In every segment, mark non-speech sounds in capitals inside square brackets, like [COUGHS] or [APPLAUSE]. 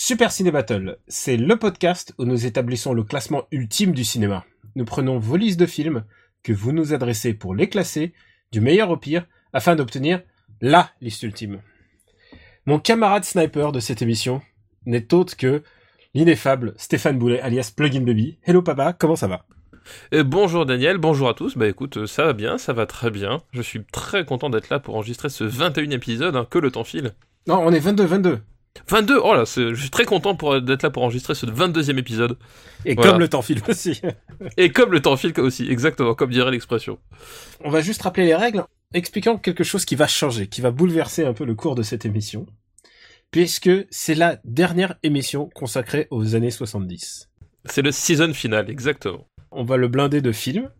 Super Ciné Battle, c'est le podcast où nous établissons le classement ultime du cinéma. Nous prenons vos listes de films que vous nous adressez pour les classer du meilleur au pire afin d'obtenir LA liste ultime. Mon camarade sniper de cette émission n'est autre que l'ineffable Stéphane Boulet alias Plugin Baby. Hello papa, comment ça va? Euh, bonjour Daniel, bonjour à tous. Bah écoute, euh, ça va bien, ça va très bien. Je suis très content d'être là pour enregistrer ce 21 épisode, hein, que le temps file. Non, on est 22-22. 22, oh là, je suis très content d'être là pour enregistrer ce 22e épisode. Et Voilà. comme le temps file aussi. Et comme le temps file aussi, exactement, comme dirait l'expression. On va juste rappeler les règles, expliquant quelque chose qui va changer, qui va bouleverser un peu le cours de cette émission, puisque c'est la dernière émission consacrée aux années 70. C'est le season final, exactement. On va le blinder de films,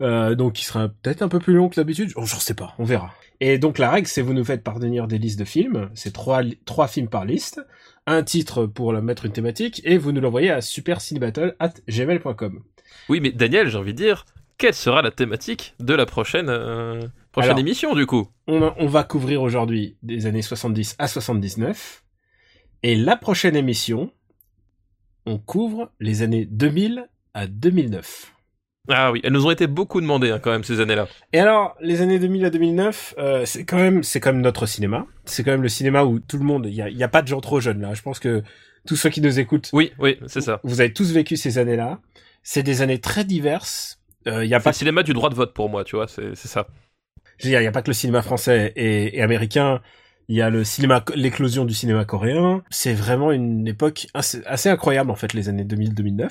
euh, donc qui sera peut-être un peu plus long que d'habitude, oh, j'en sais pas, on verra. Et donc la règle, c'est vous nous faites parvenir des listes de films, c'est trois, films par liste, un titre pour mettre une thématique, et vous nous l'envoyez à supercinebattle@gmail.com. Oui, mais Daniel, j'ai envie de dire, quelle sera la thématique de la prochaine, euh, prochaine Alors. émission du coup? on, on va couvrir aujourd'hui des années 70 à 79. Et la prochaine émission, on couvre les années 2000 à 2009. Ah oui, elles nous ont été beaucoup demandées hein, quand même ces années-là. Et alors, les années 2000 à 2009, euh, c'est quand même, c'est quand même notre cinéma. C'est quand même le cinéma où tout le monde, il y a, y a pas de gens trop jeunes là. Je pense que tous ceux qui nous écoutent, Oui, oui, c'est ça. vous avez tous vécu ces années-là. C'est des années très diverses. Euh, y a C'est pas le cinéma du droit de vote pour moi, tu vois, c'est c'est ça. Je veux dire, il n'y a pas que le cinéma français et, et américain. Il y a le cinéma, l'éclosion du cinéma coréen. C'est vraiment une époque assez, assez incroyable, en fait, les années 2000-2009.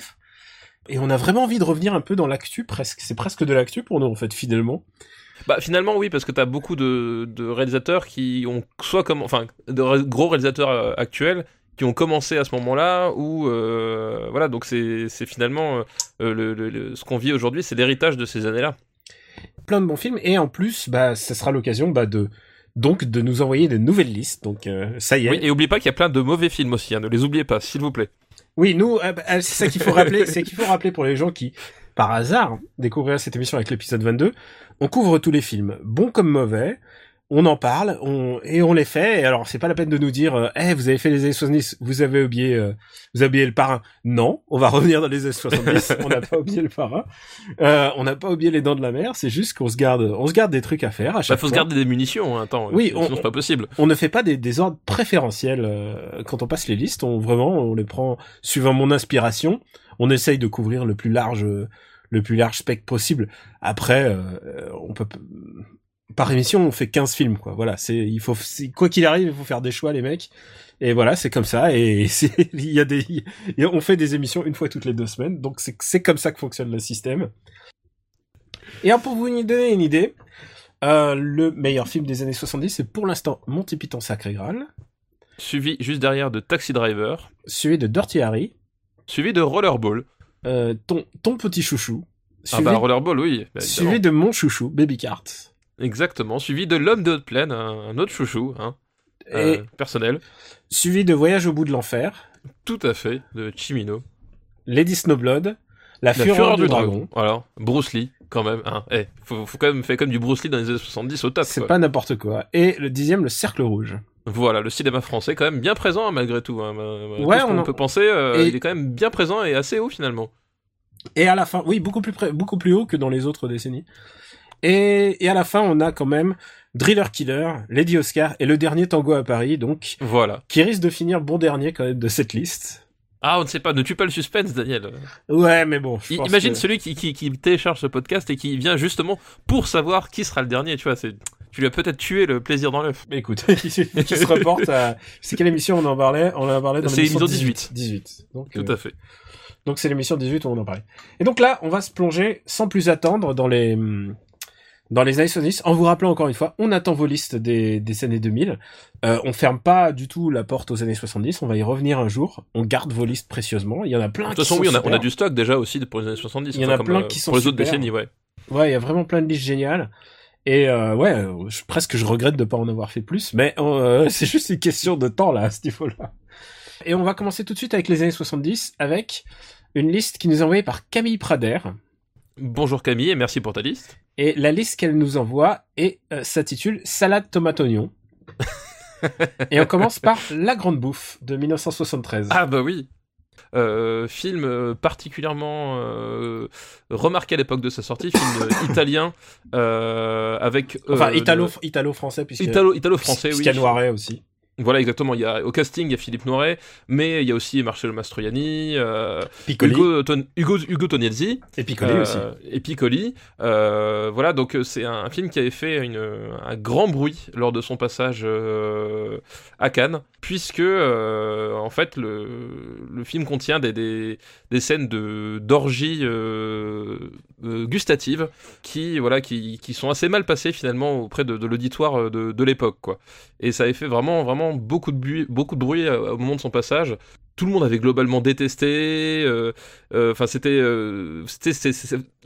Et on a vraiment envie de revenir un peu dans l'actu, presque. C'est presque de l'actu pour nous, en fait, fidèlement. Bah finalement oui parce que t'as beaucoup de, de réalisateurs qui ont soit comme enfin de gros réalisateurs euh, actuels qui ont commencé à ce moment-là ou euh, voilà donc c'est finalement euh, le, le- le- ce qu'on vit aujourd'hui c'est l'héritage de ces années-là. Plein de bons films. Et en plus, bah, ça sera l'occasion, bah, de, donc, de nous envoyer de nouvelles listes. Donc, euh, ça y est. Oui, et oubliez pas qu'il y a plein de mauvais films aussi hein, ne les oubliez pas s'il vous plaît. Oui, nous, euh, bah, c'est ça qu'il faut rappeler, c'est qu'il faut [LAUGHS] rappeler pour les gens qui, par hasard, découvriraient cette émission avec l'épisode 22. On couvre tous les films, bons comme mauvais. On en parle, on, et on les fait. Et alors, c'est pas la peine de nous dire, euh, Eh, vous avez fait les années 70, vous avez oublié, euh, vous avez oublié le parrain. Non, on va revenir dans les années 70. [LAUGHS] on n'a pas oublié le parrain. Euh, on n'a pas oublié les dents de la mer. C'est juste qu'on se garde, on se garde des trucs à faire à Bah chaque faut se garder des munitions hein, attends Oui, sinon on- c'est pas possible. On ne fait pas des, des ordres préférentiels euh, quand on passe les listes. On vraiment, on les prend suivant mon inspiration. On essaye de couvrir le plus large, le plus large spectre possible. Après, euh, on peut par émission, on fait 15 films, quoi. Voilà, c'est il faut c'est- quoi qu'il arrive, il faut faire des choix, les mecs. Et voilà, c'est comme ça. Et [LAUGHS] il y a des, il y a- on fait des émissions une fois toutes les deux semaines. Donc c'est c'est comme ça que fonctionne le système. Et alors, pour vous donner une idée, euh, le meilleur film des années 70, c'est pour l'instant Monty Python Sacré Graal, Suivi juste derrière de Taxi Driver, suivi de Dirty Harry, suivi de Rollerball. euh, ton, ton petit chouchou, Ah suivi, bah Rollerball oui. bah, suivi de mon chouchou, Baby Cart. Exactement, suivi de L'homme de haute plaine, un, autre chouchou hein, Et euh, personnel. suivi de Voyage au bout de l'enfer, Tout à fait, de Chimino. Lady Snowblood, La, La Fureur, du, dragon. Alors, Bruce Lee, quand même. Hein. Eh, faut, faut quand même faire comme du Bruce Lee dans les années 70 au top. C'est pas n'importe quoi. Et le dixième, Le Cercle Rouge. Voilà, le cinéma français quand même bien présent hein, malgré tout. Hein. Ouais, tout on en- peut penser, euh, Et- il est quand même bien présent et assez haut finalement. Et à la fin, oui, beaucoup plus près, beaucoup plus haut que dans les autres décennies. Et, et à la fin, on a quand même Driller Killer, Lady Oscar et le dernier Tango à Paris, donc, Voilà. qui risque de finir bon dernier quand même de cette liste. Ah, on ne sait pas, ne tue pas le suspense, Daniel. Ouais, mais bon. je I- pense Imagine que- celui qui, qui, qui télécharge ce podcast et qui vient justement pour savoir qui sera le dernier, tu vois. C'est, tu lui as peut-être tué le plaisir dans l'œuf. Mais écoute, [LAUGHS] qui se reporte à. C'est quelle émission on en parlait On en parlait dans C'est l'émission l'émission 18. 18. Donc, Tout euh, à fait. donc c'est l'émission 18 où on en parlait. Et donc là, on va se plonger sans plus attendre dans les hum, dans les années 70, en vous rappelant encore une fois, on attend vos listes des, des années 2000. Euh, on ferme pas du tout la porte aux années 70, on va y revenir un jour. On garde vos listes précieusement. Il y en a plein De toute façon, sont oui, on a, on a du stock déjà aussi pour les années 70. Il y en a comme, plein euh, qui sont Pour les autres décennies, ouais. Ouais, il y a vraiment plein de listes géniales. Et euh, ouais, je, presque je regrette de pas en avoir fait plus, mais euh, [LAUGHS] c'est juste une question de temps là à ce niveau-là. Et on va commencer tout de suite avec les années 70 avec une liste qui nous est envoyée par Camille Prader. Bonjour Camille et merci pour ta liste. Et la liste qu'elle nous envoie est euh, s'intitule Salade tomate oignon. [LAUGHS] et on commence par La Grande Bouffe de 1973. Ah bah oui. Euh, film euh, particulièrement euh, remarqué à l'époque de sa sortie, film [LAUGHS] italien avec enfin, italo, de- italo français puisque italo italo français oui. puisqu'il y a Noiret aussi. Voilà exactement. Il y a au casting il y a Philippe Noiret, mais il y a aussi Marcello Mastroianni, euh, Hugo, Ton- Hugo Hugo Toniezzi, et Piccoli euh, aussi. et Piccoli. Euh, voilà, donc euh, c'est un film qui avait fait une, un grand bruit lors de son passage euh, à Cannes, puisque euh, en fait le, le film contient des, des, des scènes de d'orgie euh, euh, gustative qui voilà qui, qui sont assez mal passées finalement auprès de, de l'auditoire de, de l'époque quoi. Et ça avait fait vraiment vraiment beaucoup de bruit beaucoup de bruit euh, au moment de son passage tout le monde avait globalement détesté. euh, euh, Enfin, c'était, euh,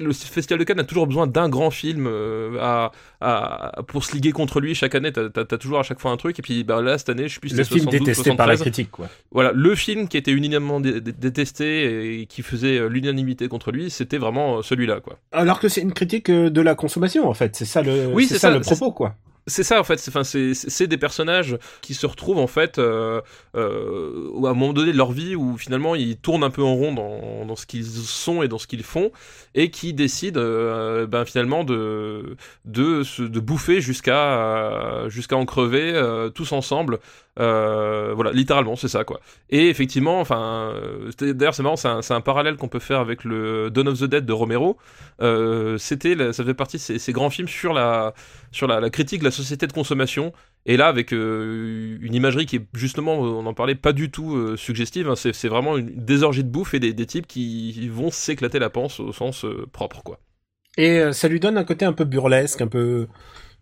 le Festival de Cannes a toujours besoin d'un grand film euh, à, à- pour se liguer contre lui. Chaque année, t'as, toujours à chaque fois un truc. Et puis, bah, là, cette année, je sais plus, Le film 72, détesté par la 73. critique quoi. Voilà, le film qui était unanimement dé- dé- détesté et qui faisait l'unanimité contre lui, c'était vraiment celui-là, quoi. Alors que c'est une critique de la consommation en fait, c'est ça le Oui, c'est ça, ça, le propos quoi. C'est ça en fait, c'est, enfin, c'est, des personnages qui se retrouvent en fait euh, euh, à un moment donné de leur vie où finalement ils tournent un peu en rond dans, ce qu'ils sont et dans ce qu'ils font et qui décident euh, ben, finalement de, se, de bouffer jusqu'à jusqu'à en crever euh, tous ensemble. Euh, voilà, littéralement, c'est ça quoi. Et effectivement, enfin, euh, d'ailleurs c'est marrant, c'est un, un parallèle qu'on peut faire avec le Dawn of the Dead de Romero. Euh, c'était, ça fait partie de ces, grands films sur la sur la, critique de la société de consommation. Et là, avec une imagerie qui est justement, on en parlait, pas du tout suggestive. hein. c'est, vraiment une des orgies de bouffe et des, des types qui vont s'éclater la panse au sens propre quoi. Et ça lui donne un côté un peu burlesque, un peu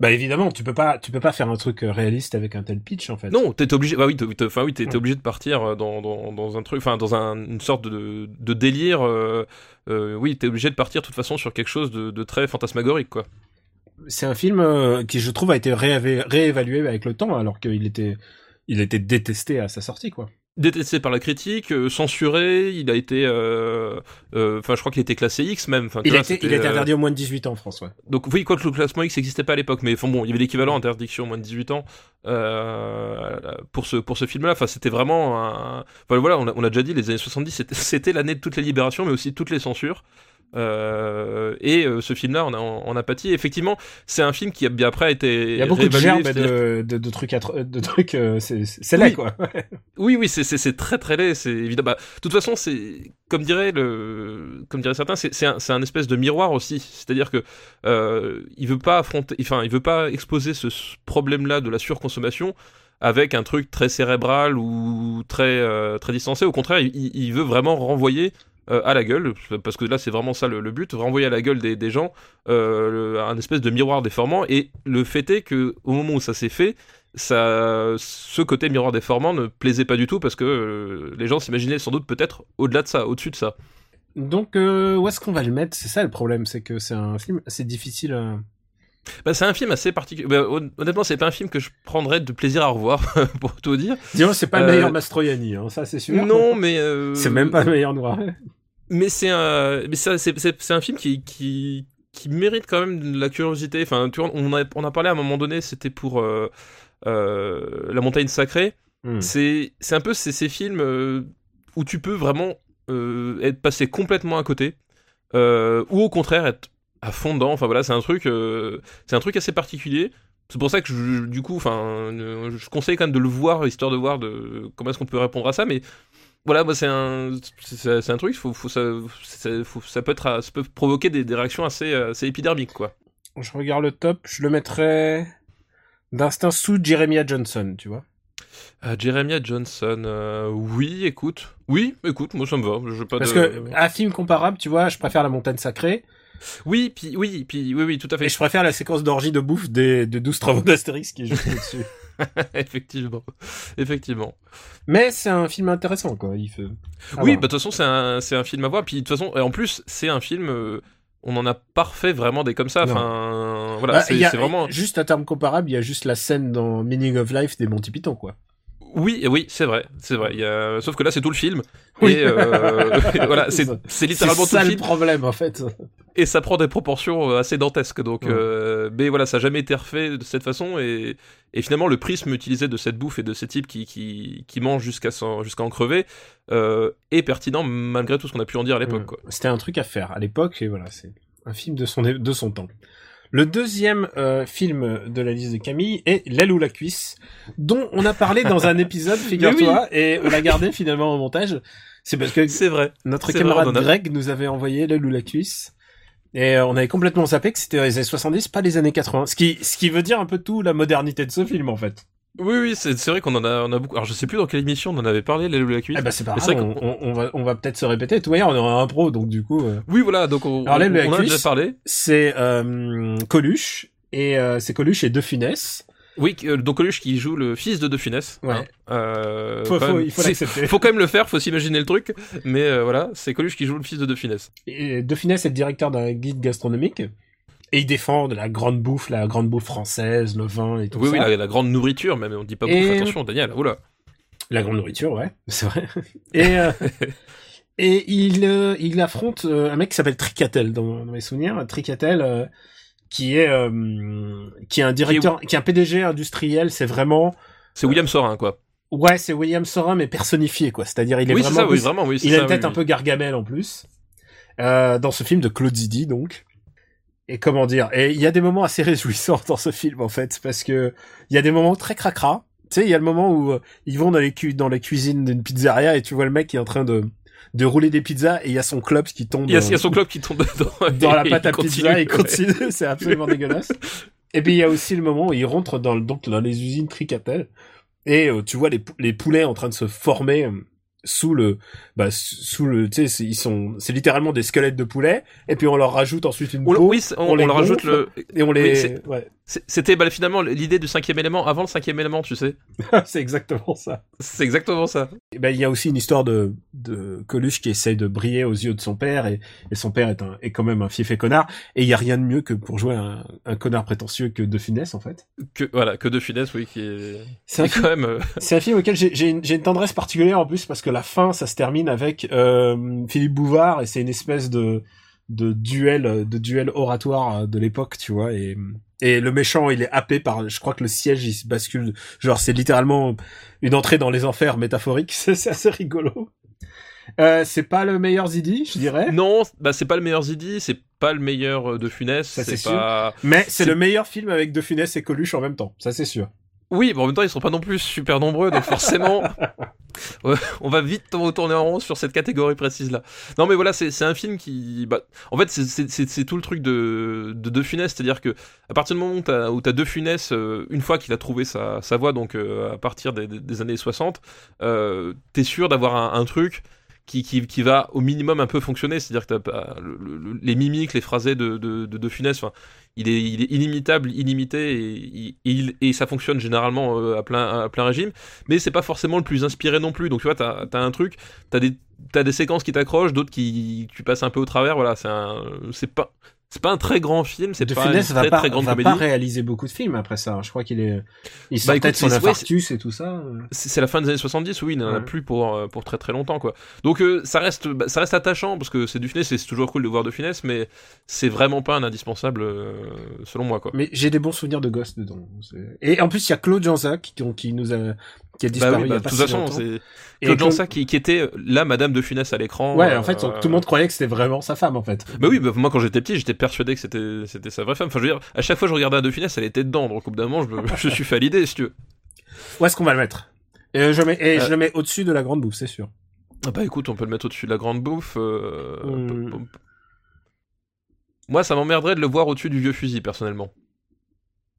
bah évidemment, tu peux pas tu peux pas faire un truc euh, réaliste avec un tel pitch en fait. Non, t'es obligé. Bah oui, t'es- enfin oui, t'es Ouais. obligé de partir euh, dans, dans, dans un truc, enfin dans un, une sorte de, de délire. euh, euh, oui, t'es obligé de partir de toute façon sur quelque chose de, de très fantasmagorique, quoi. C'est un film euh, qui je trouve a été rééva- réévalué avec le temps alors qu'il était il était détesté à sa sortie quoi. Détesté par la critique, euh, censuré, il a été, euh, euh, enfin je crois qu'il a été classé X même. Enfin, Il a été c'était, il a été euh, interdit au moins de 18 ans en France ouais. Donc oui, quoi que le classement X n'existait pas à l'époque, mais enfin, bon, il y avait l'équivalent interdiction au moins de 18 ans euh, pour ce pour ce film-là. Enfin, c'était vraiment un. Enfin voilà, on a, on a déjà dit, les années 70, c'était- c'était l'année de toutes les libérations, mais aussi toutes les censures. Euh, et euh, ce film-là, on a on a pâti. Effectivement, c'est un film qui a bien après été. Il y a beaucoup de trucs de trucs euh, c'est laid Oui. quoi. [LAUGHS] Oui, oui, c'est- très très laid. C'est évident. Bah, de toute façon, c'est comme dirait le, comme diraient certains, c'est un, espèce de miroir aussi. C'est-à-dire que il veut pas affronter, enfin, il veut pas exposer ce, problème-là de la surconsommation avec un truc très cérébral ou très très distancé. Au contraire, il, il veut vraiment renvoyer. Euh, à la gueule, parce que là c'est vraiment ça le, le but, renvoyer à la gueule des, des gens euh, le- un espèce de miroir déformant. Et le fait est que au moment où ça s'est fait, ça, ce côté miroir déformant ne plaisait pas du tout parce que euh, les gens s'imaginaient sans doute peut-être au-delà de ça, au-dessus de ça. Donc où est-ce qu'on va le mettre? C'est ça le problème, c'est que c'est un film assez difficile à... Bah, c'est un film assez particulier. Bah, hon- honnêtement, c'est pas un film que je prendrais de plaisir à revoir, [LAUGHS] pour tout dire. Disons, c'est pas le Euh, meilleur Mastroianni, hein, ça c'est sûr. Non, mais euh, C'est même pas le meilleur noir. Mais c'est un, mais ça, c'est, c'est, c'est un film qui, qui, qui mérite quand même de la curiosité. Enfin, tu vois, on a, on a parlé à un moment donné, c'était pour euh, euh, La Montagne Sacrée. Hmm. C'est, c'est un peu ces, films euh, où tu peux vraiment être passé complètement à côté, ou au contraire être à fond dedans. Enfin voilà, c'est un truc, c'est un truc assez particulier. C'est pour ça que je, du coup, enfin, je conseille quand même de le voir histoire de voir de comment est-ce qu'on peut répondre à ça. Mais voilà, moi c'est un, c'est, c'est un truc. Faut, faut, ça, c'est- faut- ça peut être, ça peut provoquer des, des réactions assez, assez épidermiques quoi. Je regarde le top, je le mettrais d'instinct sous Jeremiah Johnson, tu vois. Euh, Jeremiah Johnson, euh, oui, écoute, oui, écoute, moi ça me va. Pas Parce de... que un film comparable, tu vois, je préfère La Montagne Sacrée, Oui, puis oui, puis oui, oui, tout à fait. Et je préfère la séquence d'orgie de bouffe des, des 12 travaux d'Astérix qui est juste au-dessus. [LAUGHS] [LAUGHS] effectivement, effectivement. Mais c'est un film intéressant, quoi. Il fait... Ah, oui, voilà. bah de toute façon, c'est un, un film à voir. Puis de toute façon, et en plus, c'est un film. euh, on en a parfait vraiment des comme ça. Enfin, voilà, Bah, c'est vraiment. Juste à terme comparable, il y a juste la scène dans Meaning of Life des Monty Python, quoi. Oui, oui, c'est vrai, c'est vrai. Il y a... Sauf que là, c'est tout le film. Oui. Et euh, [LAUGHS] voilà, c'est littéralement tout ça le film. problème, en fait. et ça prend des proportions euh, assez dantesques donc Ouais. euh, mais voilà ça n'a jamais été refait de cette façon et, et finalement le prisme utilisé de cette bouffe et de ces types qui, qui, qui mangent jusqu'à en crever euh, est pertinent malgré tout ce qu'on a pu en dire à l'époque Ouais. C'était un truc à faire à l'époque, et voilà, c'est un film de son, de son temps. Le deuxième euh, film de la liste de Camille est L'aile ou la cuisse, dont on a parlé dans un [LAUGHS] épisode, figure-toi, et on l'a gardé finalement au montage. C'est parce que c'est vrai notre camarade vrai, a- Greg nous avait envoyé L'aile ou la cuisse. Et euh, on avait complètement zappé que c'était les années 70, pas les années 80. Ce qui, ce qui veut dire un peu tout la modernité de ce film, en fait. Oui oui c'est c'est vrai qu'on en a on a beaucoup alors je sais plus dans quelle émission on en avait parlé les la cuisse Ah bah c'est pas grave, vrai on, on- on va, on va peut-être se répéter. Tout d'ailleurs, on aura un pro, donc du coup... euh, oui voilà donc on, Alors, on, la on en a déjà parlé c'est euh, Coluche et euh, c'est Coluche et De Funès. oui euh, donc Coluche qui joue le fils de De Funès Ouais. hein. Euh, Faut, quand faut- même, il faut l'accepter. faut quand même le faire faut s'imaginer le truc mais euh, voilà c'est Coluche qui joue le fils de De Funès Et De Funès est le directeur d'un guide gastronomique et il défend de la grande bouffe, la grande bouffe française, le vin et tout Oui, ça. oui, la, la grande nourriture, même on dit pas bouffe, Et- attention, Daniel, oula. La grande nourriture, ouais, [LAUGHS] c'est vrai. Et euh, [LAUGHS] et il euh, il affronte euh, un mec qui s'appelle Tricatel dans, dans mes souvenirs. Tricatel qui est qui est un directeur, qui est un PDG industriel. C'est vraiment C'est William Sorin, quoi. ouais, c'est William Sorin mais personnifié quoi. C'est-à-dire il est oui, vraiment ça, oui, vraiment, oui. c'est Il a ça, une tête un peu gargamel en plus. Dans ce film de Claude Zidi, donc. Et comment dire Et il y a des moments assez [LAUGHS] réjouissants dans ce film, en fait, parce que il y a des moments très cracra. Tu sais, il y a le moment où euh, ils vont dans les, cu dans la cuisine d'une pizzeria et tu vois le mec qui est en train de, de rouler des pizzas et il y a son club qui tombe Il y, a, euh, il y a son club qui tombe [LAUGHS] dans la pâte à il pizza et continue. continue. [LAUGHS] C'est absolument dégueulasse. Et puis il y a aussi le moment où il rentre dans, le- donc, dans les usines Tricatel et euh, tu vois les, les poulets en train de se former sous le bah sous le tu sais c'est- ils sont c'est littéralement des squelettes de poulets et puis on leur rajoute ensuite une On, peau oui, on, on les on leur rajoute le. et on oui, les ouais C'était bah, finalement l'idée du cinquième élément avant le cinquième élément, tu sais. [LAUGHS] c'est exactement ça C'est exactement ça. Et ben il y a aussi une histoire de de Coluche qui essaye de briller aux yeux de son père et, et son père est un est quand même un fief et connard et il y a rien de mieux que pour jouer un, un connard prétentieux que de Funès en fait Que, voilà, que de Funès, oui, qui est, c'est quand même. euh, C'est un film auquel j'ai une, j'ai une tendresse particulière en plus parce que la fin ça se termine avec euh, Philippe Bouvard et c'est une espèce de de duel de duel oratoire euh, de l'époque tu vois et et le méchant il est happé par je crois que le siège il se bascule genre c'est littéralement une entrée dans les enfers métaphorique [LAUGHS] c'est assez rigolo. Euh, c'est pas le meilleur Zidi je dirais. Non, bah c'est pas le meilleur Zidi, c'est pas le meilleur de Funès, c'est pas. mais c'est c'est- le meilleur film avec De Funès et Coluche en même temps ça c'est sûr Oui, mais en même temps, ils sont pas non plus super nombreux, donc forcément, ouais, [LAUGHS] on va vite tourner en rond sur cette catégorie précise là. Non, mais voilà, c'est un film qui, bah, en fait, c'est- tout le truc de de, de Funès, c'est-à-dire que à partir du moment où t'as De Funès, euh, une fois qu'il a trouvé sa sa voie, donc euh, à partir des, années 60, euh, t'es sûr d'avoir un, un truc. Qui, qui, qui va au minimum un peu fonctionner, c'est-à-dire que le- les mimiques, les phrasés de, de, de, il est, il est inimitable, illimité, et, il- et ça fonctionne généralement euh, à, plein, à plein régime, mais c'est pas forcément le plus inspiré non plus. Donc tu vois, t'as as un truc, t'as des, des séquences qui t'accrochent, d'autres qui tu passes un peu au travers. Voilà, c'est pas, c'est pas un très grand film, c'est pas Funès une va très pas très grande va pas réaliser beaucoup de films après ça je crois qu'il est il sort Bah, peut-être son c'est- ouais, infarctus et tout ça euh. C'est la fin des années 70, oui, il n'en a Ouais. plus pour, euh, pour très très longtemps, quoi. Donc euh, ça, reste, bah, ça reste attachant, parce que c'est du finesse, et c'est toujours cool de voir de finesse, mais c'est vraiment pas un indispensable, euh, selon moi, quoi. Mais j'ai des bons souvenirs de Ghost dedans. Et en plus, il y a Claude Jansac qui, qui nous a, qui a Bah disparu oui, il y bah, de toute si façon, c'est Claude qui, qui était la Madame de Funès à l'écran. Ouais, euh, en fait, on- tout le monde croyait que c'était vraiment sa femme, en fait. Bah oui, bah, moi quand j'étais petit, j'étais persuadé que c'était c'était sa vraie femme. Enfin, je veux dire, à chaque fois que je regardais un de Funès, elle était dedans. Donc au bout d'un moment, je, me- je suis fait à l'idée, si tu veux. Où est-ce qu'on va le mettre? Et, je, mets, et Euh. je le mets au-dessus de la grande bouffe, c'est sûr. Ah bah écoute, on peut le mettre au-dessus de la grande bouffe. euh, Hmm. Moi, ça m'emmerderait de le voir au-dessus du vieux fusil, personnellement.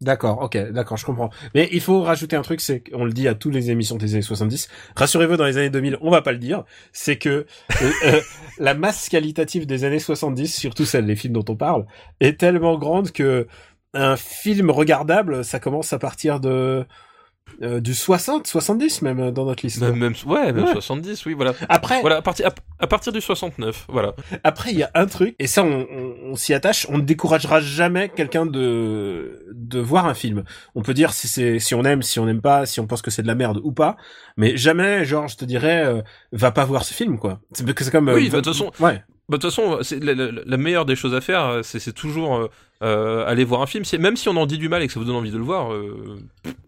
D'accord, ok, d'accord, je comprends. Mais il faut rajouter un truc, c'est qu'on le dit à toutes les émissions des années 70. Rassurez-vous, dans les années 2000, on va pas le dire. C'est que euh, euh, [LAUGHS] la masse qualitative des années 70, surtout celle des films dont on parle, est tellement grande que un film regardable, ça commence à partir de euh, du 60, 70 même euh, dans notre liste. Même, même- ouais, même Ouais. 70, oui, voilà. Après, Voilà, à partir, à, à partir du 69, voilà. Après, il y a un truc, et ça, on, on- on s'y attache. On ne découragera jamais quelqu'un de de voir un film. On peut dire si c'est si on aime, si on n'aime pas, si on pense que c'est de la merde ou pas, mais jamais, genre, je te dirais, euh, va pas voir ce film, quoi. C'est parce que c'est comme. Oui, euh, bah, de toute façon, Ouais. Bah, de toute façon, c'est la, la- la meilleure des choses à faire, euh, c'est toujours euh, euh, aller voir un film. Même si on en dit du mal et que ça vous donne envie de le voir, euh,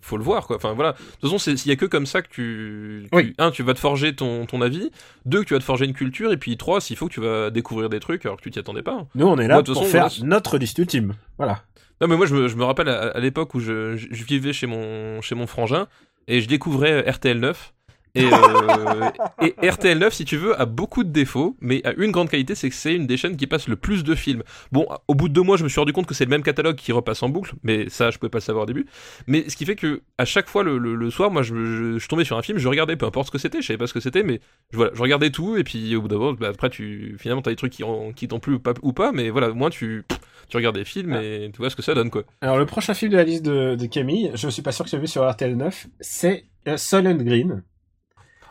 faut le voir, quoi. Enfin voilà. De toute façon, il y a que comme ça que tu, tu- Oui. un, tu vas te forger ton, ton avis. Deux, que tu vas te forger une culture. Et puis trois, s'il faut que tu vas découvrir des trucs alors que tu t'y attendais pas. Nous, on est là Moi, de toute pour façon, faire voilà, notre liste ultime. Voilà. Non, mais moi, je me, je me rappelle à, à l'époque où je, je, je vivais chez mon, chez mon frangin et je découvrais RTL 9. Et, euh, et RTL 9, si tu veux, a beaucoup de défauts, mais a une grande qualité, c'est que c'est une des chaînes qui passe le plus de films. Bon, au bout de deux mois, je me suis rendu compte que c'est le même catalogue qui repasse en boucle, mais ça, je pouvais pas le savoir au début. Mais ce qui fait que à chaque fois le, le- le soir, moi, je, je, je tombais sur un film, je regardais, peu importe ce que c'était, je savais pas ce que c'était, mais je, voilà, je regardais tout, et puis au bout d'un moment, bah, après, tu, finalement, t'as des trucs qui, ont- qui t'ont plu ou pas, ou pas, mais voilà, au moins tu, tu regardes des films et tu vois ce que ça donne, quoi. Alors, le prochain film de la liste de, de Camille, je suis pas sûr que tu as vu sur RTL 9, c'est euh, Solent Green,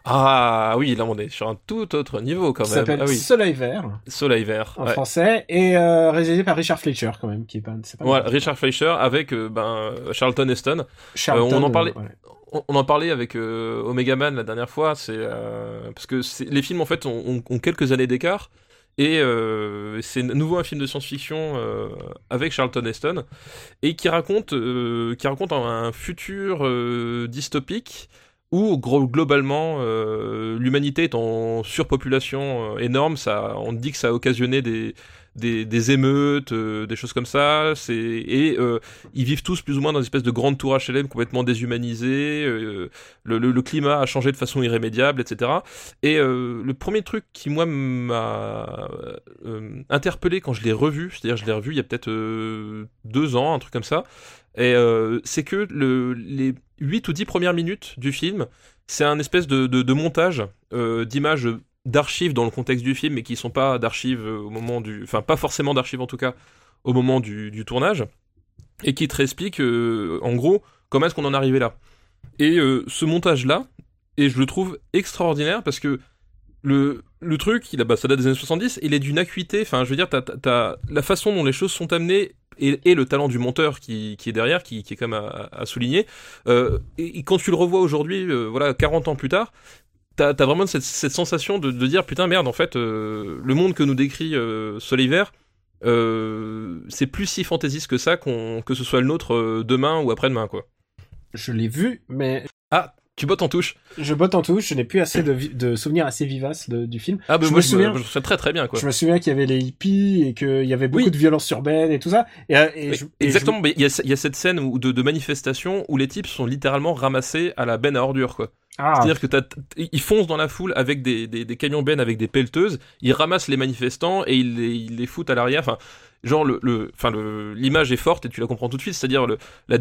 Ah oui, là on est sur un tout autre niveau quand même. s'appelle Ah oui, Soleil Vert, Soleil vert. en ouais. français, et euh, réalisé par Richard Fletcher, quand même, qui est pas, Voilà, Richard Fleischer avec euh, ben, Charlton Heston. Charlton, Euh, on en parlait- ouais. On, en parlait avec euh, Omega Man la dernière fois, c'est euh, parce que les films en fait ont, ont- ont quelques années d'écart et euh, c'est nouveau un film de science-fiction euh, avec Charlton Heston et qui raconte euh, qui raconte un, un futur euh, dystopique où globalement euh, l'humanité est en surpopulation euh, énorme, ça on dit que ça a occasionné des des, émeutes, euh, des choses comme ça, et ils vivent tous plus ou moins dans une espèce de grande tour HLM complètement déshumanisée. le, le- climat a changé de façon irrémédiable, etc. Et le premier truc qui moi m'a interpellé quand je l'ai revu, c'est-à-dire je l'ai revu il y a peut-être deux ans, un truc comme ça, et euh, c'est que le, les 8 ou 10 premières minutes du film, c'est un espèce de, montage euh, d'images d'archives dans le contexte du film, mais qui sont pas d'archives euh, au moment du, enfin pas forcément d'archives en tout cas au moment du, tournage, et qui te réexplique euh, en gros comment est-ce qu'on en est arrivé là. Et ce montage-là, et je le trouve extraordinaire parce que le, truc, il bah, ça date des années 70, il est d'une acuité, enfin je veux dire, la façon dont les choses sont amenées et, et le talent du monteur qui, qui est derrière, qui, qui est quand même à, à souligner. Euh, et, et quand tu le revois aujourd'hui, euh, voilà, 40 ans plus tard, t'as, t'as vraiment cette, cette sensation de, de dire putain merde, en fait, euh, le monde que nous décrit Soleil Vert, euh, c'est plus si fantaisiste que ça, qu'on, que ce soit le nôtre demain ou après-demain, quoi. Je l'ai vu, mais Ah, tu bottes en touche. je botte en touche, je n'ai plus assez de, souvenirs assez vivaces de- du film. Ah, bah Je moi me je souviens- me, je me souviens très très bien, quoi. Je me souviens qu'il y avait les hippies et qu'il y avait beaucoup Oui. de violence urbaine et tout ça. Et, euh, et je- Exactement, mais il y, a, il y a cette scène où- de, de manifestation où les types sont littéralement ramassés à la benne à ordures, quoi. Ah, C'est-à-dire que ils foncent dans la foule avec des, des, des camions bennes avec des pelleteuses, ils ramassent les manifestants et ils les, ils les foutent à l'arrière. Enfin, genre le, le, enfin l'image est forte et tu la comprends tout de suite. C'est-à-dire le, la,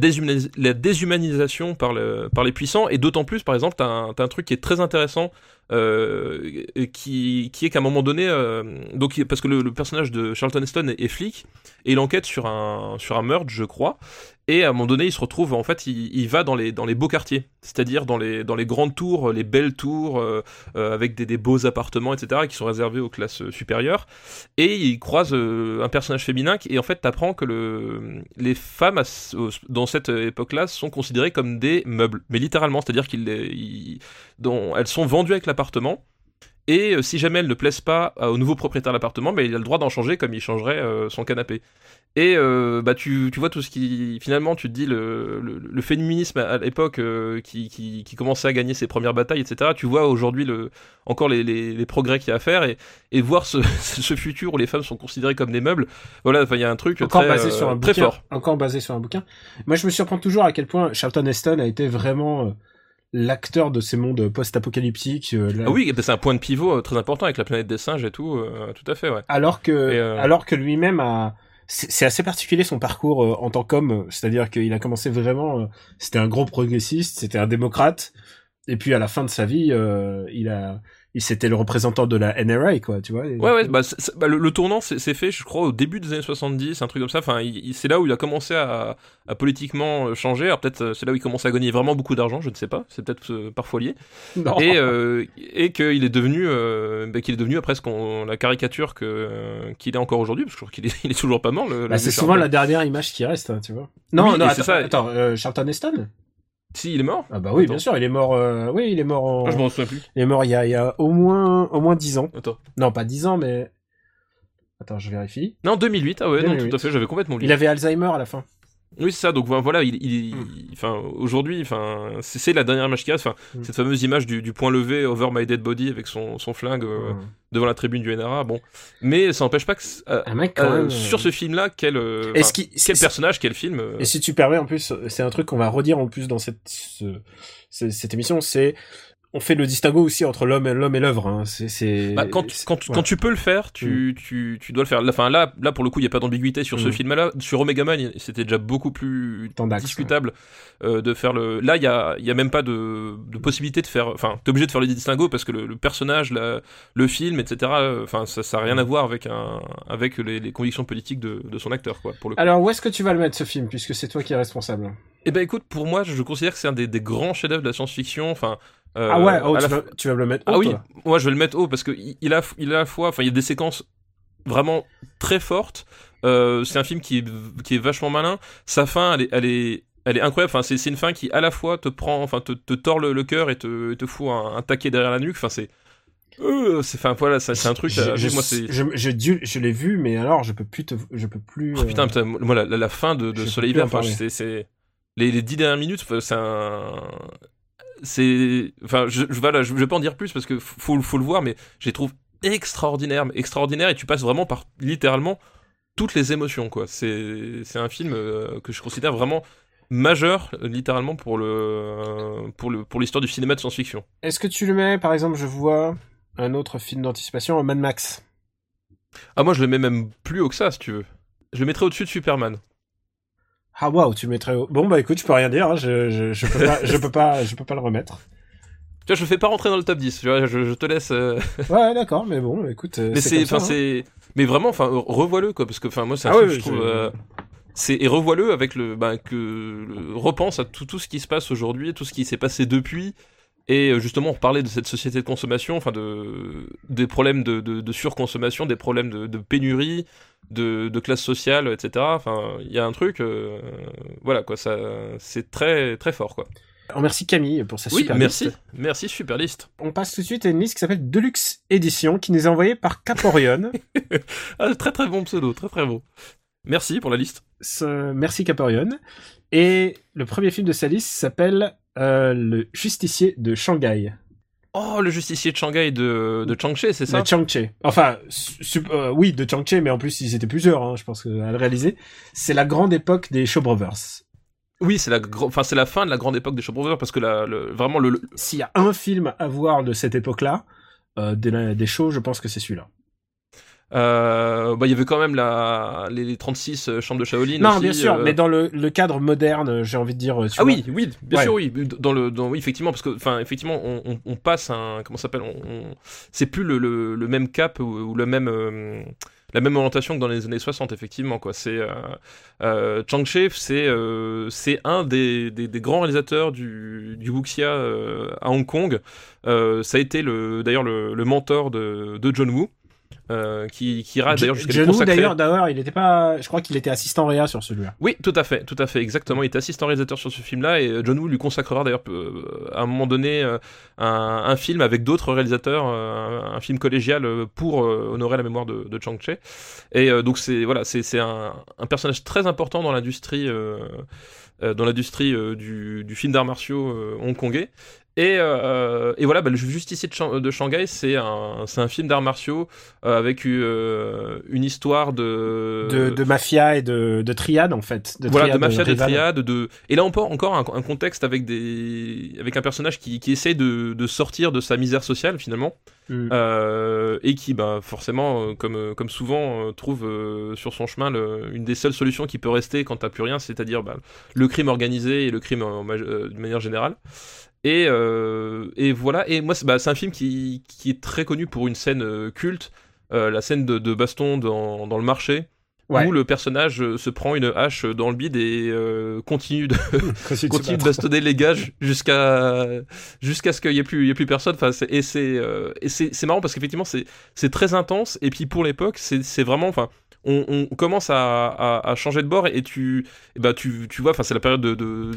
la déshumanisation par le, par les puissants et d'autant plus, par exemple, t'as un, t'as un truc qui est très intéressant. Euh, qui, qui est qu'à un moment donné, euh, donc parce que le, le personnage de Charlton Heston est, est flic et il enquête sur un sur un meurtre, je crois, et à un moment donné, il se retrouve, en fait, il, va dans les, dans les beaux quartiers, c'est-à-dire dans les, dans les grandes tours, les belles tours, euh, euh, avec des, des beaux appartements, etc., qui sont réservés aux classes euh, supérieures. Et il croise euh, un personnage féminin, qui- et en fait, t'apprends que le, les femmes, dans cette époque-là, sont considérées comme des meubles, mais littéralement, c'est-à-dire qu'elles elles sont vendues avec l'appartement. Et euh, si jamais elles ne plaisent pas euh, au nouveau propriétaire de l'appartement, bah, il a le droit d'en changer comme il changerait euh, son canapé. Et euh, bah tu, tu vois tout ce qui finalement tu te dis le, le, le féminisme à l'époque euh, qui, qui, qui commençait à gagner ses premières batailles etc. Tu vois aujourd'hui le encore les, les, les progrès qu'il y a à faire et, et voir ce, [LAUGHS] ce futur où les femmes sont considérées comme des meubles. Voilà, enfin il y a un truc encore très, basé sur un bouquin. fort. Encore basé sur un bouquin. Moi, je me surprends toujours à quel point Charlton Heston a été vraiment euh, l'acteur de ces mondes post-apocalyptiques. euh, Ah oui, c'est un point de pivot euh, très important avec la planète des singes et tout. euh, tout à fait ouais. Alors que, alors que lui-même a, c'est assez particulier son parcours en tant qu'homme, c'est-à-dire qu'il a commencé vraiment, c'était un gros progressiste, c'était un démocrate, et puis à la fin de sa vie, il a, il c'était le représentant de la NRA, quoi, tu vois. Ouais, ouais, bah, bah, le, le tournant s'est fait, je crois, au début des années 70, un truc comme ça. Enfin, c'est là où il a commencé à, à politiquement euh, changer. Alors peut-être euh, c'est là où il commence à gagner vraiment beaucoup d'argent, je ne sais pas. C'est peut-être euh, parfois lié. Non. Et, euh, et qu'il est devenu, euh, bah, qu'il est devenu après ce qu'on, la caricature que qu'il est encore aujourd'hui, parce que je crois qu'il est, [LAUGHS] il est toujours pas mort. Le, Bah, c'est souvent la dernière image qui reste, hein, tu vois. Non, Oui, non, attends, c'est ça. attends, Charlton Heston? Si, il est mort. Ah bah oui, Attends. bien sûr, il est mort. euh, Oui, il est mort en. Ah, je m'en souviens plus. Il est mort il y a, il y a au moins, au moins 10 ans. Attends. Non, pas 10 ans, mais. Attends, je vérifie. Non, 2008. Ah ouais, non, 2008. tout à fait. J'avais complètement oublié. Il avait Alzheimer à la fin. Oui, c'est ça. Donc voilà, il, il, Hmm. il- enfin, aujourd'hui, enfin, c'est la dernière image qu'il reste. Enfin, Mm. cette fameuse image du, du point levé over my dead body avec son, son flingue euh, Hmm. devant la tribune du NRA. Bon, mais ça n'empêche pas que euh, mec, euh, même. sur ce film-là, quel, euh, qu'il- quel personnage, quel film. euh, Et si tu permets, en plus, c'est un truc qu'on va redire en plus dans cette, ce- ce- cette émission, c'est on fait le distinguo aussi entre l'homme et l'homme et l'œuvre. Hein. C'est. Bah, quand, tu- quand tu peux le faire, tu, tu, tu dois le faire. Là, Enfin, là, là, pour le coup, il n'y a pas d'ambiguïté sur ce Mm. film-là. Sur Omega Man, c'était déjà beaucoup plus discutable euh, de faire le. Là, il y a, il y a même pas de, de possibilité de faire. Enfin, t'es obligé de faire les distinguos parce que le, le personnage, la- le film, etc. euh, Enfin, ça, ça a rien à voir avec un, avec les, les convictions politiques de, de son acteur, quoi. Pour le coup. Alors, où est-ce que tu vas le mettre, ce film, puisque c'est toi qui es responsable? Eh ben, écoute, pour moi, je considère que c'est un des, des grands chefs-d'œuvre de la science-fiction. Enfin. Euh, Ah ouais, oh, tu, vas, tu vas me le mettre Ah haut, oui, toi moi je vais le mettre haut parce que il a, il a à la fois, enfin il y a des séquences vraiment très fortes. Euh, c'est un film qui est, qui est vachement malin. Sa fin, elle est, elle est, elle est incroyable. Enfin, c'est, c'est une fin qui à la fois te prend, enfin te, te tord le, le cœur et te, te fout un, un taquet derrière la nuque. Enfin, c'est, euh, c'est, enfin voilà, c'est un truc. Je, je, moi, c'est. je, je, dû- je l'ai vu, mais alors, je peux plus te, je peux plus. Oh, putain, putain, moi la, la- la fin de, de Soleil en enfin, c'est, c'est les, les dix dernières minutes, c'est un, c'est, enfin, je, je, voilà, je, pas en dire plus parce que faut, faut le voir, mais je les trouve extraordinaires, et tu passes vraiment par littéralement toutes les émotions, quoi. C'est, c'est un film euh, que je considère vraiment majeur, euh, littéralement pour le, euh, pour le, pour l'histoire du cinéma de science-fiction. Est-ce que tu le mets, par exemple, je vois un autre film d'anticipation, Mad Max? Ah, moi, je le mets même plus haut que ça, si tu veux. Je le mettrais au-dessus de Superman. Ah waouh, tu le mettrais. Bon bah écoute, je peux rien dire, hein, je, je, je peux pas, je peux pas, je peux pas le remettre. [LAUGHS] Tu vois, je le fais pas rentrer dans le top 10. tu vois, je, je te laisse. euh, [LAUGHS] Ouais, d'accord, mais bon, écoute. euh, mais c'est hein. c'est mais vraiment enfin re- revois-le quoi parce que enfin moi c'est un Ah film oui, je trouve euh, c'est et revois-le avec le bah, que le- repense à tout tout ce qui se passe aujourd'hui tout ce qui s'est passé depuis et euh, justement on parlait de cette société de consommation enfin de des problèmes de, de, de surconsommation des problèmes de, de pénurie de, classe sociale etc enfin il y a un truc euh, voilà quoi ça c'est très très fort quoi On remercie Camille pour sa oui super merci liste. merci super liste On passe tout de suite à une liste qui s'appelle Deluxe Edition, qui nous est envoyée par Caporion. [LAUGHS] ah, très très bon pseudo très très bon merci pour la liste Ce- Merci Caporion. Et le premier film de sa liste s'appelle euh, Le Justicier de Shanghai. Oh, le justicier de Shanghai de, de Chang-Chi, c'est ça? De Chang-Chi. Enfin, euh, oui, de Chang-Chi, mais en plus ils étaient plusieurs, hein, je pense, que, à le réaliser. C'est la grande époque des Shaw Brothers. Oui, c'est la, gro- enfin, c'est la fin de la grande époque des Shaw Brothers parce que la, le, vraiment le, le- S'il y a un film à voir de cette époque-là, euh, des, des shows, je pense que c'est celui-là. Euh, bah, il y avait quand même la, les, les 36 euh, chambres de Shaolin. Non, aussi, bien sûr, euh, mais dans le, le cadre moderne, j'ai envie de dire. tu Ah vois. oui, oui, bien Ouais. sûr, oui, dans le, dans, oui, effectivement, parce que, enfin, effectivement, on, on, on passe un, comment ça s'appelle, on, c'est plus le, le, le même cap ou, ou le même, euh, la même orientation que dans les années 60, effectivement, quoi. C'est, euh, Chang-Chi, c'est, c'est un des, des, des grands réalisateurs du, du wuxia à Hong Kong. Ça a été le, d'ailleurs le, le mentor de, de John Woo. Euh, qui, qui ira d'ailleurs jusqu'à consacrer- d'ailleurs, d'ailleurs, il était pas. Je crois qu'il était assistant réa sur celui-là. oui, tout à fait, tout à fait, exactement. Il était assistant réalisateur sur ce film-là et euh, John Woo lui consacrera d'ailleurs euh, à un moment donné euh, un, un film avec d'autres réalisateurs, euh, un, un film collégial euh, pour euh, honorer la mémoire de, de Chang Chi. Et euh, donc c'est voilà, c'est c'est un, un personnage très important dans l'industrie. euh, euh, dans l'industrie euh, du, du film d'arts martiaux euh, hongkongais Et, euh, et voilà, bah, le justicier de, Shang- de Shanghai, c'est un, un film d'arts martiaux euh, avec euh, une histoire de, De, de mafia et de, de triade en fait. De voilà, de mafia, de triade, de et là on peut encore un, un contexte avec des avec un personnage qui, qui essaye de, de sortir de sa misère sociale finalement Mm. euh, et qui bah forcément euh, comme comme souvent trouve sur son chemin le- une des seules solutions qui peut rester quand t'as plus rien, c'est-à-dire bah, le crime organisé et le crime euh, d'une manière générale. Et, euh, et voilà, et moi c'est bah, un film qui, qui est très connu pour une scène euh, culte, euh, la scène de, de baston dans, dans le marché, Ouais. où le personnage se prend une hache dans le bide et continue de, [LAUGHS] Continue bastonner les gars ju- jusqu'à jusqu'à ce qu'il y ait plus y ait plus personne. Enfin et c'est marrant parce qu'effectivement c'est très intense. Et puis pour l'époque c'est c'est vraiment enfin on, on commence à, à, à changer de bord et tu et bah tu tu vois enfin c'est la période de de,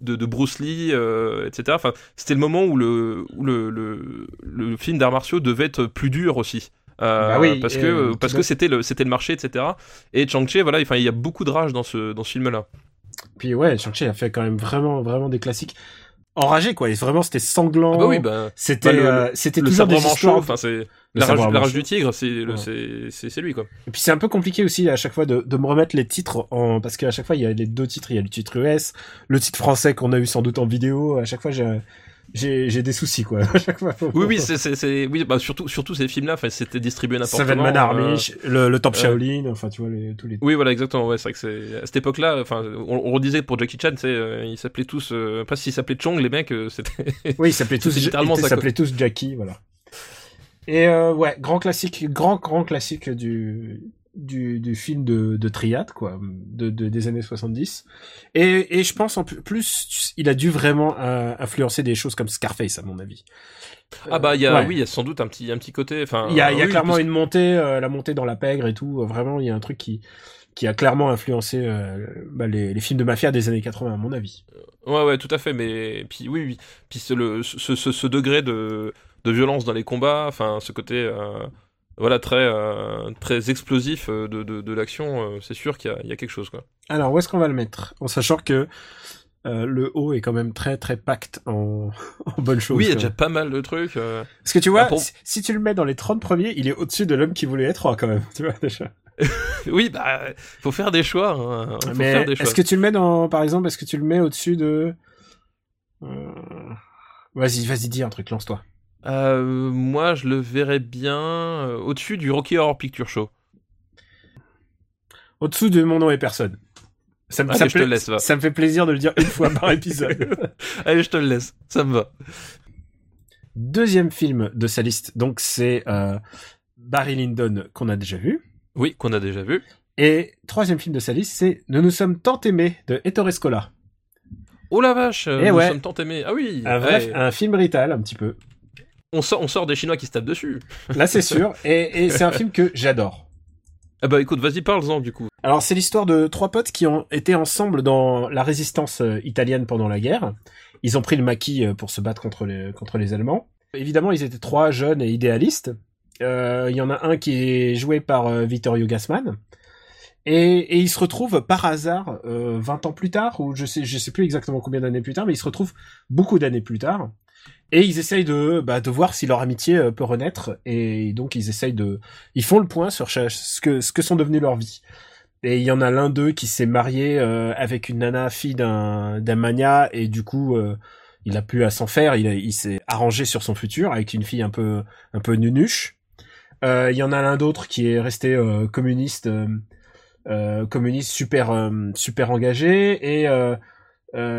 de, de, Bruce Lee euh, etc enfin c'était le moment où le où le le, le film d'arts martiaux devait être plus dur aussi euh, Bah oui, parce que parce que c'était le c'était le marché etc et Chang-Chi voilà enfin il y a beaucoup de rage dans ce dans ce film là Puis ouais, Shang-Chi a fait quand même vraiment, vraiment des classiques enragés quoi. Et vraiment, c'était sanglant. ah bah oui bah C'était, bah, le- euh, c'était le toujours sabre des histoires. enfin c'est la rage, la rage du tigre, c'est Ouais. c'est c'est c'est lui quoi. Et puis c'est un peu compliqué aussi à chaque fois de, de me remettre les titres en parce qu'à chaque fois il y a les deux titres, il y a le titre US, le titre français qu'on a eu sans doute en vidéo. À chaque fois j'ai j'ai j'ai des soucis quoi. [LAUGHS] À chaque fois. Oui oui c'est c'est c'est oui bah surtout surtout ces films là, enfin c'était distribué n'importe Seven comment. Man Army, euh, le, le Top euh, Shaolin, enfin tu vois les, tous les. Oui voilà exactement ouais c'est vrai que c'est à cette époque-là enfin on, on redisait pour Jackie Chan sais euh, ils s'appelaient tous euh, pas s'ils s'appelaient Chong les mecs euh, c'était Oui, ils s'appelaient [LAUGHS] tous, C'est littéralement ils s'appelaient tous Jackie, voilà. Et euh, ouais, grand classique, grand grand classique du du, du film de, de triade quoi, de, de des années 70. Et et je pense en plus- il a dû vraiment euh, influencer des choses comme Scarface à mon avis. ah bah il y a Ouais. oui il y a sans doute un petit un petit côté enfin Il y a, il y a oui, clairement parce- une montée, euh, la montée dans la pègre et tout. Vraiment, il y a un truc qui qui a clairement influencé euh, bah, les, les films de mafia des années 80 à mon avis. Ouais, ouais, tout à fait. Mais puis oui, oui. Puis le ce, ce, ce degré de, de violence dans les combats, enfin ce côté euh, voilà très euh, très explosif euh, de, de, de l'action, euh, c'est sûr qu'il y a, il y a quelque chose quoi. Alors, où est-ce qu'on va le mettre? En sachant que euh, le haut est quand même très très pacte en, [LAUGHS] en bonne chose. oui, il y a déjà pas mal de trucs. Parce que tu vois, Ah, pour- si, si tu le mets dans les 30 premiers, il est au-dessus de l'homme qui voulait être roi quand même, [LAUGHS] tu vois déjà. [LAUGHS] Oui, bah faut faire des choix. Hein. Faut Mais faire des choix. est-ce que tu le mets dans, par exemple, est-ce que tu le mets au-dessus de... Vas-y, vas-y, dis un truc, lance-toi. Euh, moi, je le verrais bien euh, au-dessus du Rocky Horror Picture Show. Au-dessous de mon nom et personne. Ça me, Allez, ça, je te pla- laisse, va. ça me fait plaisir de le dire une fois [LAUGHS] par épisode. [LAUGHS] Allez, je te le laisse. Ça me va. Deuxième film de sa liste, donc c'est euh, Barry Lyndon qu'on a déjà vu. Oui, qu'on a déjà vu. Et troisième film de sa liste, c'est Nous nous sommes tant aimés de Ettore Scola. Oh la vache, euh, Eh nous ouais. sommes tant aimés. Ah oui. Un, vrai, ouais. un film brital, un petit peu. On sort, on sort des Chinois qui se tapent dessus. Là, c'est sûr. Et, et c'est un film que j'adore. Ah bah écoute, vas-y, parle-en du coup. Alors, c'est l'histoire de trois potes qui ont été ensemble dans la résistance euh, italienne pendant la guerre. Ils ont pris le maquis euh, pour se battre contre les, contre les Allemands. Évidemment, ils étaient trois jeunes et idéalistes. Euh, Il y en a un qui est joué par euh, Vittorio Gassman. Et, et ils se retrouvent par hasard, euh, 20 ans plus tard, ou je sais, je sais plus exactement combien d'années plus tard, mais ils se retrouvent beaucoup d'années plus tard. Et ils essayent de, bah, de voir si leur amitié euh, peut renaître. Et donc ils essayent de, ils font le point sur ce que, ce que sont devenues leurs vies. Et il y en a l'un d'eux qui s'est marié euh, avec une nana fille d'un d'un mania et du coup euh, il a plus à s'en faire. Il, il s'est arrangé sur son futur avec une fille un peu un peu nunuche. Euh, Il y en a l'un d'autre qui est resté euh, communiste communiste super super engagé et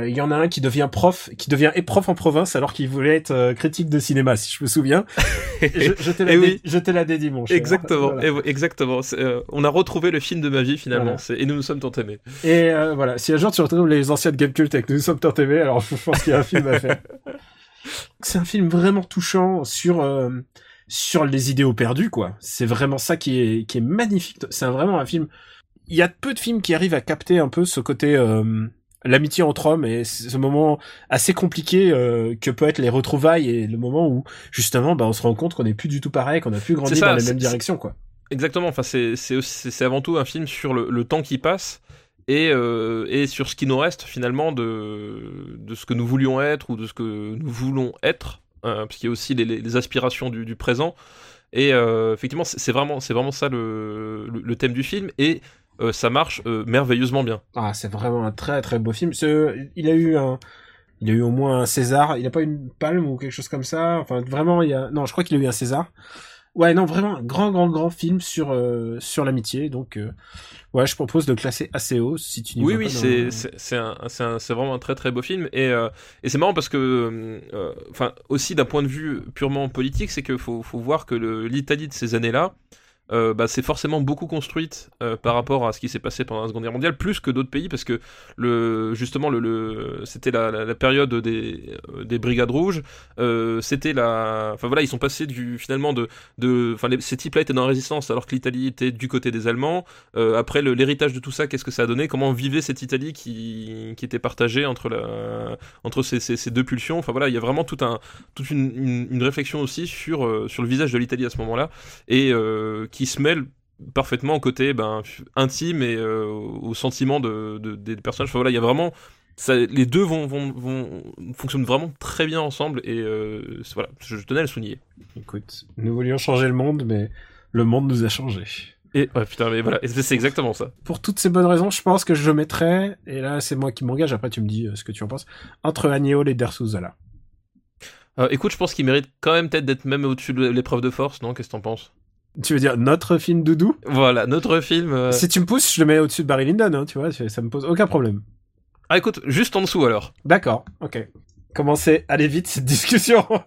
il y en a un qui devient prof, qui devient prof en province alors qu'il voulait être euh, critique de cinéma, si je me souviens. [LAUGHS] je, je te la, Eh oui. la cher. Exactement, Voilà. et- exactement. Euh, on a retrouvé le film de ma vie finalement, Voilà. et nous nous sommes tant aimés. Et euh, voilà, si un jour tu retrouves les anciennes Game Cult et que nous sommes tant aimés, alors je pense qu'il y a un film à faire. [LAUGHS] C'est un film vraiment touchant sur euh, sur les idéaux perdus, quoi. C'est vraiment ça qui est qui est magnifique. C'est vraiment un film. Il y a peu de films qui arrivent à capter un peu ce côté euh, l'amitié entre hommes et ce moment assez compliqué euh, que peut être les retrouvailles et le moment où justement bah on se rend compte qu'on n'est plus du tout pareil, qu'on a plus grandi ça, dans la même direction, quoi. Exactement, enfin c'est avant tout un film sur le, le temps qui passe et, euh, et sur ce qui nous reste finalement de, de ce que nous voulions être ou de ce que nous voulons être, euh, parce qu'il y a aussi les, les aspirations du, du, présent. Et euh, effectivement, c'est vraiment, c'est vraiment ça le, le, le, thème du film, et euh, ça marche euh, merveilleusement bien. Ah, c'est vraiment un très très beau film. Ce, il a eu un, il a eu au moins un César. Il a pas une palme ou quelque chose comme ça. Enfin, vraiment, il y a, non, je crois qu'il a eu un César. Ouais, non, vraiment un grand, grand, grand film sur euh, sur l'amitié. Donc, ouais, je propose de classer assez haut si tu n'y Oui, oui, c'est dans- c'est un, un- vraiment un très très beau film et et c'est marrant parce que enfin aussi d'un point de vue purement politique, c'est que faut faut voir que l'Italie de ces années-là. Euh, bah, c'est forcément beaucoup construite euh, par rapport à ce qui s'est passé pendant la Seconde Guerre mondiale, plus que d'autres pays, parce que le, justement, le, c'était la, période des, euh, des brigades rouges. C'était la, enfin voilà, ils sont passés du finalement de, de, enfin ces types-là étaient dans la résistance, alors que l'Italie était du côté des Allemands. Après, l'héritage de tout ça, qu'est-ce que ça a donné? Comment vivait cette Italie qui, qui était partagée entre la, entre ces, ces, deux pulsions? Enfin voilà, il y a vraiment tout un, toute une, une, réflexion aussi sur, sur le visage de l'Italie à ce moment-là et euh, qui se mêle parfaitement au côté ben, intime et euh, au sentiment de, de- des personnages. Enfin voilà, il y a vraiment ça, les deux vont, vont, vont fonctionnent vraiment très bien ensemble et euh, voilà, je, je tenais à le souligner. Écoute, nous voulions changer le monde, mais le monde nous a changé. Et ouais, putain, mais voilà, c'est exactement ça. Pour toutes ces bonnes raisons, je pense que je mettrais, et là c'est moi qui m'engage, après tu me dis euh, ce que tu en penses, entre Agnol et Dersouzala. Écoute, je pense qu'il mérite quand même peut-être d'être même au-dessus de l'épreuve de force, non? Qu'est-ce que t'en penses? Tu veux dire notre film doudou? Voilà, notre film. euh, Si tu me pousses, je le mets au-dessus de Barry Lyndon, hein, tu vois, ça me pose aucun problème. Ah, écoute, juste en dessous alors. D'accord, ok. Commencez, allez vite cette discussion. [LAUGHS]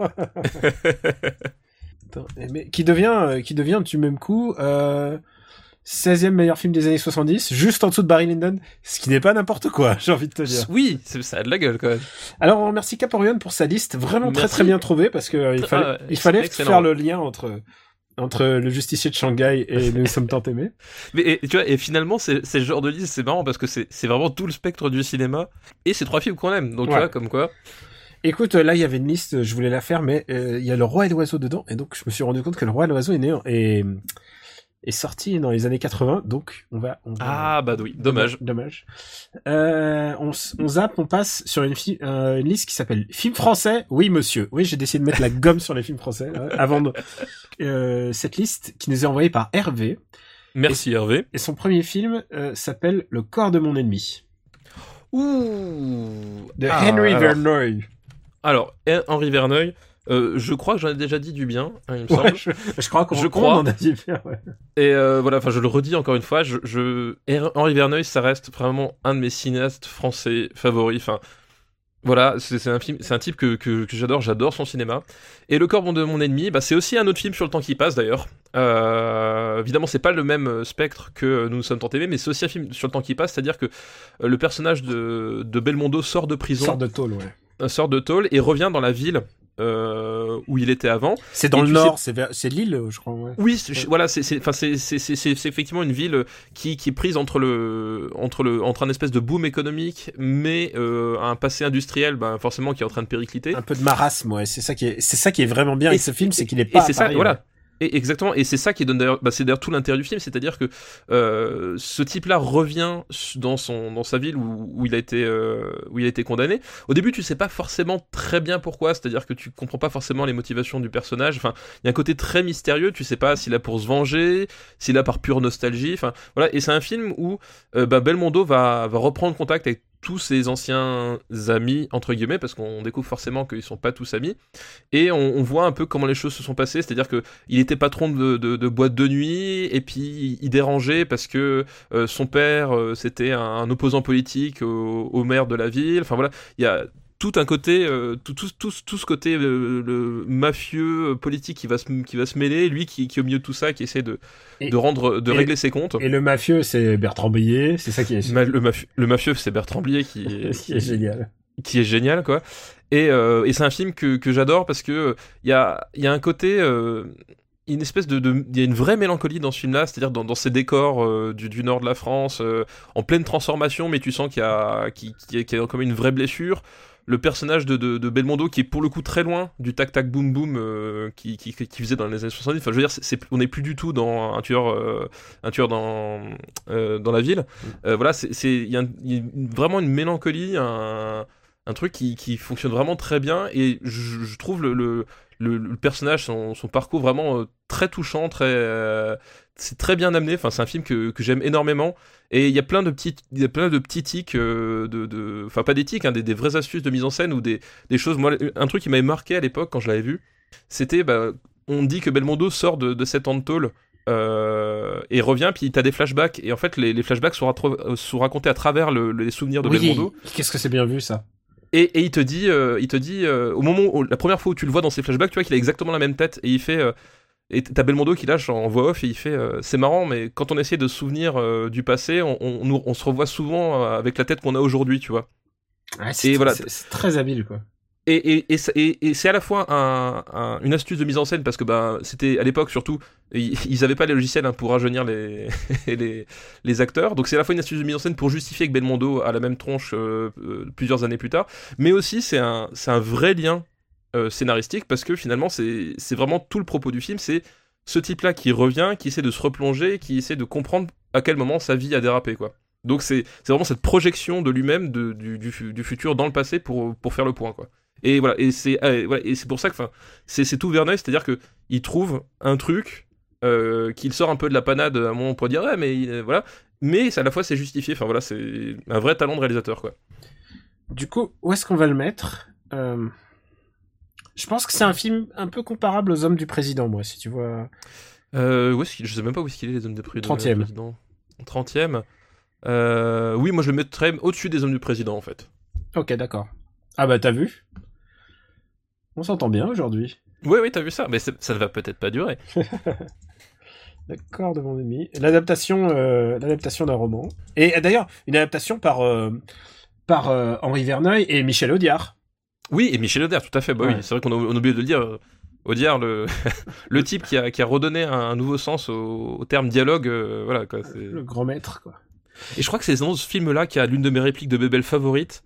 Attends, mais qui devient, euh, qui devient du même coup, euh, 16e meilleur film des années 70, juste en dessous de Barry Lyndon, ce qui n'est pas n'importe quoi, [LAUGHS] j'ai envie de te dire. Oui, ça a de la gueule quand même. Alors on remercie Caporion pour sa liste, vraiment très Merci. très bien trouvée, parce que euh, il fallait, ah, il fallait faire le lien entre entre le justicier de Shanghai et [LAUGHS] nous sommes tant aimés. Mais et, tu vois, et finalement, c'est le genre de liste, c'est marrant parce que c'est c'est vraiment tout le spectre du cinéma et c'est trois films qu'on aime. Donc tu Ouais. vois, comme quoi. Écoute, là il y avait une liste, je voulais la faire, mais euh, il y a le roi et l'oiseau dedans, et donc je me suis rendu compte que le roi et l'oiseau est né en- est, est sorti dans les années 80, donc on va, on va Ah bah oui, dommage. Dommage. Euh, on, zappe, on passe sur une, euh, une liste qui s'appelle Film français. Oui, monsieur. Oui, j'ai décidé de mettre la [LAUGHS] gomme sur les films français hein, avant de, euh, cette liste qui nous est envoyée par Hervé. Merci Hervé. Et son premier film s'appelle Le corps de mon ennemi Ouh. de Ah, Henry alors- Verneuil. Alors, Hen- Henri Verneuil, euh, je crois que j'en ai déjà dit du bien, hein, il me Ouais, semble. je, je crois qu'on crois. en a dit bien, ouais. Et euh, voilà, enfin, je le redis encore une fois, je, je... Her- Henri Verneuil, ça reste vraiment un de mes cinéastes français favoris. Enfin, voilà, c'est un film, c'est un type que, que, que j'adore, j'adore son cinéma. Et Le corps de mon ennemi, bah, c'est aussi un autre film sur le temps qui passe d'ailleurs. Euh, évidemment, c'est pas le même spectre que Nous nous sommes tant aimés, mais c'est aussi un film sur le temps qui passe, c'est-à-dire que euh, le personnage de, de Belmondo sort de prison, Sorte de tôle, ouais. sort de tôle et revient dans la ville euh, où il était avant. C'est dans Et le nord, c'est vers- c'est l'île, je crois, ouais. Oui, c'est- je- voilà, c'est c'est c'est c'est c'est c'est c'est effectivement une ville qui qui est prise entre le entre le entre un espèce de boom économique, mais euh, un passé industriel, ben forcément qui est en train de péricliter. Un peu de marasme, ouais. C'est ça qui est, c'est ça qui est vraiment bien Et avec ce film, c'est qu'il est Et pas c'est à ça, voilà. Et exactement, et c'est ça qui donne d'ailleurs, bah, c'est d'ailleurs tout l'intérêt du film, c'est-à-dire que euh, ce type-là revient dans son dans sa ville où, il a été euh, où il a été condamné. Au début, tu sais pas forcément très bien pourquoi, c'est-à-dire que tu comprends pas forcément les motivations du personnage. Enfin, il y a un côté très mystérieux. Tu sais pas s'il a pour se venger, s'il a par pure nostalgie. Enfin, voilà. Et c'est un film où euh, bah, Belmondo va va reprendre contact avec tous ses anciens amis entre guillemets parce qu'on découvre forcément qu'ils sont pas tous amis. Et on, voit un peu comment les choses se sont passées c'est à dire que il était patron de, de, boîte de nuit et puis il dérangeait parce que euh, son père euh, c'était un, un opposant politique au, au maire de la ville. Enfin voilà. Il y a tout un côté euh, tout, tout, tout, tout ce côté euh, le mafieux euh, politique qui va se, qui va se mêler lui qui, qui est au milieu de tout ça qui essaie de, Et- de rendre de et- régler ses comptes. Et le mafieux, c'est Bertrand Blier, c'est ça qui est, Ma- le, mafieux, le mafieux c'est Bertrand Blier qui [LAUGHS] est, qui est génial. qui est génial quoi. Et, euh, et c'est un film que, que j'adore parce que il y a, y a un côté une espèce de il y a une vraie mélancolie dans ce film là c'est à dire dans, dans ces décors euh, du, du nord de la France euh, en pleine transformation mais tu sens qu'il y a y a comme une vraie blessure le personnage de, de, de, Belmondo qui est pour le coup très loin du tac tac boum boum euh, qui, qui, qui, faisait dans les années 70. Enfin, je veux dire, c'est, on n'est plus du tout dans un tueur, euh, un tueur dans, euh, dans la ville. Mm. Euh, voilà, c'est, il y, a vraiment une mélancolie, un, un truc qui, qui fonctionne vraiment très bien et je, je trouve le, le, le, personnage, son, son, parcours vraiment très touchant, très, c'est très bien amené. Enfin, c'est un film que, que j'aime énormément. Et il y a plein de petits, y a plein de petits tics, euh, de, de, enfin pas des tics, hein, des, des, vraies astuces de mise en scène ou des, des choses. Moi, un truc qui m'avait marqué à l'époque quand je l'avais vu, c'était, bah, on dit que Belmondo sort de, de cette tôle euh, et revient, puis t'as des flashbacks. Et en fait, les, les flashbacks sont, euh, sont, racontés à travers le, les souvenirs de Belmondo. Qu'est-ce que c'est bien vu ça et, et, il te dit, euh, il te dit, euh, au moment où la première fois où tu le vois dans ses flashbacks, tu vois qu'il a exactement la même tête et il fait, et t'as Belmondo qui lâche en voix off et il fait euh, C'est marrant, mais quand on essaie de se souvenir euh, du passé, on, on, on, se revoit souvent euh, avec la tête qu'on a aujourd'hui, tu vois. c'est voilà. très habile, quoi. Et, et, et, et c'est à la fois un, un, une astuce de mise en scène parce que bah, c'était à l'époque surtout, ils n'avaient pas les logiciels hein, pour rajeunir les, [LAUGHS] les, les, acteurs. Donc c'est à la fois une astuce de mise en scène pour justifier que Belmondo a la même tronche plusieurs années plus tard. Mais aussi c'est un, un vrai lien euh, scénaristique parce que finalement c'est vraiment tout le propos du film, c'est ce type-là qui revient, qui essaie de se replonger, qui essaie de comprendre à quel moment sa vie a dérapé quoi. Donc c'est vraiment cette projection de lui-même du, du, futur dans le passé pour, pour faire le point quoi. Et voilà, et c'est euh, voilà, pour ça que c'est tout Verneuil, c'est-à-dire que il trouve un truc euh, qu'il sort un peu de la panade à un moment pour dire ouais mais voilà, mais à la fois c'est justifié. Enfin voilà, c'est un vrai talent de réalisateur quoi. Du coup, où est-ce qu'on va le mettre? Je pense que c'est un film un peu comparable aux Hommes du Président, moi, si tu vois. Euh, où est-ce je sais même pas où est-ce qu'il est, les Hommes du Président. 30ème. 30ème. Euh, oui, moi je le mettrais au-dessus des Hommes du Président, en fait. Ok, d'accord. Ah bah t'as vu? On s'entend bien aujourd'hui. Oui, oui, t'as vu ça, mais ça ne va peut-être pas durer. [LAUGHS] D'accord, de mon ami. L'adaptation, euh, l'adaptation d'un roman. Et d'ailleurs, une adaptation par, euh, par euh, Henri Verneuil et Michel Audiard. Oui, et Michel Audiard, tout à fait. Bah oui, c'est vrai qu'on a, oublié de le dire. Euh, Audiard, le, [LAUGHS] le type qui a, qui a redonné un, nouveau sens au, terme dialogue, euh, voilà quoi. Le grand maître, quoi. Et je crois que c'est dans ce film-là qu'il y a l'une de mes répliques de Bébel favorite,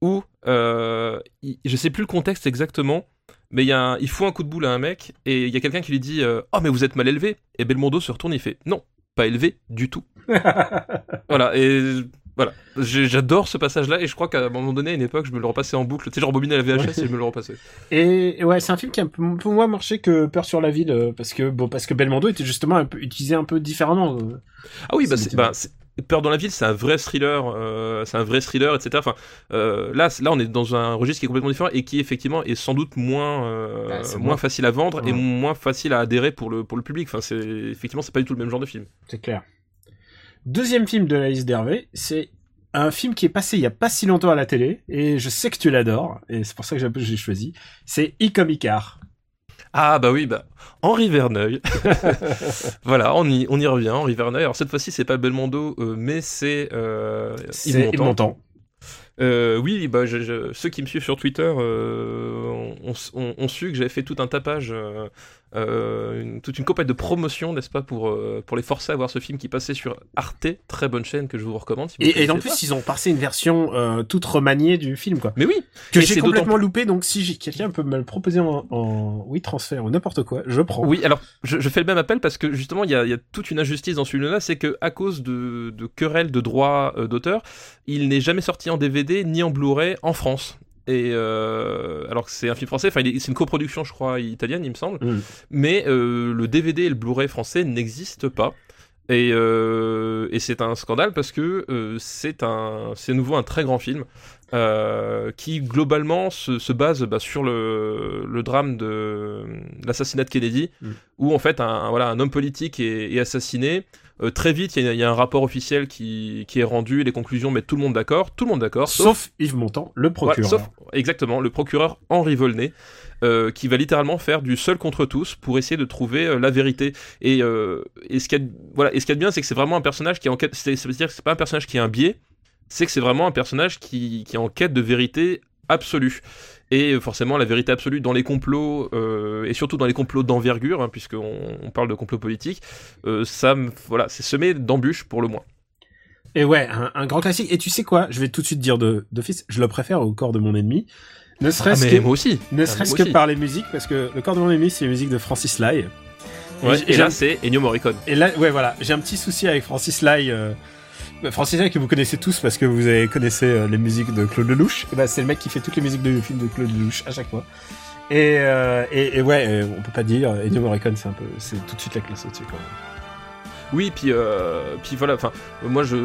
où euh, je sais plus le contexte exactement, mais il, y a il fout un coup de boule à un mec, et il y a quelqu'un qui lui dit euh, Oh, mais vous êtes mal élevé Et Belmondo se retourne, il fait Non, pas élevé du tout. [LAUGHS] voilà, et voilà, j'adore ce passage-là et je crois qu'à un moment donné, à une époque, je me le repassais en boucle. Tu sais, genre bobiner la VHS et je me le repassais. Et ouais, c'est un film qui a un peu, moins marché que Peur sur la ville euh, parce que bon, parce que Belmondo était justement un peu utilisé un peu différemment. Euh. ah oui, bah c'est bah, Peur dans la ville, c'est un vrai thriller, euh, c'est un vrai thriller, etc. Enfin, euh, là, là, on est dans un registre qui est complètement différent et qui effectivement est sans doute moins, euh, bah, moins facile à vendre et moins facile à adhérer pour le pour le public. Enfin, c'est effectivement, c'est pas du tout le même genre de film. C'est clair. Deuxième film de la liste d'Hervé, c'est un film qui est passé il y a pas si longtemps à la télé, et je sais que tu l'adores, et c'est pour ça que j'ai choisi. C'est Icom Icar. Ah bah oui, bah Henri Verneuil. [LAUGHS] [LAUGHS] voilà, on y, on y revient, Henri Verneuil. Alors cette fois-ci, c'est pas Belmondo, euh, mais c'est euh, Yves Montand. Euh, oui, bah, ceux qui me suivent sur Twitter euh, ont, su que j'avais fait tout un tapage euh, euh, une, toute une campagne de promotion, n'est-ce pas, pour, euh, pour les forcer à voir ce film qui passait sur Arte, très bonne chaîne que je vous recommande. et, en plus, ils ont passé une version euh, toute remaniée du film, quoi. Mais oui, que j'ai complètement loupé. Donc, si quelqu'un peut me le proposer en, en, oui transfert ou n'importe quoi, je prends. Oui, alors je, je, fais le même appel parce que justement, il y a, y a, toute une injustice dans ce film-là, c'est que à cause de, de querelles de droits d'auteur, il n'est jamais sorti en DVD ni en Blu-ray en France. Et euh, alors que c'est un film français, enfin c'est une coproduction je crois italienne il me semble, mm. mais euh, le DVD et le Blu-ray français n'existent pas. Et, euh, et c'est un scandale parce que c'est un, c'est nouveau un très grand film qui globalement se, se base bah, sur le, le, drame de l'assassinat de Kennedy, mm. où en fait un, voilà un homme politique est, est assassiné. Euh, très vite, il y, y, a un rapport officiel qui, qui est rendu, les conclusions mettent tout le monde d'accord, tout le monde d'accord, sauf... sauf... Yves Montand, le procureur. sauf, exactement, le procureur Henri Volney, euh, qui va littéralement faire du seul contre tous pour essayer de trouver euh, la vérité. Et, et ce qu'il y a, voilà, et ce y a de bien, c'est que c'est vraiment un personnage qui est en quête. C'est-à-dire que c'est pas un personnage qui a un biais, c'est que c'est vraiment un personnage qui, qui est en quête de vérité absolue. Et forcément, la vérité absolue dans les complots, euh, et surtout dans les complots d'envergure, hein, puisqu'on on parle de complots politiques, euh, ça, voilà, c'est semé d'embûches pour le moins. Et ouais, un, un grand classique. Et tu sais quoi? Je vais tout de suite dire d'office, je le préfère au corps de mon ennemi. Ne Ah, serait-ce que, moi aussi. ne Ah, serait-ce que aussi. par les musiques, parce que le corps de mon ennemi, c'est les musiques de Francis Lai. Ouais, et là, c'est Ennio Morricone. Et là, ouais, voilà, j'ai un petit souci avec Francis Lai. euh, Francis Lai que vous connaissez tous parce que vous avez connaissez euh, les musiques de Claude Lelouch. Et bah, c'est le mec qui fait toutes les musiques de films de Claude Lelouch à chaque fois. Et, euh, ouais, euh, on peut pas dire Ennio Morricone, c'est un peu, c'est tout de suite la classe au-dessus. Quand même. Oui, puis, puis voilà, enfin, moi, je,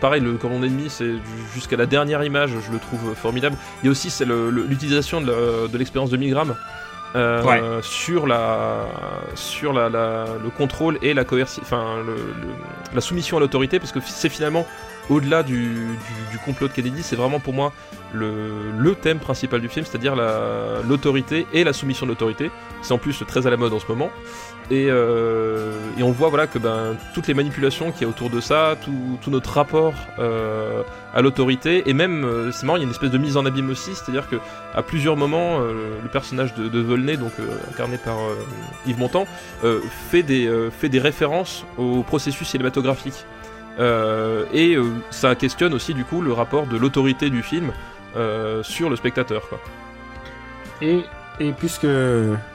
pareil, le, mon ennemi, c'est ju- jusqu'à la dernière image, je le trouve formidable. Il y a aussi c'est l'utilisation de, la- de l'expérience de Milgram euh, Ouais. sur la, sur la, la- le contrôle et la enfin, le- le- la soumission à l'autorité, parce que c'est finalement au-delà du, du, du complot de Kennedy, c'est vraiment pour moi le, le thème principal du film, c'est-à-dire la- l'autorité et la soumission de l'autorité. C'est en plus très à la mode en ce moment. Et, euh, et on voit voilà que ben, toutes les manipulations qu'il y a autour de ça, tout, notre rapport euh, à l'autorité, et même, euh, c'est marrant, il y a une espèce de mise en abîme aussi, c'est-à-dire que à plusieurs moments, le personnage de, Volney, donc incarné par Yves Montand, fait, des, fait des références au processus cinématographique. Et ça questionne aussi du coup le rapport de l'autorité du film sur le spectateur. Quoi. Et, et puisque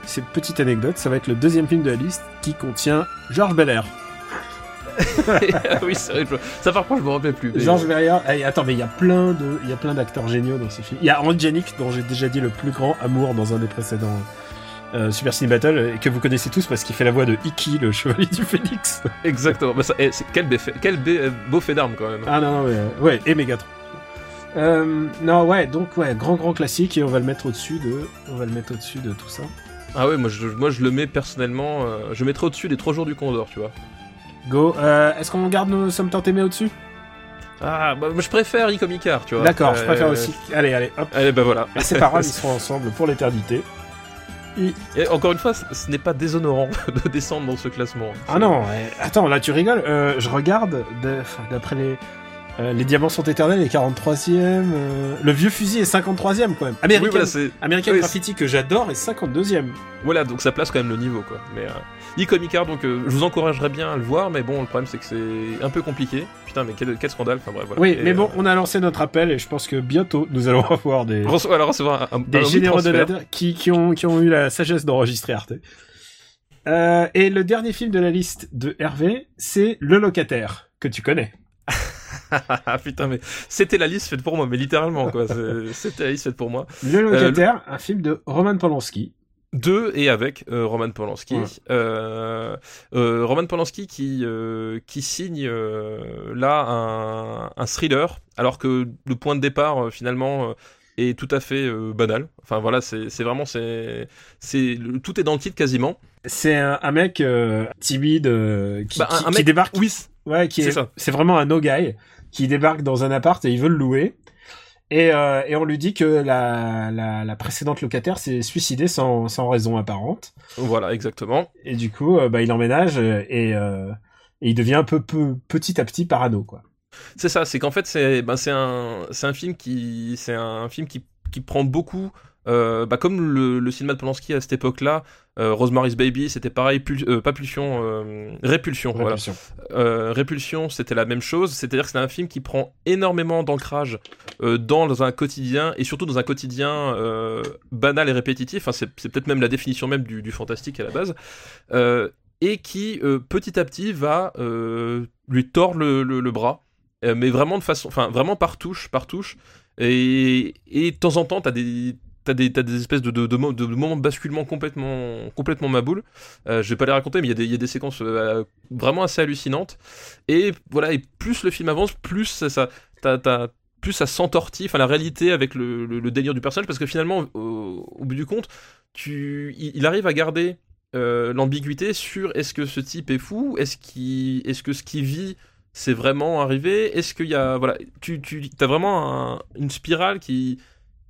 cette petite anecdote, ça va être le deuxième film de la liste qui contient Georges Belair. [LAUGHS] Oui, c'est vrai, je- ça par contre je me rappelle plus. mais- Georges Belair. eh, attends, mais il y a plein de, il y a plein d'acteurs géniaux dans ce film. Il y a Andy Janik, dont j'ai déjà dit le plus grand amour dans un des précédents euh, Super Cine Battle, et que vous connaissez tous parce qu'il fait la voix de Iki, le chevalier du Phénix. Exactement. Bah, ça, eh, c'est- quel, beau fait d'armes quand même. Ah non, non, mais, euh, ouais, et Megatron. Euh, non, ouais, donc ouais, grand grand classique et on va le mettre au-dessus de, on va le mettre au-dessus de tout ça. Ah ouais, moi je, moi je le mets personnellement, euh, je mettrais au-dessus des 3 jours du Condor, tu vois. Go. Euh, Est-ce qu'on garde nos sommes tant aimés au-dessus? Ah, bah, je préfère Icom Icar, tu vois. D'accord, je Euh, préfère aussi. Allez, allez, hop. Allez, bah voilà. Ces paroles, [LAUGHS] ils seront ensemble pour l'éternité. Et encore une fois, ce, n'est pas déshonorant [LAUGHS] de descendre dans ce classement. Ah non, attends, là tu rigoles. Je regarde, d'après les. Euh, les diamants sont éternels, les 43e. euh, le vieux fusil est 53e quand même. American, Oui, voilà, c'est. American oui, Graffiti que j'adore est 52e. Voilà, donc ça place quand même le niveau, quoi. Mais euh, donc euh, je vous encouragerais bien à le voir, mais bon, le problème c'est que c'est un peu compliqué. Putain, mais quel, quel scandale, enfin bref, voilà. Oui, Et, mais bon, euh, on a lancé notre appel et je pense que bientôt nous allons [LAUGHS] avoir des, rece- alors recevoir un, un, des un transfert. donateurs qui, qui, ont, qui ont eu la sagesse d'enregistrer Arte. Euh, et le dernier film de la liste de Hervé, c'est Le Locataire, que tu connais. [LAUGHS] Ah [LAUGHS] putain, mais c'était la liste faite pour moi, mais littéralement, quoi. [LAUGHS] C'était la liste faite pour moi. Le Locataire, un film de Roman Polanski. De et avec euh, Roman Polanski. Ouais. Euh, euh, Roman Polanski qui, euh, qui signe euh, là un, un thriller, alors que le point de départ, euh, finalement, euh, est tout à fait euh, banal. Enfin voilà, c'est vraiment. c'est c'est Tout est dans le titre quasiment. C'est un, un mec euh, timide euh, qui, Bah, un- qui- un qui mec- débarque. Oui, Ouais, qui est. C'est vraiment un no guy qui débarque dans un appart et il veut le louer. Et, euh, et on lui dit que la, la, la précédente locataire s'est suicidée sans, sans raison apparente. voilà, exactement. Et du coup, euh, bah, il emménage euh, et, euh, et il devient un peu, peu petit à petit parano, quoi. C'est ça, c'est qu'en fait c'est ben, un un film qui c'est un film qui, qui prend beaucoup euh, bah, comme le, le cinéma de Polanski à cette époque-là, euh, Rosemary's Baby, c'était pareil, pul- euh, pas pulsion, euh, répulsion, voilà. Répulsion. Répulsion, c'était la même chose, c'est-à-dire que c'est un film qui prend énormément d'ancrage dans un quotidien, et surtout dans un quotidien banal et répétitif, enfin, c'est peut-être même la définition même du, du fantastique à la base, et qui petit à petit va lui tordre le, le- le bras, mais vraiment de façon, enfin vraiment par touche, par touche, et, et de temps en temps, t'as des... T'as des, des espèces de, de, de, mo- de moments de basculement complètement, complètement maboule. Euh, je vais pas les raconter, mais il y, a des- il y a des séquences euh, vraiment assez hallucinantes. Et voilà, et plus le film avance, plus ça, ça, plus ça enfin la réalité avec le, le- délire du personnage, parce que finalement, au, bout du compte, tu, il, arrive à garder euh, l'ambiguïté sur est-ce que ce type est fou, est-ce est-ce que ce qu'il vit c'est vraiment arrivé, est-ce qu'il y a, voilà, tu, tu as vraiment un- une spirale qui,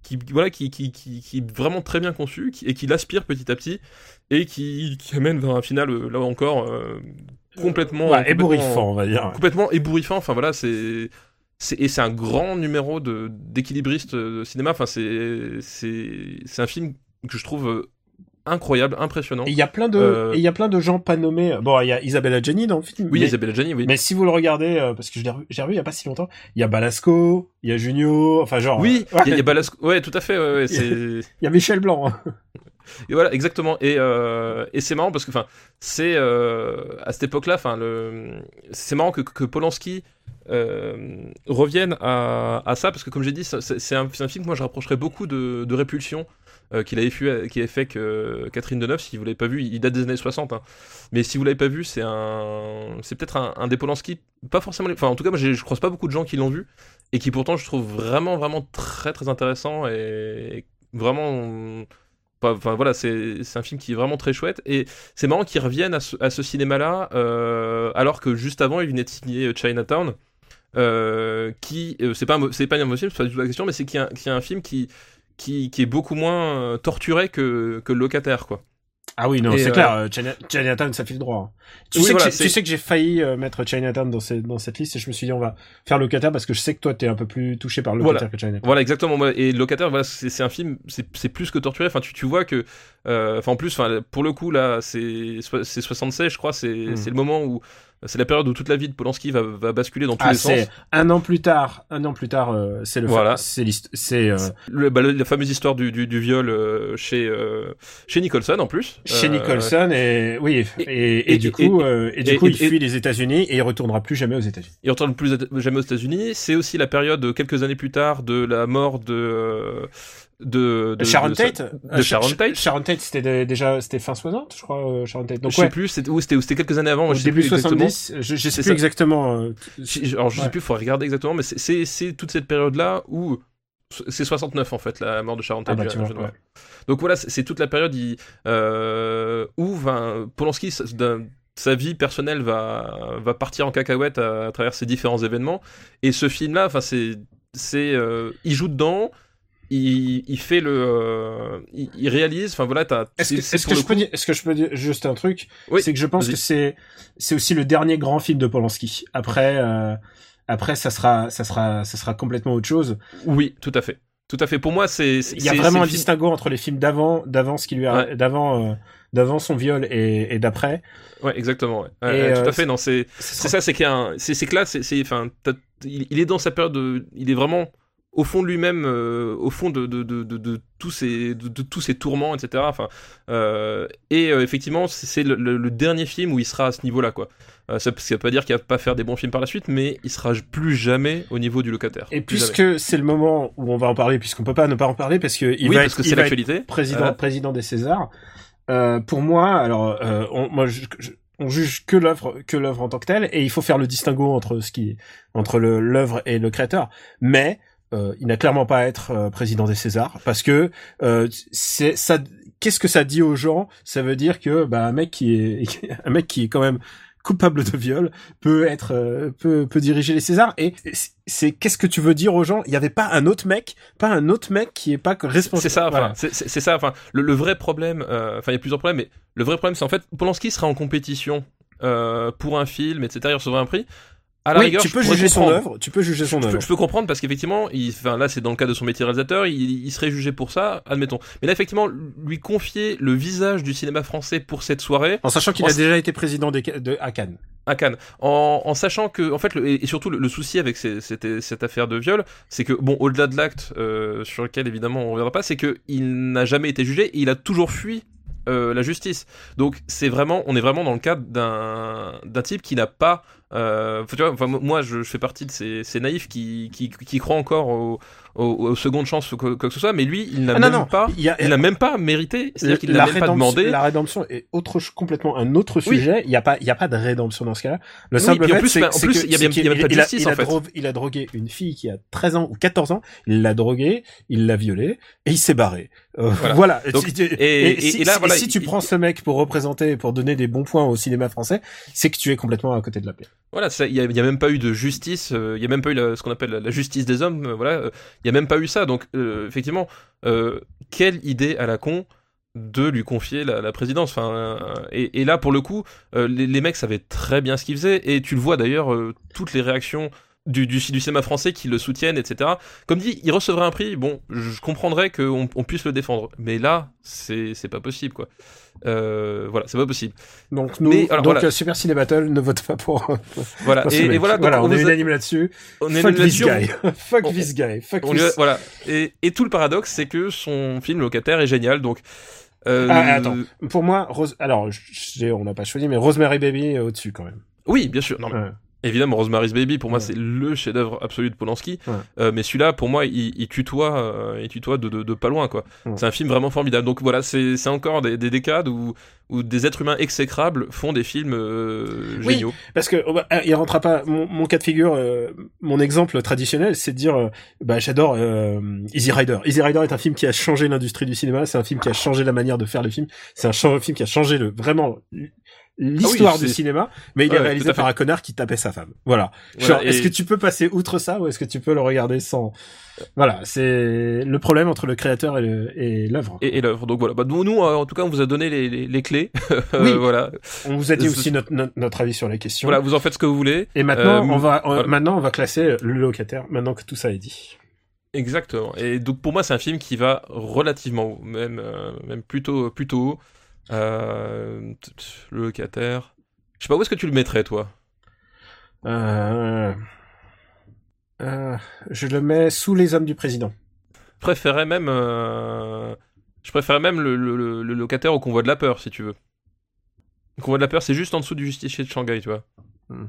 qui, voilà, qui, qui, qui, qui est vraiment très bien conçue qui- et qui l'aspire petit à petit et qui, qui amène vers un final, euh, là encore, euh, complètement, Ouais, complètement- ébouriffant, on va dire. complètement ébouriffant. Enfin voilà, c'est c'est et c'est un grand numéro de d'équilibriste de cinéma. Enfin c'est c'est un film que je trouve euh, incroyable, impressionnant. Et il y a plein de, Euh, et il y a plein de gens pas nommés. Bon, il y a Isabella Jenny dans le film. Oui, mais, Isabella Gianni, oui. mais si vous le regardez, euh, parce que je l'ai revu, j'ai revu il y a pas si longtemps, il y a Balasco, il y a Junio, enfin genre. Oui, euh, ouais, il y a, il y a Balasco- ouais, tout à fait, ouais, ouais, [LAUGHS] c'est... il y a Michel Blanc. Et voilà, exactement. Et, euh, et c'est marrant parce que, enfin, c'est euh, à cette époque-là, enfin, c'est marrant que, que Polanski euh, revienne à, à ça parce que, comme j'ai dit, c'est un, film que moi je rapprocherais beaucoup de, de Répulsion. qu'il avait, fait, qu'il avait fait que Catherine Deneuve, si vous l'avez pas vu, il date des années 60. hein. Mais si vous l'avez pas vu, c'est un, c'est peut-être un, un des Polanski, pas forcément, enfin en tout cas, moi je croise pas beaucoup de gens qui l'ont vu et qui pourtant je trouve vraiment, vraiment très, très intéressant et vraiment Enfin voilà, c'est un film qui est vraiment très chouette et c'est marrant qu'ils reviennent à ce, cinéma-là euh, alors que juste avant il venait de signer Chinatown, euh, qui euh, c'est pas c'est pas film, c'est pas du tout la question, mais c'est qu'il y, a- un film qui est beaucoup moins euh, torturé que, que le locataire quoi. Ah oui, non, c'est euh, clair. euh, China- Chinatown, ça file droit. hein. Tu, Oui, sais voilà, que tu sais que j'ai failli euh, mettre Chinatown dans, ces- dans cette liste et je me suis dit on va faire locataire parce que je sais que toi t'es un peu plus touché par Voilà. locataire que Chinatown. Voilà, exactement. Et Locataire, voilà, c'est un film, c'est plus que torturé. Enfin, tu, tu vois que, euh, enfin, en plus, enfin, pour le coup, là, c'est so- c'est 76, je crois, c'est Hmm. c'est le moment où, c'est la période où toute la vie de Polanski va, va basculer dans tous Ah, les c'est sens. un an plus tard. Un an plus tard, euh, c'est le. Voilà. C'est euh, bah, la fameuse histoire du, du, du viol euh, chez, euh, chez Nicholson, en plus. chez Nicholson et oui et, et, et et- du coup et, du coup il fuit les États-Unis et il retournera plus jamais aux États-Unis. Il retourne plus jamais aux États-Unis. C'est aussi la période, quelques années plus tard, de la mort de. De, de Sharon de- Tate. de Sharon Sh- Tate. Sharon Tate, c'était déjà c'était fin 60, je crois. euh, Sharon Tate. Donc je sais ouais. plus, c'était ou c'était quelques années avant. Au je sais début plus exactement. 70, je, je sais plus ça. exactement. euh, Alors je Ouais. sais plus, il faudrait regarder exactement, mais c'est- c'est toute cette période-là où c'est 69 en fait la mort de Sharon Ah Tate. bah vois. ouais. Donc voilà, c'est toute la période il- euh, où ben, Polanski sa- vie personnelle va va partir en cacahuète à, à travers ces différents événements. Et ce film-là, enfin c'est c'est euh, il joue dedans. Il, il fait le, euh, il, il réalise. Enfin voilà, t'as. Est-ce que, est-ce que je peux dire, est-ce que je peux dire juste un truc? Oui, C'est que je pense que c'est c'est aussi le dernier grand film de Polanski. Après euh, après ça sera ça sera ça sera complètement autre chose. Oui, tout à fait. Tout à fait. Pour moi, c'est. Il y a vraiment un film- distinguo entre les films d'avant d'avant ce qui lui a Ouais. d'avant euh, d'avant son viol et, et d'après. Ouais, exactement. Ouais. Ouais, ouais, tout euh, à fait. Non, c'est. Ce C'est ça, c'est qu'il y a un... c'est c'est que là, c'est enfin, il, il est dans sa période de, il est vraiment au fond de lui-même, euh, au fond de, de, de, tous ses de, tous ses tourments, etc. Enfin, euh, et euh, effectivement, c'est le, le- le dernier film où il sera à ce niveau-là, quoi. Ça, ça veut pas dire qu'il va pas faire des bons films par la suite, mais il sera plus jamais au niveau du locataire. Et puisque c'est le moment où on va en parler, puisqu'on peut pas ne pas en parler parce que il oui, va parce être, que c'est l'actualité. président président des Césars. Pour moi, alors on, moi je, je- on juge que l'œuvre que l'œuvre en tant que telle et il faut faire le distinguo entre ce qui entre l'œuvre et le créateur. Mais euh, il n'a clairement pas à être euh, président des Césars parce que euh, c'est ça. Qu'est-ce que ça dit aux gens? Ça veut dire que bah un mec qui est [LAUGHS] un mec qui est quand même coupable de viol peut être euh, peut peut diriger les Césars et c'est- qu'est-ce que tu veux dire aux gens? Il y avait pas un autre mec, pas un autre mec qui est pas responsable. C'est ça, Voilà. c'est ça. Enfin, le, le vrai problème, euh, enfin, il y a plusieurs problèmes, mais le vrai problème, c'est en fait, Polanski sera en compétition euh, pour un film, etc. Il recevra un prix. À la oui, rigueur, tu peux juger son œuvre, tu peux juger son Je peux, œuvre. je peux comprendre parce qu'effectivement, enfin là c'est dans le cas de son métier réalisateur, il, il serait jugé pour ça, admettons. Mais là effectivement, lui confier le visage du cinéma français pour cette soirée En sachant qu'il a déjà été président des, de, à Cannes. à Cannes, en, en sachant que, en fait, le- et surtout le, le souci avec ces- cette, cette affaire de viol, c'est que bon, au-delà de l'acte euh, sur lequel évidemment on reviendra pas, c'est que il n'a jamais été jugé et il a toujours fui. euh, la justice. Donc c'est vraiment, on est vraiment dans le cadre d'un d'un type qui n'a pas, euh, tu vois, enfin, moi je, je fais partie de ces, ces naïfs qui, qui, qui croient encore au, au, aux secondes chances ou quoi, quoi que ce soit, mais lui il n'a Ah même non, pas, il a, il même pas mérité, c'est-à-dire qu'il la n'a même pas rédemption- demandé. La rédemption est autre, complètement un autre Oui. sujet. Il y a pas, il y a pas de rédemption dans ce cas-là. Le Oui, simple puis en plus, bah, en plus, il y a il y a même pas de il a- justice, il a en fait. dro- Il a drogué une fille qui a 13 ans ou 14 ans. Il l'a droguée, il l'a violée et il s'est barré. Euh, Voilà. voilà. Donc, Si tu- et- et- si, et là, si- voilà, si tu prends ce mec pour représenter, pour donner des bons points au cinéma français, c'est que tu es complètement à côté de la plaie. Voilà, il y, a- même pas eu de justice, euh, il y a même pas eu ce qu'on appelle la, justice des hommes, euh, voilà, euh, il y a même pas eu ça. Donc euh, effectivement, euh, quelle idée à la con de lui confier la, présidence. Enfin, euh, et, là pour le coup, euh, les, mecs savaient très bien ce qu'ils faisaient et tu le vois d'ailleurs, euh, toutes les réactions du, du, du, cinéma français qui le soutiennent, etc. Comme dit, il recevrait un prix, bon, je comprendrais qu'on on puisse le défendre. Mais là, c'est pas possible, quoi. Euh, voilà, c'est pas possible. Donc, nous, Mais, alors, donc voilà. Super Ciné Battle ne vote pas pour. [LAUGHS] Voilà, et, et, voilà, donc, voilà, on, on est unanime là-dessus. on est Fuck this guy. [LAUGHS] Fuck on- this guy. Fuck on this. voilà. Et, et tout le paradoxe, c'est que son film Locataire est génial, donc. euh, Ah, attends. Pour moi, Rose... alors, on n'a pas choisi, mais Rosemary Baby est au-dessus quand même. Oui, bien sûr. Non, mais Ouais. Évidemment, Rosemary's Baby, pour moi, Ouais. c'est le chef-d'œuvre absolu de Polanski. Ouais. Euh, mais celui-là, pour moi, il, il tutoie, euh, il tutoie de, de, de pas loin, quoi. Ouais. C'est un film vraiment formidable. Donc voilà, c'est encore des, des décades où, où des êtres humains exécrables font des films euh, Oui. géniaux. Parce que oh, bah, il rentrera pas. Mon, mon cas de figure, euh, mon exemple traditionnel, c'est de dire, euh, bah j'adore euh, Easy Rider. Easy Rider est un film qui a changé l'industrie du cinéma. C'est un film qui a changé la manière de faire les films. C'est un film qui a changé le vraiment l'histoire Ah oui, du cinéma. Mais il est Ouais, tout réalisé par un connard qui tapait sa femme. Voilà. Est-ce que tu peux passer outre ça ou est-ce que tu peux le regarder sans Voilà, c'est le problème entre le créateur et l'œuvre. Et, et l'œuvre. Donc voilà. Bah, nous, nous, euh, en tout cas, on vous a donné les, les, les clés. [LAUGHS] Euh, Oui. voilà. On vous a dit aussi notre, notre, notre avis sur la question. Voilà, vous en faites ce que vous voulez. Et maintenant, Euh, on va, on- voilà. maintenant, on va classer le locataire. Maintenant que tout ça est dit. Exactement. Et donc pour moi, c'est un film qui va relativement haut, même euh, même plutôt plutôt haut. Euh, le locataire. Je sais pas où est-ce que tu le mettrais, toi? Euh... Euh, je le mets sous les hommes du président. Je préférais même, euh, je préférais même le, le, locataire au convoi de la peur, si tu veux. Le convoi de la peur, c'est juste en dessous du justicier de Shanghai, tu vois. Hmm.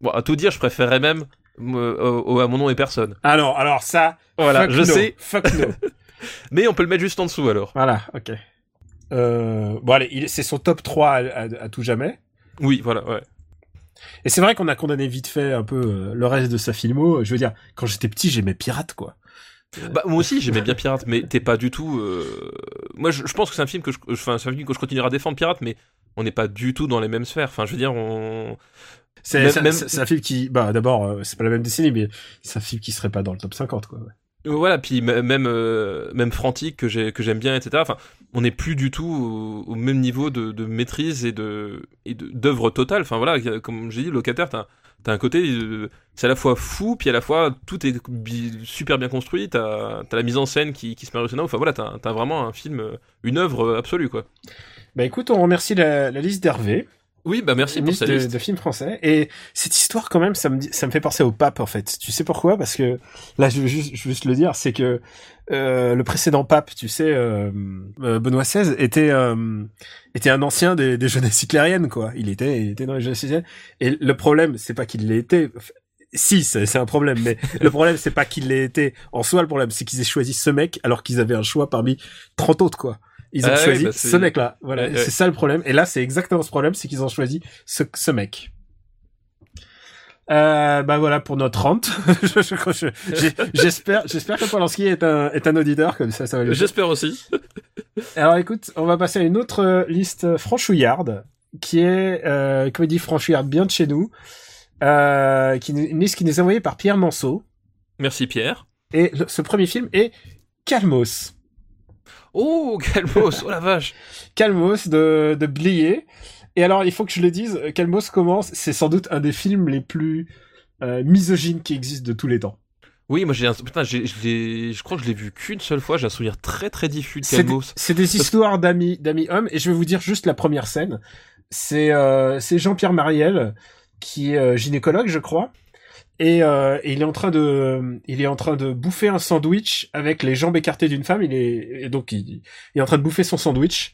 Bon, à tout dire, je préférais même euh, au- à mon nom et personne. Alors, alors ça. Voilà, fuck je no, sais, Fuck no. [LAUGHS] mais on peut le mettre juste en dessous alors. voilà, ok. Euh, bon allez, c'est son top 3 à, à- à tout jamais. Oui, voilà, ouais. Et c'est vrai qu'on a condamné vite fait un peu euh, le reste de sa filmo. Je veux dire, quand j'étais petit, j'aimais Pirate, quoi. Bah, moi aussi, j'aimais [LAUGHS] bien Pirate, mais t'es pas du tout. euh, Moi, je, je pense que c'est un film que je, enfin, c'est un film que je continuerai à défendre Pirate, mais on n'est pas du tout dans les mêmes sphères. Enfin, je veux dire, on. C'est Même- un film qui, bah d'abord, euh, c'est pas la même décennie, mais c'est un film qui serait pas dans le top 50, quoi. ouais. Voilà, puis même euh, même Frantic que j'ai que j'aime bien, etc. Enfin, on n'est plus du tout au, même niveau de, maîtrise et de et d'œuvre totale. Enfin voilà, comme j'ai dit, locataire, t'as t'as un côté, euh, c'est à la fois fou, puis à la fois tout est super bien construit. T'as as la mise en scène qui qui se met au. Enfin voilà, t'as t'as vraiment un film, euh, une œuvre absolue quoi. Bah écoute, on remercie la, la liste d'Hervé. Oui, bah merci pour cette de, de films français. Et cette histoire, quand même, ça me, dit- ça me fait penser au pape, en fait. Tu sais pourquoi? Parce que, là, je veux juste, je veux juste le dire, c'est que euh, le précédent pape, tu sais, euh, euh, Benoît XVI, était, euh, était un ancien des, des jeunesses hitlériennes, quoi. Il était, il était dans les jeunesses hitlériennes. Et le problème, c'est pas qu'il l'ait été... Si, c'est c'est un problème, mais [LAUGHS] le problème, c'est pas qu'il l'ait été en soi, le problème, c'est qu'ils aient choisi ce mec alors qu'ils avaient un choix parmi 30 autres, quoi. Ils ont Ah oui, choisi bah ce mec-là. Voilà, Ouais, ouais. c'est ça le problème. Et là, c'est exactement ce problème, c'est qu'ils ont choisi ce, ce mec. Euh, bah voilà pour notre rente. [LAUGHS] J'espère, j'espère que Polanski est un, est un auditeur comme ça, ça va. J'espère aussi. [LAUGHS] Alors écoute, on va passer à une autre liste franchouillarde, qui est euh, comédie franchouillarde bien de chez nous, euh, qui, une liste qui nous est envoyée par Pierre Manceau. Merci Pierre. Et ce premier film est Calmos. Oh, Calmos, oh la vache. [LAUGHS] Calmos de, de Blier. Et alors, il faut que je le dise, Calmos commence, c'est sans doute un des films les plus euh, misogynes qui existent de tous les temps. Oui, moi j'ai un... Putain, j'ai- je crois que je l'ai vu qu'une seule fois, j'ai un souvenir très très diffus de Calmos. c'est des histoires d'amis d'amis hommes, et je vais vous dire juste la première scène. C'est euh, c'est Jean-Pierre Mariel qui est euh, gynécologue, je crois. Et, euh, et il est en train de, il est en train de bouffer un sandwich avec les jambes écartées d'une femme. Il est, et donc il, il est en train de bouffer son sandwich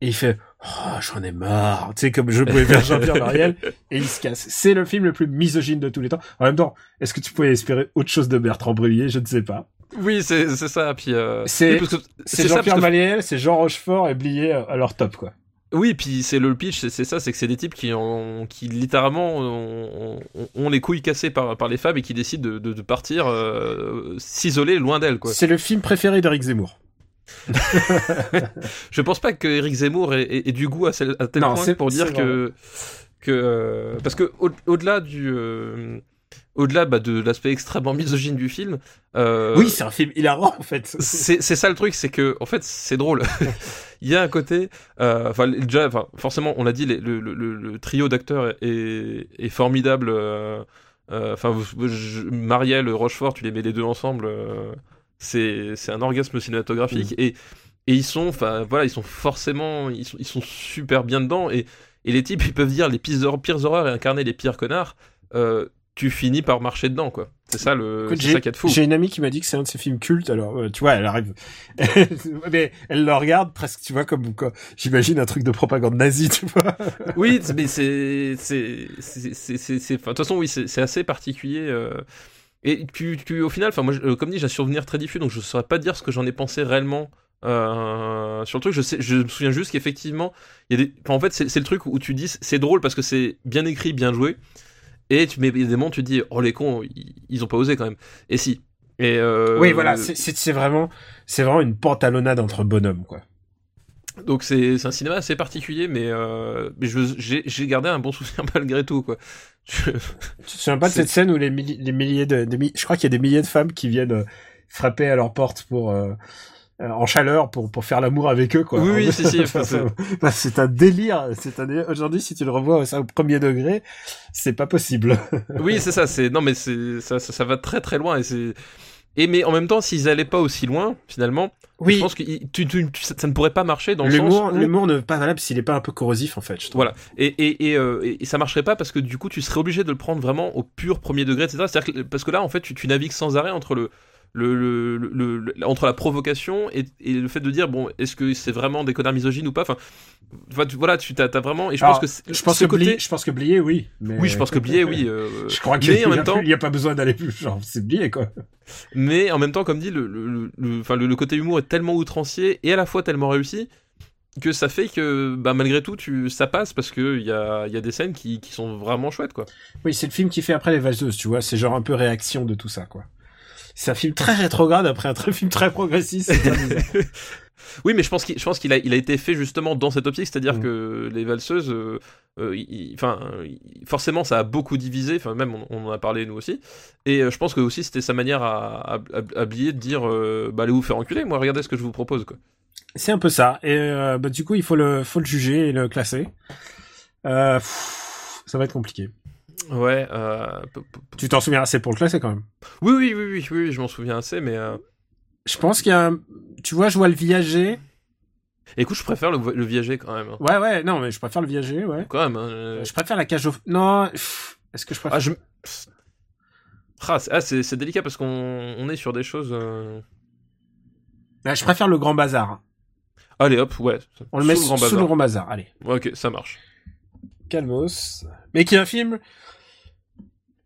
et il fait, oh j'en ai marre, tu sais comme je pouvais faire Jean-Pierre Mariel et il se casse. C'est le film le plus misogyne de tous les temps. En même temps, est-ce que tu pouvais espérer autre chose de Bertrand Brullier Je ne sais pas. Oui, c'est c'est ça. Puis euh... C'est- oui, C'est Jean-Pierre que- Mariel, c'est Jean Rochefort et Blier à leur top quoi. Oui, puis c'est le pitch, c'est- ça, c'est que c'est des types qui ont, qui littéralement ont, ont- les couilles cassées par, par les femmes et qui décident de, de, de partir euh, s'isoler loin d'elles. C'est le film préféré d'Éric Zemmour. [LAUGHS] Je pense pas que Eric Zemmour ait, ait- ait du goût à, à tel Non, point pour dire que que euh, parce que au- au-delà du euh, au-delà bah, de l'aspect extrêmement misogyne du film, euh, Oui, c'est un film hilarant en fait. c'est ça le truc, c'est que en fait c'est drôle. [LAUGHS] Il y a un côté, euh, enfin déjà, forcément on l'a dit, les- le, le, le- le trio d'acteurs est, est formidable. euh, Euh, Enfin, Marielle, Rochefort, tu les mets les deux ensemble, c'est un orgasme cinématographique. Et, et ils sont, enfin, voilà, ils sont forcément, ils sont, ils sont super bien dedans. Et, et les types, ils peuvent dire les pires, pires horreurs et incarner les pires connards. Euh, tu finis par marcher dedans, quoi. C'est ça le, c'est ça a de fou. J'ai une amie qui m'a dit que c'est un de ses films cultes. Alors, euh, tu vois, elle arrive, [LAUGHS] mais elle le regarde presque, tu vois, comme quoi, j'imagine un truc de propagande nazie, tu vois. [LAUGHS] Oui, mais c'est, c'est, c'est, c'est, de toute façon, oui, c'est assez particulier. euh, Et puis, puis, au final, enfin, moi, je- euh, comme dit, j'ai un souvenir très diffus, donc je saurais pas dire ce que j'en ai pensé réellement euh, sur le truc. Je sais, je me souviens juste qu'effectivement, il y a des, en fait, c'est le truc où tu dis, c'est drôle parce que c'est bien écrit, bien joué, et tu mets des tu te dis, oh les cons, ils, ils ont pas osé quand même. Et si. Et euh, Oui, voilà, c'est- vraiment, c'est vraiment une pantalonnade entre bonhommes, quoi. Donc c'est un cinéma assez particulier, mais, euh, mais j'ai gardé un bon souvenir [LAUGHS] malgré tout, quoi. Je- Tu te souviens pas de cette scène où les, milli- les milliers de, des je crois qu'il y a des milliers de femmes qui viennent euh, frapper à leur porte pour, euh, en chaleur pour, pour faire l'amour avec eux, quoi. Oui, oui, si, si, [LAUGHS] c'est- [LAUGHS] c'est un délire. C'est un délire. Aujourd'hui, si tu le revois au, au premier degré, c'est pas possible. [LAUGHS] Oui, c'est ça. C'est non, mais c'est ça, ça, ça va très très loin et c'est et mais en même temps, s'ils allaient pas aussi loin, finalement, je pense que tu, tu- tu- ça, ça ne pourrait pas marcher dans le sens l'humour, où l'humour ne pas valable s'il est pas un peu corrosif, en fait. Je trouve. voilà et et, et, euh, et- et ça marcherait pas parce que du coup, tu serais obligé de le prendre vraiment au pur premier degré, etc. C'est-à-dire que parce que là, en fait, tu, tu navigues sans arrêt entre le le, le, le- entre la provocation et, et le fait de dire bon est-ce que c'est vraiment des connards misogynes ou pas? Enfin tu- voilà tu t'as vraiment et je Alors, pense que c'est- Je pense que côté Blier, je pense que Blier, oui. Mais... oui je pense que Blier oui [LAUGHS] euh, Je crois qu'il en y a même temps il y a pas besoin d'aller plus. Genre, c'est Blier, quoi. Mais en même temps, comme dit, le, le, le, enfin, le, le côté humour est tellement outrancier et à la fois tellement réussi que ça fait que bah, malgré tout, tu, ça passe parce qu'il y a, y a des scènes qui, qui sont vraiment chouettes. quoi. Oui, c'est le film qui fait après les valseuses, tu vois. C'est genre un peu réaction de tout ça, quoi. C'est un film très rétrograde après un très [LAUGHS] film très progressiste. [LAUGHS] Oui, mais je pense qu'il je pense qu'il a, il a été fait justement dans cette optique, c'est-à-dire Mm. que les valseuses, euh, euh, il- enfin, il- forcément, ça a beaucoup divisé. Enfin, même on, on en a parlé nous aussi. Et euh, je pense que aussi c'était sa manière à, à, à- à Blier de dire, bah allez vous faire enculer. Moi, regardez ce que je vous propose. Quoi. c'est un peu ça. Et bah, du coup, il faut le, faut le juger et le classer. Pff, ça va être compliqué. Ouais. Euh, Tu t'en souviens assez pour le classer quand même. oui, oui, oui, oui, oui, je m'en souviens assez, mais. euh, Je pense qu'il y a. Tu vois, je vois le viager. Écoute, je préfère le, le viager quand même. hein. Ouais, ouais, non, mais je préfère le viager, ouais. Quand même. hein, euh, Je préfère la cage au... Non, est-ce que je préfère... Ah, je... Ah, c'est- ah, c'est délicat parce qu'on on est sur des choses. euh, Ah, je préfère le grand bazar. Allez, hop, ouais. On le met Sous le grand sous le bazar. grand bazar, allez. Ouais, ok, ça marche. Calmos. Mais qui est un film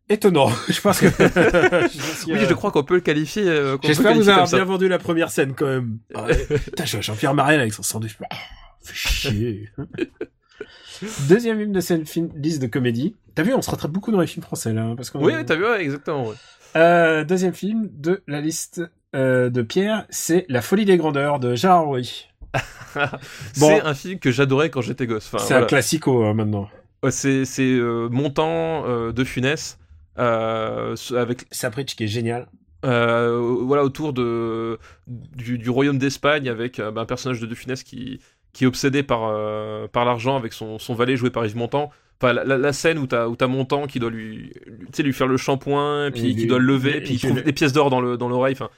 étonnant. [LAUGHS] je pense que... je [LAUGHS] Oui, je crois qu'on peut le qualifier. euh, peut J'espère vous avoir bien vendu la première scène quand même. Ouais. [LAUGHS] Putain, je vois Jean-Pierre Mariel avec son sandwich. Ah, fait chier. Deuxième film de cette film, liste de comédie. T'as vu, on se rattrape beaucoup dans les films français là, hein, parce Oui, oui, t'as vu, ouais, exactement. ouais. Euh, deuxième film de la liste euh, de Pierre, c'est La folie des grandeurs de Gérard Rouy. Bon. C'est un film que j'adorais quand j'étais gosse. Enfin, c'est voilà. un classico hein, maintenant. C'est c'est, euh, Montant euh, de Funès. Euh, avec Sapritch qui est génial. euh, voilà autour de du, du royaume d'Espagne avec euh, bah, un personnage de De Funès qui qui est obsédé par par l'argent avec son, son valet joué par Yves Montand. Enfin la, la- la scène où t'as où t'as Montand qui doit lui lui- faire le shampoing puis qui doit le lever puis il trouve des pièces d'or dans le dans l'oreille. Enfin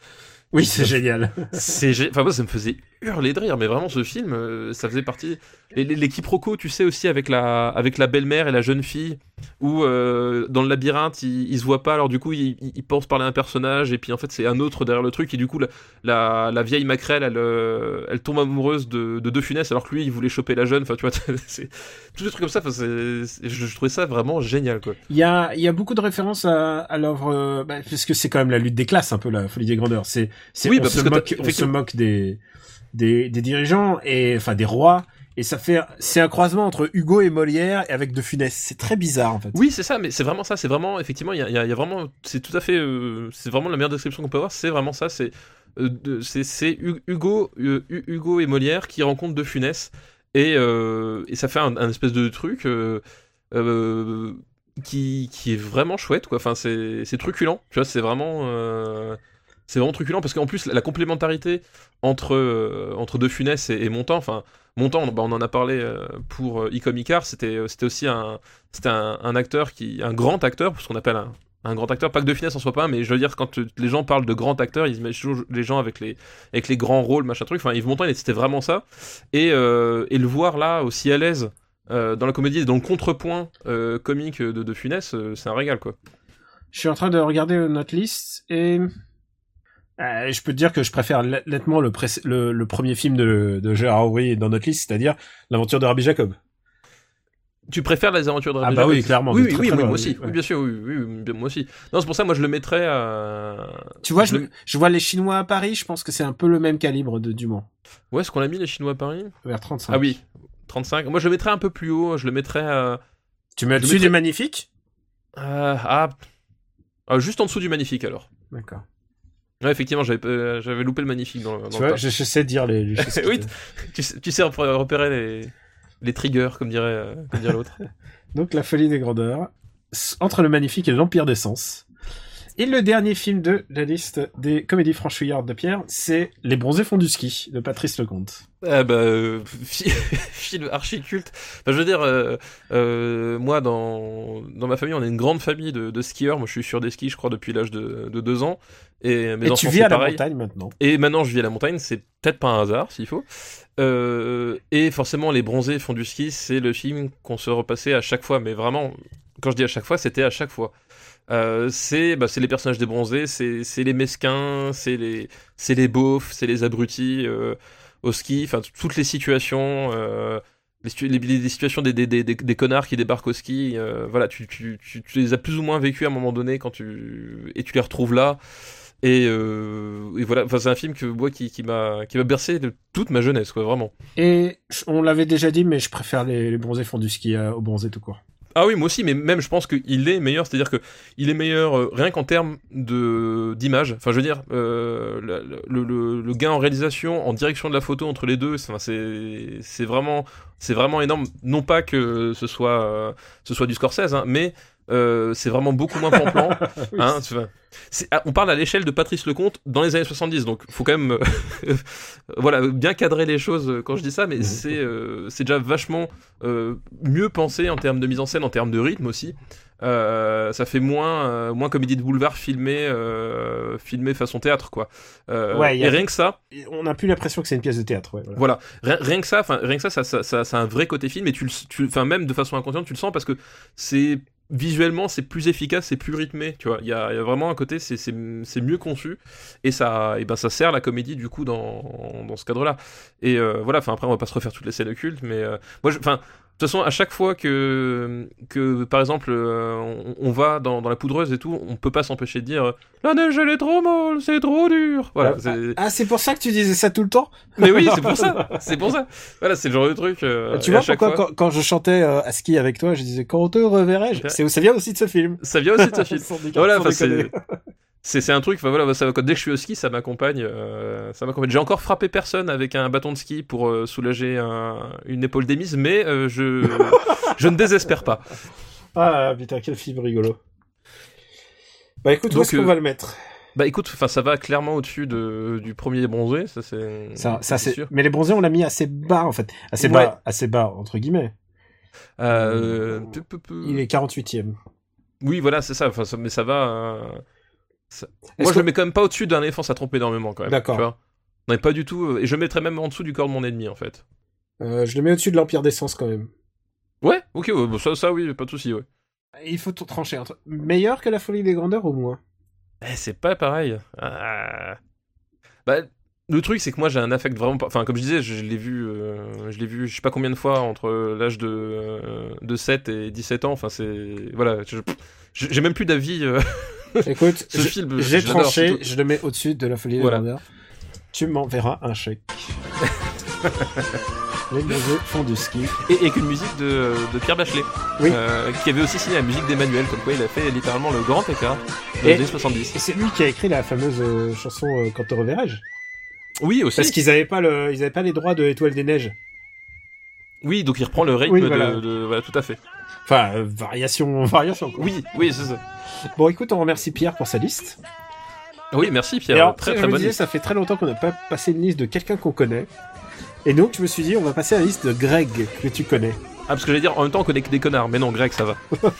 Oui, c'est génial. c'est enfin moi ça me faisait hurler de rire mais vraiment ce film euh, ça faisait partie. Les, les, les quiproquos tu sais aussi avec la avec la belle-mère et la jeune fille où euh, dans le labyrinthe ils, ils se voient pas. Alors du coup ils, pensent parler à un personnage et puis en fait c'est un autre derrière le truc et du coup la, la, la vieille Macrel elle euh, elle tombe amoureuse de, de De Funès alors que lui il voulait choper la jeune. Enfin tu vois [LAUGHS] c'est tous des trucs comme ça enfin, je, je trouvais ça vraiment génial quoi. Il y a, il y a beaucoup de références à, à l'œuvre, euh, bah, parce que c'est quand même la lutte des classes, un peu la folie des grandeurs. C'est, c'est, Oui, on, bah, se moque, on se moque des, des, des dirigeants et, enfin, des rois. Et ça fait, c'est un croisement entre Hugo et Molière et avec De Funès. C'est très bizarre, en fait. Oui, c'est ça, mais c'est vraiment ça. C'est vraiment, effectivement, il y a, y a- vraiment, c'est tout à fait, euh, c'est vraiment la meilleure description qu'on peut avoir. C'est vraiment ça. C'est, euh, c'est, c'est Hu- Hugo, euh, Hu- Hugo et Molière qui rencontrent De Funès et, et ça fait un, espèce de truc qui, qui est vraiment chouette, quoi. Enfin, c'est truculent. Tu vois, c'est vraiment. Euh, c'est vraiment truculent parce qu'en plus la, complémentarité entre euh, entre De Funès et, et Montand, enfin Montand, bah, on en a parlé euh, pour euh, Icom Icar, c'était c'était aussi un c'était un, acteur qui un grand acteur, ce qu'on appelle un, un grand acteur, pas que de finesse en soit pas, mais je veux dire quand euh, les gens parlent de grand acteur, ils imaginent toujours les gens avec les avec les grands rôles, machin truc. Enfin, Yves Montand, c'était vraiment ça. Et euh, et le voir là aussi à l'aise euh, dans la comédie, et dans le contrepoint euh, comique de, de Funès, euh, c'est un régal quoi. Je suis en train de regarder notre liste et euh, je peux te dire que je préfère nettement le, pré- le, le premier film de, de Gérard dans notre liste, c'est-à-dire l'aventure de Rabbi Jacob. Tu préfères les aventures de Ah Rabbi bah Jacob oui, clairement, Oui, oui, très, oui, très oui, loin, moi aussi. ouais. Oui, bien sûr, oui, oui, oui, moi aussi. Non, c'est pour ça, moi, je le mettrais à. Tu vois, Je je, le- je vois les Chinois à Paris, je pense que c'est un peu le même calibre de Dumont. Où est-ce qu'on a mis les Chinois à Paris? Vers 35. Ah oui, 35. Moi, je le mettrais un peu plus haut. Je le mettrais à. Tu mets au-dessus mettrais- du magnifique à- ah, juste en dessous du magnifique alors. D'accord. Ouais, effectivement, j'avais euh, j'avais loupé le magnifique dans, dans Tu le vois, tas. je, je sais dire les, les [LAUGHS] choses. Oui. Tu, sais, tu sais repé- repérer les, les triggers, comme dirait, euh, comme dirait l'autre. [LAUGHS] Donc, La folie des grandeurs, entre le magnifique et l'empire des sens. Et le dernier film de la liste des comédies franchouillardes de Pierre, c'est Les bronzés font du ski de Patrice Lecomte. Ah bah, euh, fi- [LAUGHS] film archi culte. Enfin, je veux dire, euh, euh, moi, dans, dans ma famille, on est une grande famille de, de skieurs. Moi, je suis sur des skis, je crois, depuis l'âge de, de deux ans. Et mes et enfants, tu vis à la montagne maintenant. Et maintenant, je vis à la montagne, c'est peut-être pas un hasard, s'il faut. Euh, et forcément, Les Bronzés font du ski, c'est le film qu'on se repassait à chaque fois. Mais vraiment, quand je dis à chaque fois, c'était à chaque fois. Euh, c'est bah, les personnages des bronzés, c'est les mesquins, c'est les, les beaufs, c'est les abrutis euh, au ski, enfin toutes les situations. euh, les, situ- les- les situations des, des, des, des- connards qui débarquent au ski, voilà, tu, tu, tu, les as plus ou moins vécues à un moment donné quand tu et tu les retrouves là. Et, voilà, enfin, c'est un film que moi qui, qui m'a bercé de toute ma jeunesse, quoi, vraiment. Et on l'avait déjà dit, mais je préfère les, les bronzés font du ski euh, aux bronzés tout court. Ah oui, moi aussi, mais même je pense qu'il est meilleur, c'est-à-dire que il est meilleur euh, rien qu'en termes d'image. Enfin, je veux dire, euh, le, gain en réalisation, en direction de la photo entre les deux, c'est vraiment vraiment énorme. Non pas que ce soit euh, ce soit du Scorsese, hein, mais euh, c'est vraiment beaucoup moins plan-plan. [LAUGHS] hein, ah, on parle à l'échelle de Patrice Lecomte dans les années 70, donc faut quand même euh, [LAUGHS] voilà bien cadrer les choses euh, quand je dis ça, mais c'est euh, c'est déjà vachement euh, mieux pensé en termes de mise en scène, en termes de rythme aussi. Euh, ça fait moins euh, moins comédie de boulevard filmée euh, filmée façon théâtre quoi. Euh, Ouais, il y et a- rien que ça, On n'a plus l'impression que c'est une pièce de théâtre. Ouais, voilà. voilà, rien, rien que ça, enfin rien que ça, ça, ça, ça, ça a un vrai côté film et tu le, tu, enfin même de façon inconsciente, tu le sens parce que c'est visuellement c'est plus efficace, c'est plus rythmé, tu vois. Il y a, vraiment un côté, c'est, mieux conçu et ça, et ben ça sert la comédie du coup dans, dans ce cadre-là. Et euh, voilà, enfin après on va pas se refaire toutes les scènes occultes, mais euh, moi, enfin. De toute façon, à chaque fois que, que par exemple, euh, on, on va dans, dans la poudreuse et tout, on peut pas s'empêcher de dire La neige, elle est trop molle, c'est trop dur. Voilà. Ah, c'est- Ah, c'est pour ça que tu disais ça tout le temps? Mais oui, c'est pour ça. [LAUGHS] C'est pour ça. Voilà, c'est le genre de truc. euh, Tu vois pourquoi fois, quand, quand je chantais euh, à ski avec toi, je disais quand te reverrai-je. C'est ça vient aussi de ce film. ça vient aussi de ce film. [LAUGHS] Voilà, c'est, un truc. Enfin voilà, ça, dès que je suis au ski, ça m'accompagne. euh, ça m'accompagne. J'ai encore frappé personne avec un bâton de ski pour euh, soulager un- une épaule démise, mais euh, je, [LAUGHS] je ne désespère pas. Ah putain, quel film rigolo. Bah écoute, où Donc, est-ce qu'on va le mettre? Bah écoute, enfin ça va clairement au-dessus de, du premier bronzé, ça c'est. ça, ça c'est. sûr. Mais les bronzés, on l'a mis assez bas en fait, assez Ouais. bas, assez bas entre guillemets. Euh. Il est 48e. Oui, voilà, c'est ça. Enfin, ça- mais ça va. euh, ça- Moi, je le mets quand même pas au-dessus d'un éléphant, ça trompe énormément quand même. D'accord. Non, mais pas du tout. Et je le mettrais même en dessous du corps de mon ennemi, en fait. Euh, je le mets au-dessus de l'Empire des Sens quand même. Ouais, ok, ouais, bon, ça, ça, oui, pas de souci, ouais. Il faut tout trancher entre meilleur que la folie des grandeurs ou moins? Eh, c'est pas pareil. Ah. Bah, le truc, c'est que moi, j'ai un affect vraiment pas. Enfin, comme je disais, je, je l'ai vu, euh, je l'ai vu, je sais pas combien de fois entre l'âge de, euh, de 7 et 17 ans. Enfin, c'est. Voilà, je- je- j'ai même plus d'avis. [LAUGHS] Écoute, Ce je- film, j'ai tranché, je le mets au-dessus de la folie Voilà. des grandeurs. Tu m'enverras un chèque. [LAUGHS] les bronzés font du ski. et, et qu'une musique de, de Pierre Bachelet. Oui. euh, qui avait aussi signé la musique d'Emmanuel, comme quoi il a fait littéralement le grand écart des années 70. Et c'est lui qui a écrit la fameuse euh, chanson euh, Quand te reverrai-je. Oui, aussi. Parce qu'ils avaient pas le, ils avaient pas les droits de Étoile des Neiges. Oui, donc il reprend le rythme Oui, de, voilà. de- Voilà, tout à fait. Enfin, euh, variation, [LAUGHS] variation. Quoi. Oui, oui, c'est ça. Bon, écoute, on remercie Pierre pour sa liste. Oui, merci Et Pierre. alors, très très me bonne disais, liste. ça fait très longtemps qu'on n'a pas passé une liste de quelqu'un qu'on connaît. Et donc, je me suis dit, on va passer à la liste de Greg que tu connais. Ah, parce que j'allais dire en même temps on connaît que des connards, mais non, Greg, ça va. [LAUGHS]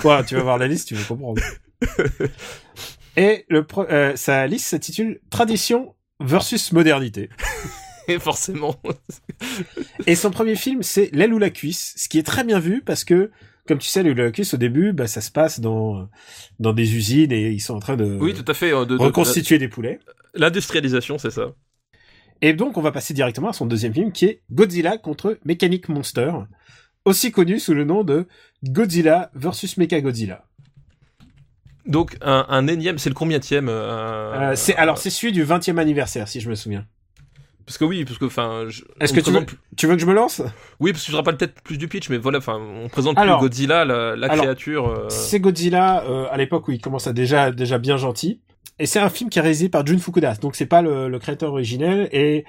Voilà, tu vas voir la liste, tu vas comprendre. [LAUGHS] Et le euh, sa liste s'intitule Tradition versus modernité. [LAUGHS] Forcément. Et son premier film, c'est L'aile ou la cuisse, ce qui est très bien vu parce que, comme tu sais, L'aile ou la cuisse, au début, bah, ça se passe dans, dans des usines et ils sont en train de Oui, tout à fait. euh, de- de- reconstituer des poulets. L'industrialisation, c'est ça. Et donc, on va passer directement à son deuxième film qui est Godzilla contre Mechanic Monster, aussi connu sous le nom de Godzilla versus Mechagodzilla. Donc un, un énième, c'est le combienième euh, Euh, c'est, alors, c'est celui du 20e anniversaire, si je me souviens. Parce que oui, parce que enfin. Est-ce que tu veux, présente- tu veux que je me lance? Oui, parce que je rappelle peut-être plus du pitch, mais voilà, enfin, on présente Alors- plus Godzilla, la, la alors, créature. euh, C'est Godzilla euh, à l'époque où il commence à déjà déjà bien gentil. Et c'est un film qui est réalisé par Jun Fukuda, donc c'est pas le, le créateur originel et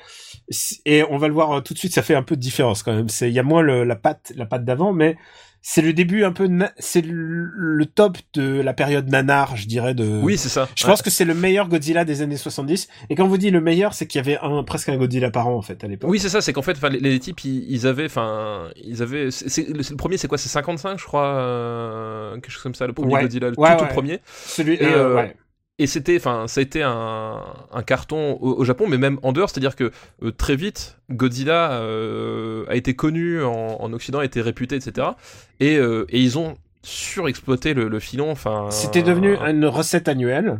et on va le voir euh, tout de suite, ça fait un peu de différence quand même. C'est il y a moins le, la patte la patte d'avant, mais c'est le début un peu na- c'est le, le top de la période nanar, je dirais de. Oui, c'est ça. Je Ouais. pense que c'est le meilleur Godzilla des années 70. Et quand on vous dit le meilleur, c'est qu'il y avait un presque un Godzilla par an en fait à l'époque. Oui, c'est ça, c'est qu'en fait, les, les types, ils, ils avaient, enfin, ils avaient, c'est, c'est- le, premier, c'est quoi, c'est 55, je crois, euh, quelque chose comme ça, le premier Ouais. Godzilla, le Ouais, tout, ouais. tout premier. Celui Et, euh, euh. Et c'était, enfin, ça a été un, un carton au, au Japon, mais même en dehors, c'est-à-dire que euh, très vite, Godzilla euh, a été connu en, en Occident, a été réputé, etc. Et, euh, et ils ont surexploité le, le filon, enfin. C'était devenu une recette annuelle.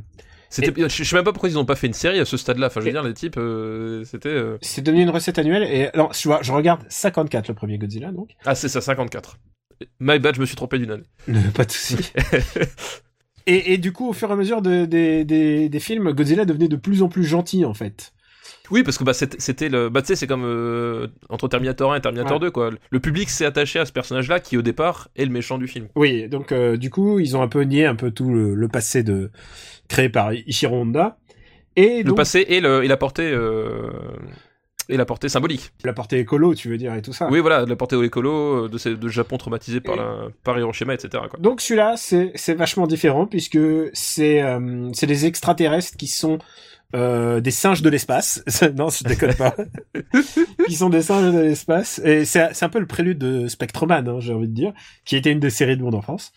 C'était, je, je sais même pas pourquoi ils ont pas fait une série à ce stade-là. Enfin, je veux Et- dire, les types, euh, c'était. euh, C'est devenu une recette annuelle et vois, je regarde 54 le premier Godzilla donc. Ah, c'est ça, 54. My bad, je me suis trompé d'une année. [LAUGHS] Pas de souci. [LAUGHS] et, et du coup, au fur et à mesure de- des- films, Godzilla devenait de plus en plus gentil en fait. Oui, parce que bah, c'était le. Bah, tu sais, c'est comme euh, entre Terminator 1 et Terminator Ouais. 2, quoi. Le public s'est attaché à ce personnage-là qui, au départ, est le méchant du film. Oui, donc euh, du coup, ils ont un peu nié un peu tout le, le passé de créé par Ishiro Honda et Le passé et, le, et la portée. euh, et la portée symbolique. la portée écolo, tu veux dire et tout ça. Oui, voilà, la portée écolo, euh, de, Japon traumatisé par, Et- la, par Hiroshima, etc. Quoi. Donc celui-là, c'est vachement différent puisque c'est euh, c'est des extraterrestres qui sont euh, des singes de l'espace. [LAUGHS] non, je déconne pas. [LAUGHS] qui sont des singes de l'espace. Et c'est un peu le prélude de Spectreman, hein, j'ai envie de dire, qui était une des séries de mon enfance.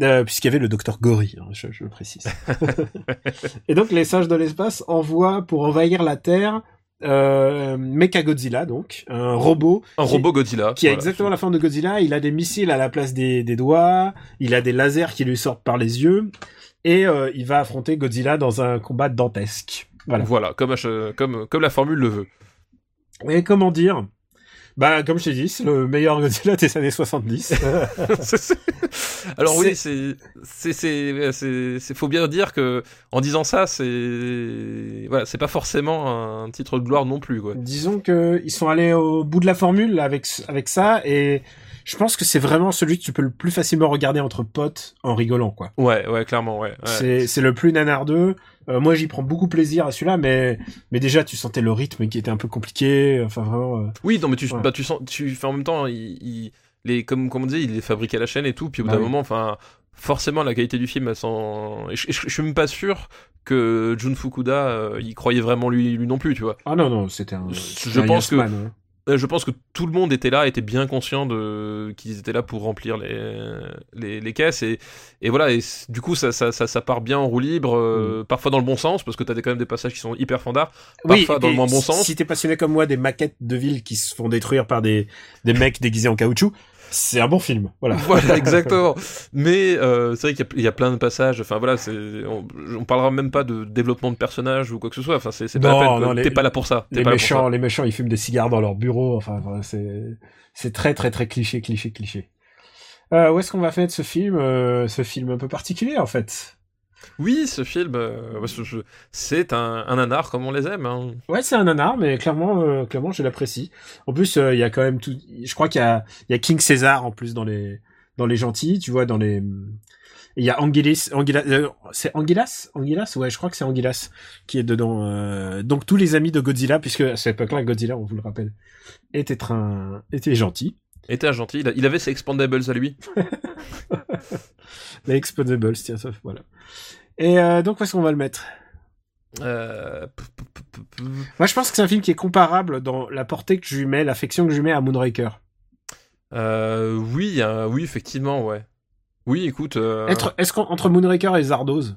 Euh, puisqu'il y avait le docteur Gory, hein, je, je le précise. [LAUGHS] et donc les singes de l'espace envoient pour envahir la Terre euh, Mechagodzilla, donc un robot Un qui- robot Godzilla. qui a voilà. exactement la forme de Godzilla. Il a des missiles à la place des, des doigts. Il a des lasers qui lui sortent par les yeux. Et euh, il va affronter Godzilla dans un combat dantesque. Voilà. Voilà, comme, comme, comme la formule le veut. Et comment dire? Bah, comme je t'ai dit, c'est le meilleur Godzilla des années 70. [LAUGHS] Alors oui, c'est c'est c'est faut bien dire que en disant ça, c'est voilà, c'est pas forcément un titre de gloire non plus quoi. Disons que ils sont allés au bout de la formule là, avec avec ça et je pense que c'est vraiment celui que tu peux le plus facilement regarder entre potes en rigolant quoi. Ouais, ouais, clairement, ouais. ouais. C'est c'est le plus nanardeux. Euh, moi j'y prends beaucoup plaisir à celui-là mais mais déjà tu sentais le rythme qui était un peu compliqué, enfin vraiment euh, Oui, non mais tu Ouais. bah tu sens tu fais en même temps il, il- les comme comme on dit, il les fabrique à la chaîne et tout puis au bout Bah d'un oui. moment enfin forcément la qualité du film elle s'en je, je- je suis même pas sûr que Jun Fukuda euh, il croyait vraiment lui lui non plus, tu vois. Ah non, non, c'était un. Je un pense yes que- man, hein. Euh, Je pense que tout le monde était là, était bien conscient de qu'ils étaient là pour remplir les les, les caisses et, et voilà et du coup ça, ça, ça, ça part bien en roue libre, euh, parfois dans le bon sens parce que t'as quand même des passages qui sont hyper fandards, parfois dans le moins bon sens. Si t'es passionné comme moi des maquettes de villes qui se font détruire par des, des mecs déguisés en caoutchouc, c'est un bon film. Voilà. [LAUGHS] Voilà, [LAUGHS] exactement. Mais euh, c'est vrai qu'il y a- il y, a plein de passages. Enfin voilà, c'est on, on parlera même pas de développement de personnages ou quoi que ce soit. Enfin c'est pas Non, la peine. non, les- pas là pour ça. Les pas méchants, ça. les méchants, ils fument des cigares dans leur bureau. Enfin, voilà, c'est, c'est très, très, très cliché, cliché, cliché. Euh, où est-ce qu'on va faire de ce film, euh, ce film un peu particulier en fait? Oui, ce film, euh, c'est un, un nanar comme on les aime. hein. Ouais, c'est un nanar, mais clairement, euh, clairement, je l'apprécie. En plus, euh, il y a quand même tout. Je crois qu'il y a, King César en plus dans les, dans les gentils, tu vois, dans les. Il y a Anguilis, Anguilas, euh, c'est Anguilas, Anguilas, ouais, je crois que c'est Anguilas qui est dedans. donc tous les amis de Godzilla, puisque à cette époque-là, Godzilla, on vous le rappelle, était un, était gentil. Était un gentil. Il, a- il avait ses expandables à lui. [LAUGHS] Les Exposables, tiens, ça, voilà. Et euh, donc où est-ce qu'on va le mettre? Euh, Moi, je pense que c'est un film qui est comparable dans la portée que je lui mets, l'affection que je lui mets à Moonraker. euh, oui, euh, oui, effectivement, ouais. Oui, écoute. euh, Être- Est-ce qu'entre Moonraker et Zardoz,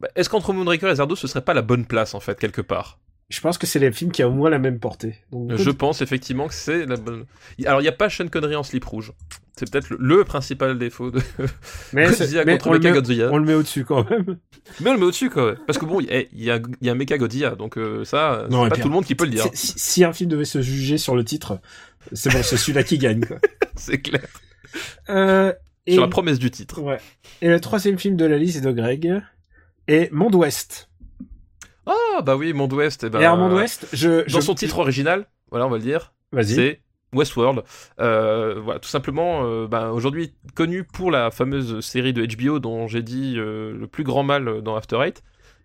bah, Est-ce qu'entre Moonraker et Zardos, ce serait pas la bonne place, en fait, quelque part? Je pense que c'est les films qui ont au moins la même portée. Donc, Je pense effectivement que c'est la bonne. Alors, il n'y a pas Sean Connery en slip rouge. C'est peut-être le, le principal défaut de [LAUGHS] mais, [LAUGHS] Godzilla c'est- mais contre on, le Mecha met, Godzilla. on le met au-dessus quand même. Mais on le met au-dessus, quoi. Parce que bon, il y, a- y a, y a Mecha Godzilla, donc euh, ça, Non, c'est et pas tout le monde qui peut le dire. Si, si- si un film devait se juger sur le titre, c'est bon, c'est celui-là qui gagne. Quoi. [LAUGHS] c'est clair. Euh, et, Sur la promesse du titre. ouais. et le troisième film de la liste de Greg est Monde Ouest. Ah, bah oui, Monde Ouest. eh ben, et alors Monde Ouest, je, Dans je- son titre original, voilà, on va le dire. C'est Westworld. Euh, voilà, tout simplement, euh, bah, aujourd'hui connu pour la fameuse série de HBO dont j'ai dit euh, le plus grand mal dans After Eight.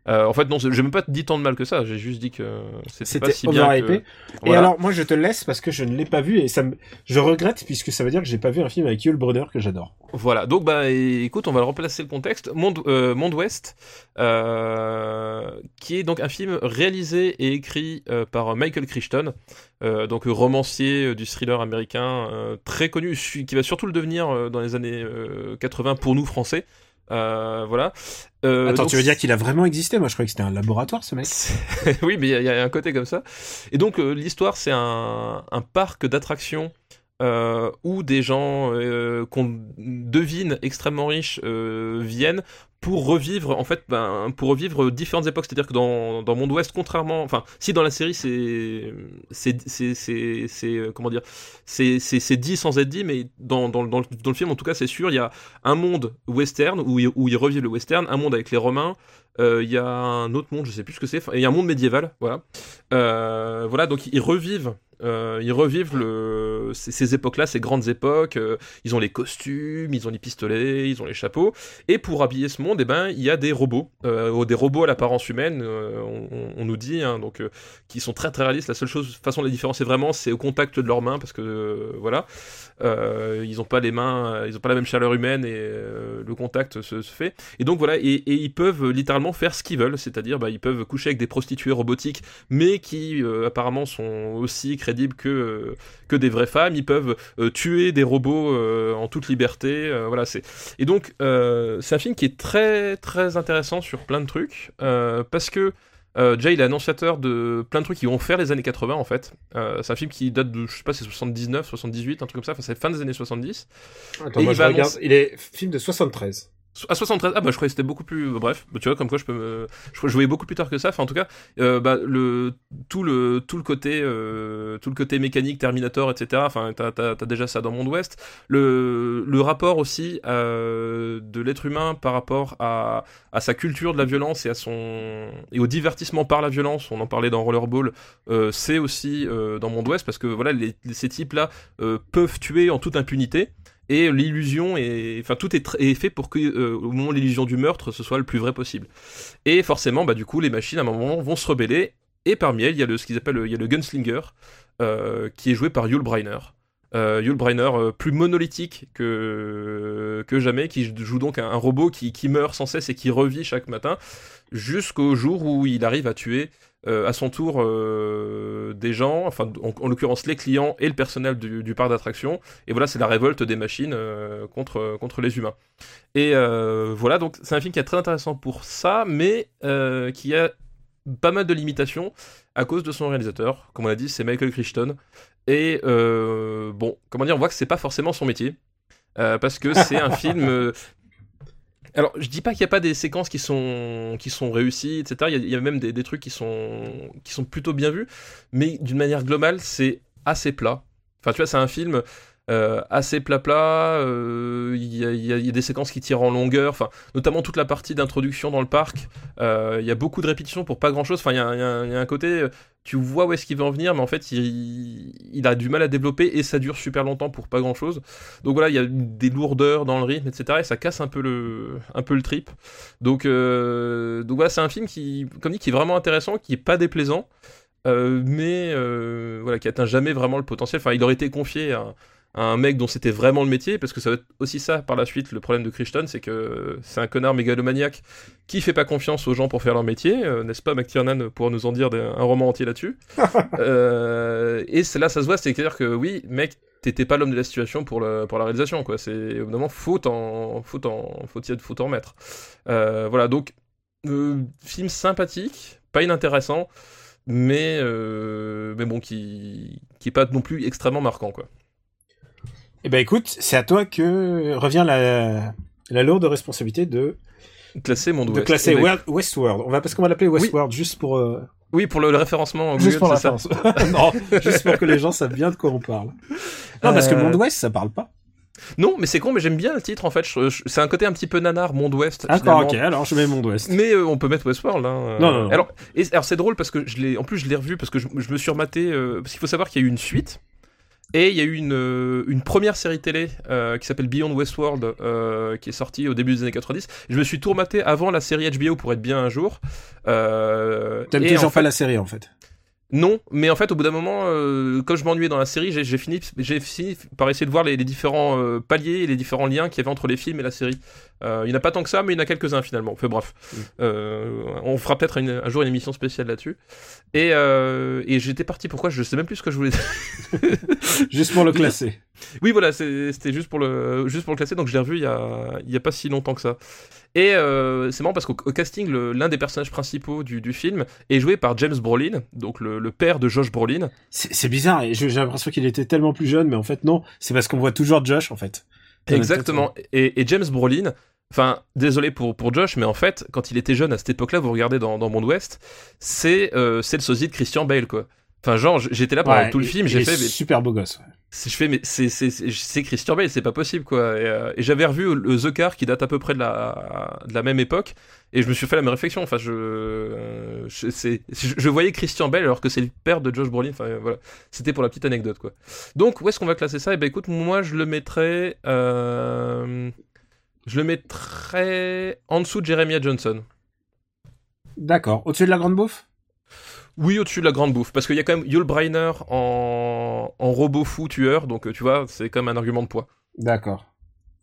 Euh, en fait, non, j'ai même pas dit tant de mal que ça. J'ai juste dit que c'était pas si bien. Que... Et alors, moi, je te laisse parce que je ne l'ai pas vu et ça me, je regrette puisque ça veut dire que j'ai pas vu un film avec Yul Brynner que j'adore. Voilà, donc bah écoute, on va le replacer le contexte. Monde, euh, Monde Ouest, euh, qui est donc un film réalisé et écrit par Michael Crichton, donc romancier du thriller américain très connu, qui va surtout le devenir dans les années euh, 80 pour nous français. Euh, voilà. Euh, Attends, donc, tu veux dire qu'il a vraiment existé? Moi, je croyais que c'était un laboratoire, ce mec. [LAUGHS] oui, mais il y, a- il y a un côté comme ça. Et donc, euh, l'histoire, c'est un, un parc d'attractions où des gens qu'on devine extrêmement riches viennent pour revivre, en fait, ben, pour revivre différentes époques. C'est-à-dire que dans, dans Monde Ouest, contrairement, enfin, si dans la série, c'est, c'est, c'est, c'est, c'est, euh, comment dire, c'est, c'est, c'est dit sans être dit, mais dans, dans, dans, le, film, en tout cas, c'est sûr, il y a un monde western où où ils revivent le western, un monde avec les Romains, euh, il y a un autre monde, je sais plus ce que c'est, il y a un monde médiéval, voilà. Euh, voilà, donc ils revivent, euh, ils revivent ces, époques-là, ces grandes époques. euh, ils ont les costumes, ils ont les pistolets, ils ont les chapeaux. Et pour habiller ce monde, eh ben, il y a des robots, euh, des robots à l'apparence humaine, on, nous dit, hein, donc, qui sont très très réalistes. La seule chose, façon de les différencier vraiment, c'est au contact de leurs mains, parce que voilà, ils ont pas les mains, ils ont pas la même chaleur humaine et le contact se, fait. Et donc voilà, et, ils peuvent littéralement faire ce qu'ils veulent, c'est-à-dire, bah, ils peuvent coucher avec des prostituées robotiques, mais qui apparemment sont aussi crédibles que euh, que des vraies femmes. Ils peuvent euh, tuer des robots euh, en toute liberté. voilà, c'est et donc c'est un film qui est très très intéressant sur plein de trucs parce que euh, déjà, il est annonciateur de plein de trucs qui vont faire les années 80 en fait. Euh, c'est un film qui date de, je sais pas, c'est 79, 78, un truc comme ça. Enfin, c'est fin des années 70. Attends, moi, il je regarde. annoncer- Il est film de 73. À 73, ah bah je croyais que c'était beaucoup plus. Bref, bah, tu vois, comme quoi je peux me. Je, voyais beaucoup plus tard que ça. Enfin, en tout cas, euh, bah, le, tout, le, tout, le côté, euh, tout le côté mécanique, Terminator, etc. Enfin, t'as t'as- t'as déjà ça dans Monde Ouest. Le, le rapport aussi euh, de l'être humain par rapport à, à sa culture de la violence et, à son, et au divertissement par la violence, on en parlait dans Rollerball, euh, c'est aussi euh, dans Monde Ouest parce que voilà, ces types-là euh, peuvent tuer en toute impunité. Et l'illusion est, enfin tout est, fait pour que euh, au moment l'illusion du meurtre, ce soit le plus vrai possible. Et forcément, bah du coup, les machines à un moment vont se rebeller. Et parmi elles, il y a le ce qu'ils appellent, le gunslinger, euh, qui est joué par Yul Brynner. Euh, Yul euh, plus monolithique que que jamais, qui joue donc un, un robot qui, qui meurt sans cesse et qui revit chaque matin, jusqu'au jour où il arrive à tuer euh, à son tour euh, des gens, enfin en, en l'occurrence les clients et le personnel du, parc d'attractions. Et voilà, c'est la révolte des machines euh, contre, les humains. Et voilà, donc c'est un film qui est très intéressant pour ça, mais qui a pas mal de limitations à cause de son réalisateur. Comme on l'a dit, c'est Michael Crichton. Et bon, comment dire, on voit que c'est pas forcément son métier. Parce que c'est un film. [LAUGHS] alors, je dis pas qu'il n'y a pas des séquences qui sont, qui sont réussies, etc. Il y y a même des, des trucs qui sont, qui sont plutôt bien vus, mais d'une manière globale, c'est assez plat. Enfin, tu vois, c'est un film euh, assez plat-plat. euh, Il y, a- des séquences qui tirent en longueur, notamment toute la partie d'introduction dans le parc. euh, Il y a beaucoup de répétitions pour pas grand-chose. Enfin, il y, a un- côté, euh, tu vois où est-ce qu'il veut en venir, mais en fait, il, a du mal à développer et ça dure super longtemps pour pas grand-chose. Donc voilà, il y a des lourdeurs dans le rythme, etc. Et ça casse un peu le, un peu le trip. Donc, voilà, c'est un film qui, comme dit, qui est vraiment intéressant, qui est pas déplaisant, mais voilà, qui atteint jamais vraiment le potentiel. Enfin, il aurait été confié à, à un mec dont c'était vraiment le métier, parce que ça va être aussi ça par la suite. Le problème de Crichton, c'est que c'est un connard mégalomaniaque qui fait pas confiance aux gens pour faire leur métier, euh, n'est-ce pas, McTiernan pour nous en dire des- un roman entier là-dessus. [LAUGHS] Euh, et là, ça se voit, c'est-à-dire que oui, mec, t'étais pas l'homme de la situation pour, le, pour la réalisation, quoi. C'est évidemment faut en, faut en, faut remettre. Euh, voilà, donc film sympathique, pas inintéressant, mais mais bon, qui qui est pas non plus extrêmement marquant, quoi. Eh ben écoute, c'est à toi que revient la la lourde responsabilité de classer Monde de classer Westworld. On va parce qu'on va l'appeler Westworld juste pour euh, oui, pour le, référencement en Juste Google, pour ça. [LAUGHS] Non, juste pour que les gens savent bien de quoi on parle. Non, parce que Euh, Monde Ouest, ça parle pas. Non, mais c'est con, mais j'aime bien le titre en fait. C'est un côté un petit peu nanar, Monde Ouest. D'accord, ok, alors je mets Monde Ouest. Mais euh, on peut mettre Westworld. Hein. Non, non, non. Alors, c'est drôle parce que je l'ai, en plus je l'ai revu parce que je, je me suis rematé. euh, parce qu'il faut savoir qu'il y a eu une suite et il y a eu une, euh, une première série télé euh, qui s'appelle Beyond Westworld euh, qui est sortie au début des années 90. Je me suis tout rematé avant la série HBO pour être bien un jour. Euh, T'aimes toujours en fait- pas la série en fait? Non, mais en fait, au bout d'un moment, euh, quand je m'ennuyais dans la série, j'ai fini, fini par essayer de voir les, les différents euh, paliers et les différents liens qu'il y avait entre les films et la série. Euh, il n'y en a pas tant que ça, mais il y en a quelques-uns finalement. Enfin bref, Mm. Euh, on fera peut-être un jour une émission spéciale là-dessus. Et, et j'étais parti. Pourquoi? Je sais même plus ce que je voulais. Juste pour le [LAUGHS] classer. Oui, voilà, c'était juste pour le juste pour le classer. Donc je l'ai revu il y a il y a pas si longtemps que ça. Et euh, c'est marrant parce qu'au au casting, l'un des personnages principaux du, du film est joué par James Brolin, donc le, le père de Josh Brolin. C'est bizarre, j'ai l'impression qu'il était tellement plus jeune, mais en fait non, c'est parce qu'on voit toujours Josh en fait. Exactement. Et, et James Brolin, enfin, désolé pour, pour Josh, mais en fait, quand il était jeune à cette époque-là, vous regardez dans, dans Monde Ouest, c'est euh, c'est le sosie de Christian Bale, quoi. Enfin, genre, j'étais là pendant Ouais, tout le il- film, il j'ai fait, super beau gosse. ouais. Je fais, mais c'est Christian Bale, c'est pas possible, quoi. Et, euh, et j'avais revu le The Car qui date à peu près de la, même époque, et je me suis fait la même réflexion. Enfin, je, je, voyais Christian Bale alors que c'est le père de Josh Brolin. Enfin, voilà. C'était pour la petite anecdote, quoi. Donc, où est-ce qu'on va classer ça? Eh ben, écoute, moi, je le mettrais, euh, je le mettrais en dessous de Jeremiah Johnson. D'accord. Au-dessus de la grande bouffe? Oui, au-dessus de la grande bouffe, parce qu'il y a quand même Yul Brynner en, en robot fou tueur, donc euh, tu vois, c'est quand même un argument de poids. D'accord.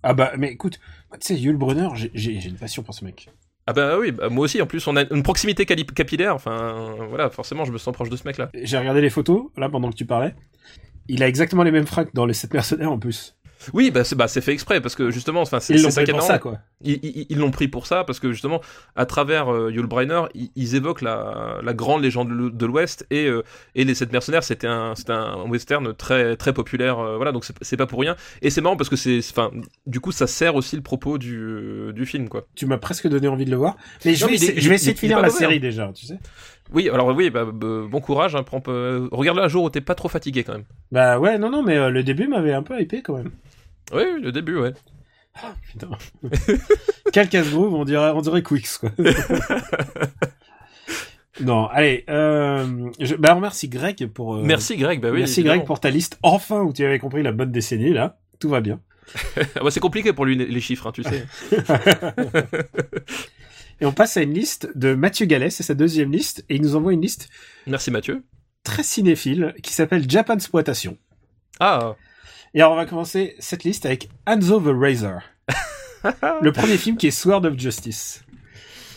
Ah bah, mais écoute, tu sais, Yul Brunner, j'ai- une passion pour ce mec. Ah bah oui, bah moi aussi, en plus, on a une proximité capillaire, enfin, voilà, forcément, je me sens proche de ce mec-là. J'ai regardé les photos, là, pendant que tu parlais. Il a exactement les mêmes fringues dans les 7 mercenaires en plus. Oui, bah c'est bah, c'est fait exprès, parce que justement, enfin, c'est Ils c'est l'ont ça est pour ça, quoi. Ils l'ont pris pour ça, parce que justement, à travers euh, Yul Brynner, ils, ils évoquent la, la grande légende de l'O- de l'Ouest, et, euh, et les sept mercenaires, c'était un, western très, très populaire, euh, voilà, donc c'est pas pour rien. Et c'est marrant, parce que c'est, enfin, du coup, ça sert aussi le propos du, euh, du film, quoi. Tu m'as presque donné envie de le voir. Mais je Non, vais, mais il est- essayer, il- de finir la série hein. déjà, tu sais. Oui, alors oui, bah, bah, bon courage, hein, prends, peu- regarde-le un jour où t'es pas trop fatigué, quand même. Bah ouais, non, non, mais euh, le début m'avait un peu hypé quand même. Oui, le début, ouais. Putain. [LAUGHS] Quel casse-groove, on dirait, on dirait Quicks, quoi. [LAUGHS] non, allez, euh, je, bah, on remercie Greg pour, euh, Merci Greg, bah oui. merci évidemment. Greg pour ta liste, enfin, où tu avais compris la bonne décennie, là. Tout va bien. [LAUGHS] Ah bah, c'est compliqué pour lui les chiffres, hein, tu sais. Et on passe à une liste de Mathieu Gallet, c'est sa deuxième liste, et il nous envoie une liste Merci Mathieu. très cinéphile qui s'appelle Japan Exploitation. Ah, Et alors on va commencer cette liste avec Hanzo the Razor. [LAUGHS] le premier film qui est Sword of Justice.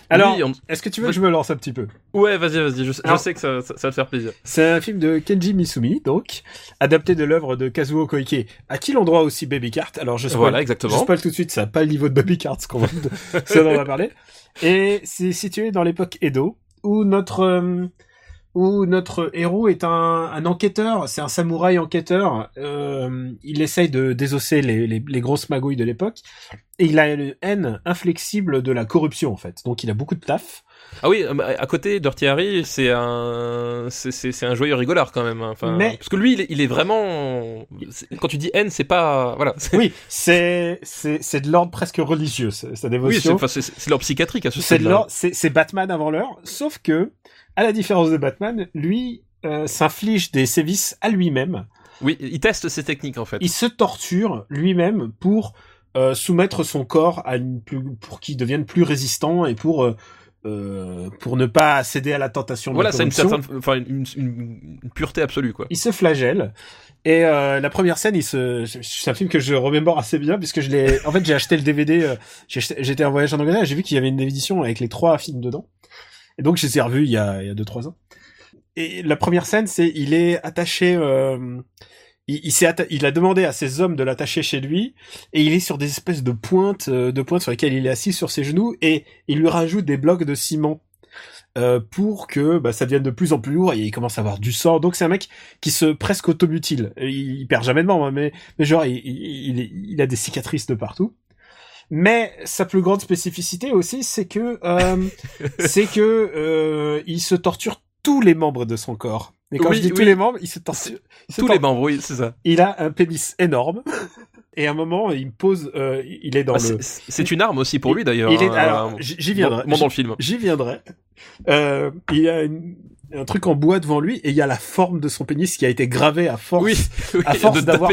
Alors, Oui, on- est-ce que tu veux que je me lance un petit peu ouais, vas-y, vas-y, je, je sais que ça, ça, ça va te faire plaisir. C'est un film de Kenji Misumi, donc, adapté de l'œuvre de Kazuo Koike, à qui l'on droit aussi Baby Cart? Alors je spoil, Voilà, je exactement. spoil tout de suite, ça n'a pas le niveau de Baby Cart, ce qu'on [LAUGHS] on va parler. Et c'est situé dans l'époque Edo, où notre, euh, où notre héros est un, un enquêteur, c'est un samouraï enquêteur. Euh, il essaye de désosser les, les, les grosses magouilles de l'époque, et il a une haine inflexible de la corruption en fait. Donc il a beaucoup de taf. Ah oui, euh, à côté, Dirty Harry, c'est un, c'est, un joyeux rigolard quand même. hein. Enfin, Mais- parce que lui, il est, il est vraiment. Quand tu dis haine, c'est pas, voilà. c'est- Oui, c'est c'est c'est de l'ordre presque religieux, sa sa Oui, c'est, dévotion. enfin, c'est, c'est leur psychiatrique à ce de l'ordre, c'est c'est Batman avant l'heure, sauf que à la différence de Batman, lui euh, s'inflige des sévices à lui-même. Oui, il teste ses techniques en fait. Il se torture lui-même pour euh, soumettre son corps à une plus, pour qu'il devienne plus résistant et pour euh, euh, pour ne pas céder à la tentation de Voilà, c'est une certaine, enfin, une, une- une pureté absolue quoi. il se flagelle. Et euh, la première scène, il se, c'est un film que je remémore assez bien puisque je l'ai, en fait, j'ai acheté le DVD. euh, J'étais en voyage en Angleterre, et j'ai vu qu'il y avait une édition avec les trois films dedans. Et donc, je les ai revus il y a, il y a deux trois ans. Et la première scène, c'est il est attaché, euh, il, atta- il a demandé à ses hommes de l'attacher chez lui et il est sur des espèces de pointes, euh, de pointes sur lesquelles il est assis sur ses genoux et il lui rajoute des blocs de ciment. euh, pour que bah, ça devienne de plus en plus lourd et il commence à avoir du sang. Donc c'est un mec qui se presque automutile. Il, il perd jamais de membres, hein, mais, mais genre il, il- il a des cicatrices de partout. Mais sa plus grande spécificité aussi, c'est que euh, [LAUGHS] c'est que euh, il se torture tous les membres de son corps. Et quand Oui, je dis tous les membres, il se torture. il se Tous les membres, oui, c'est ça. Il a un pénis énorme. Et à un moment, il me pose, euh, il est dans Bah, le. c'est- une arme aussi pour lui d'ailleurs. Il est, hein, alors, euh, j'y viendrai. Bon, dans le film. J'y viendrai. Euh, il a une- un truc en bois devant lui et il y a la forme de son pénis qui a été gravé à force. Oui, [LAUGHS] oui à force d'avoir-.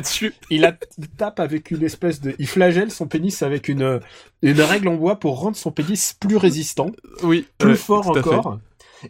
Il, a, tape avec une espèce de, il flagelle son pénis avec une une règle en bois pour rendre son pénis plus résistant, Oui, plus ouais, fort encore.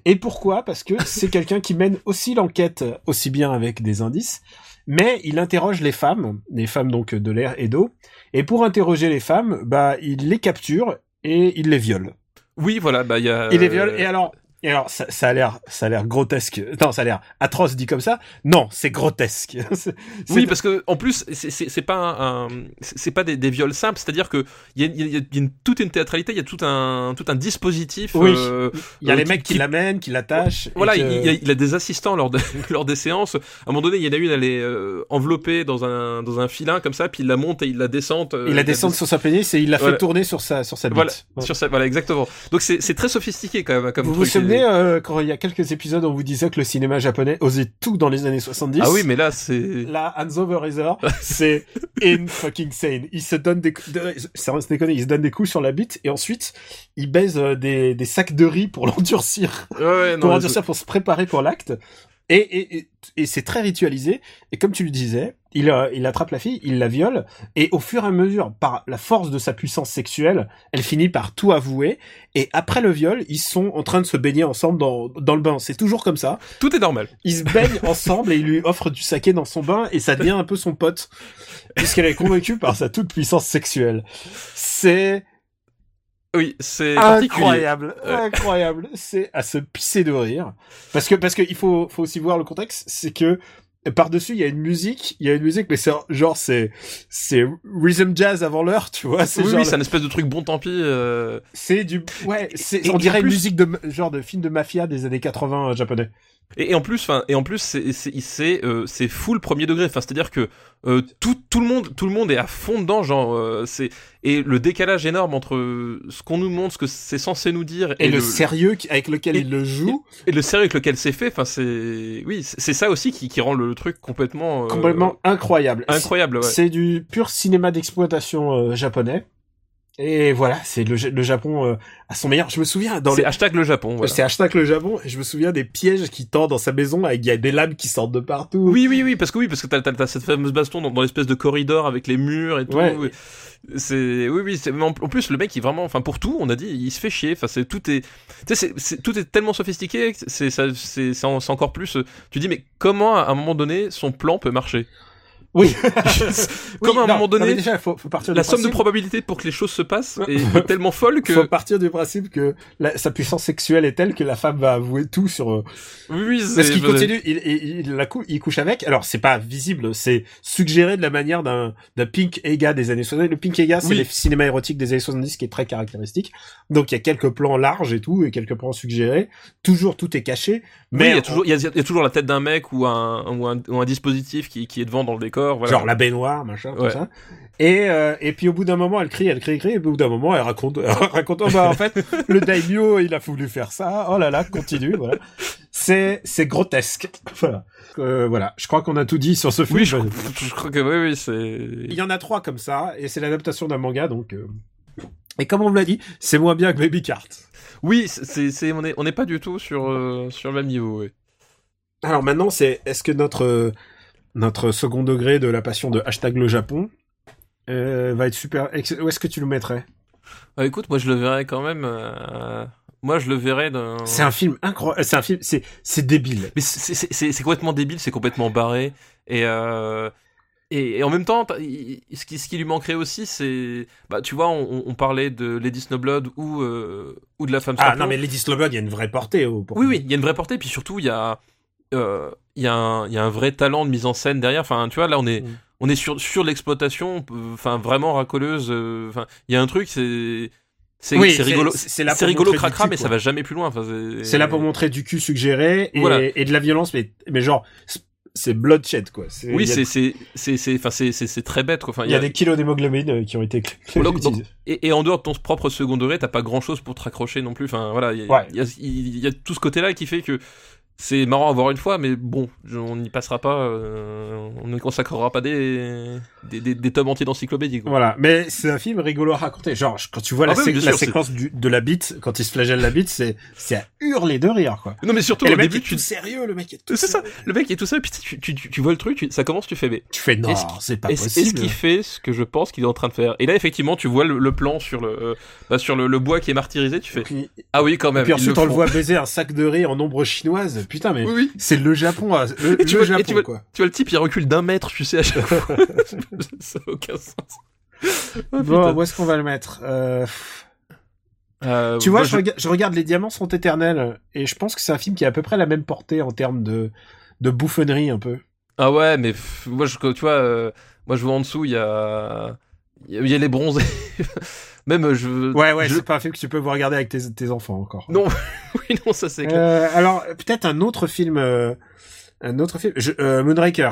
Et pourquoi? Parce que c'est quelqu'un qui mène aussi l'enquête aussi bien avec des indices, mais il interroge les femmes, les femmes donc de l'air et d'eau, et pour interroger les femmes, bah il les capture et il les viole. Oui, voilà, bah il y a. Il les viole et alors et alors ça, ça a l'air ça a l'air grotesque. Non, ça a l'air atroce dit comme ça. Non, c'est grotesque. [LAUGHS] Oui, parce que en plus, c'est- c'est c'est pas un, un- c'est pas des, des viols simples, c'est-à-dire que il y a, y a- il y a une, toute une théâtralité, il y a tout un tout un dispositif. Oui. euh, il y a euh, les qui- mecs qui, qui- l'amènent, qui l'attachent. Voilà, que- il, il a, il a des assistants lors, de, [LAUGHS] lors des séances. À un moment donné, il y en a une, elle est euh, enveloppée dans un, dans un filin comme ça, puis il la monte et il la descend. euh, il la descend sur sa pénis et il la fait tourner sur sa sur sa bite. Voilà, Ouais. sur ça, voilà, exactement. Donc c'est c'est très sophistiqué quand même comme Vous vous. Souvenez euh, quand il y a quelques épisodes on vous disait que le cinéma japonais osait tout dans les années 70 Ah oui, mais là c'est. Là, Hans Overreiser, c'est [LAUGHS] in fucking sane. Il se donne des sans se déconner, il se donne des coups sur la bite et ensuite il baise euh, des, des sacs de riz pour [LAUGHS] l'endurcir, Ouais, pour l'endurcir, pour se préparer pour l'acte. Et, et, et, et c'est très ritualisé. Et comme tu le disais, il, euh, il attrape la fille, il la viole, et au fur et à mesure, par la force de sa puissance sexuelle, elle finit par tout avouer. Et après le viol, ils sont en train de se baigner ensemble dans, dans le bain. C'est toujours comme ça. tout est normal. Ils se baignent [LAUGHS] ensemble et il lui offre du saké dans son bain et ça devient un peu son pote. Puisqu'elle est convaincue par sa toute puissance sexuelle. C'est Oui, c'est incroyable, Ouais. incroyable. C'est à se pisser de rire. Parce que, parce que il faut, faut aussi voir le contexte, c'est que par-dessus, il y a une musique, il y a une musique, mais c'est genre, c'est, c'est rhythm jazz avant l'heure, tu vois, c'est Oui, genre, oui, c'est un espèce de truc bon tant pis. euh, c'est du, ouais, c'est, on dirait plus- une musique de, genre de film de mafia des années 80 euh, japonais. Et, et en plus, enfin, et en plus, c'est c'est euh, c'est full premier degré. Enfin, c'est-à-dire que euh, tout tout le monde tout le monde est à fond dedans. Genre, euh, c'est et le décalage énorme entre ce qu'on nous montre, ce que c'est censé nous dire, Et, le, sérieux avec lequel et- il le joue, et le sérieux avec lequel c'est fait. Enfin, c'est oui, c'est ça aussi qui qui rend le, truc complètement euh, complètement incroyable. incroyable. Ouais. C'est du pur cinéma d'exploitation euh, japonais. Et voilà, c'est le, le Japon euh, à son meilleur. Je me souviens dans C'est le, hashtag le Japon. Voilà. c'est hashtag le Japon. Et je me souviens des pièges qui tendent dans sa maison il y a des lames qui sortent de partout. Oui, oui, oui, parce que oui, parce que t'as, t'as, t'as cette fameuse baston dans, dans l'espèce de corridor avec les murs et tout. Ouais. C'est, oui, oui, en, en plus, le mec, il vraiment, enfin, pour tout, on a dit, il se fait chier. Enfin, c'est, tout est, tu sais, c'est, c'est- tout est tellement sophistiqué, c'est, ça, c'est, c'est encore plus, euh, tu dis, mais comment, à un moment donné, son plan peut marcher? [LAUGHS] Oui. Comme à un non, moment donné, non, déjà, faut, faut partir La du somme de principe- probabilités pour que les choses se passent est [LAUGHS] tellement folle que, Faut partir du principe que la- sa puissance sexuelle est telle que la femme va avouer tout sur. euh, oui, oui, c'est, Parce qu'il continue, il, il, il la cou- il couche avec. Alors c'est pas visible, c'est suggéré de la manière d'un d'un pink Ega des années 70. Le pink Ega, c'est Oui. les cinémas érotiques des années 70 qui est très caractéristique. Donc il y a quelques plans larges et tout, et quelques plans suggérés. Toujours tout est caché, Mais mais il y a toujours, il y a, il y a toujours la tête d'un mec ou un, ou un, ou un dispositif qui, qui est devant dans le décor, voilà. genre la baignoire, machin, tout ça. Et euh, et puis au bout d'un moment, elle crie, elle crie, elle crie. Et au bout d'un moment, elle raconte, [LAUGHS] elle raconte. Oh bah en fait, le daimyo, il a voulu faire ça. Oh là là, continue. Voilà. C'est c'est grotesque. [LAUGHS] Voilà. Euh, voilà. Je crois qu'on a tout dit sur ce film. Oui, je, je crois que oui, oui, c'est. Il y en a trois comme ça, et c'est l'adaptation d'un manga, donc. euh, Et comme on me l'a dit, c'est moins bien que Baby Cart. Oui, c'est, c'est, on est, on n'est pas du tout sur, sur le même niveau. Oui. Alors maintenant, c'est est-ce que notre notre second degré de la passion de hashtag le Japon euh, va être super Où est-ce que tu le mettrais? Ah, écoute, moi je le verrais quand même. euh, Moi je le verrais d'un. C'est un film incroyable. C'est un film. C'est c'est débile. Mais c'est, complètement débile, c'est complètement barré. Et, euh... et, et en même temps, ce qui, ce qui lui manquerait aussi, c'est. Bah, tu vois, on, on parlait de Lady Snowblood ou, euh, ou de la femme Ah non, mais Lady Slowblood, il y a une vraie portée. Oui, oui, il y a une vraie portée, puis surtout, il y a. euh, il y, a un- il y a un vrai talent de mise en scène derrière. Enfin, tu vois, là, on est, Mm. on est sur, sur l'exploitation, enfin, vraiment racoleuse. euh, Enfin, il y a un truc, c'est. C'est Oui, c'est rigolo, c'est- là rigolo cracra, cul, mais ça va jamais plus loin. Enfin, C'est là pour montrer du cul suggéré et, Voilà. et de la violence, mais, mais genre, c'est bloodshed, quoi. Oui, c'est c'est c'est c'est enfin c'est c'est très bête quoi. Enfin, Il y a des kilos d'hémoglobine euh, qui ont été [LAUGHS] donc- et, et en dehors de ton propre second degré, t'as pas grand chose pour te raccrocher non plus. Enfin voilà, il y, a- Ouais. il y a, il y a tout ce côté-là qui fait que c'est marrant à voir une fois, mais bon, on n'y passera pas, euh, on ne consacrera pas des des, des, des tomes entiers d'encyclopédie. Voilà, mais c'est un film rigolo à raconter. Genre, quand tu vois la, Ah oui, sé- bien la séquence du- de la bite, quand il se flagelle la bite, c'est c'est à hurler de rire, quoi. Non mais surtout Et le mec début, est tu tout sérieux, le mec est tout c'est ça, sérieux. le mec est tout et puis tu, tu, tu, tu vois le truc, tu- ça commence, tu fais mais Tu fais non, Est-ce c'est pas est-ce est-ce possible. qu'il fait ce que je pense qu'il est en train de faire? Et là effectivement, tu vois le, le plan sur le euh, bah, sur le, le bois qui est martyrisé, tu Et fais puis, ah oui quand et même. puis ils ensuite, on le voit baiser un sac de riz en ombre chinoise. Putain, mais Oui oui. c'est le Japon, à- le, Et tu le vois- et Japon, tu vois- quoi. Tu vois le type, il recule d'un mètre, tu sais à chaque fois. [LAUGHS] [LAUGHS] ça n'a aucun sens. Oh, Bon, où est-ce qu'on va le mettre euh. Euh, Tu vois, moi, je, rega- je regarde Les Diamants sont éternels, et je pense que c'est un film qui a à peu près la même portée en termes de, de bouffonnerie, un peu. Ah ouais, mais moi, je, tu vois, euh, moi, je vois en dessous, il y a, il y a- il y a les bronzés. [LAUGHS] Même, euh, je. Ouais, ouais, je- c'est pas un film que tu peux vous regarder avec tes, tes enfants encore. Non, [LAUGHS] oui, non, ça c'est clair. Euh, alors, peut-être un autre film, euh, un autre film, je, euh, Moonraker.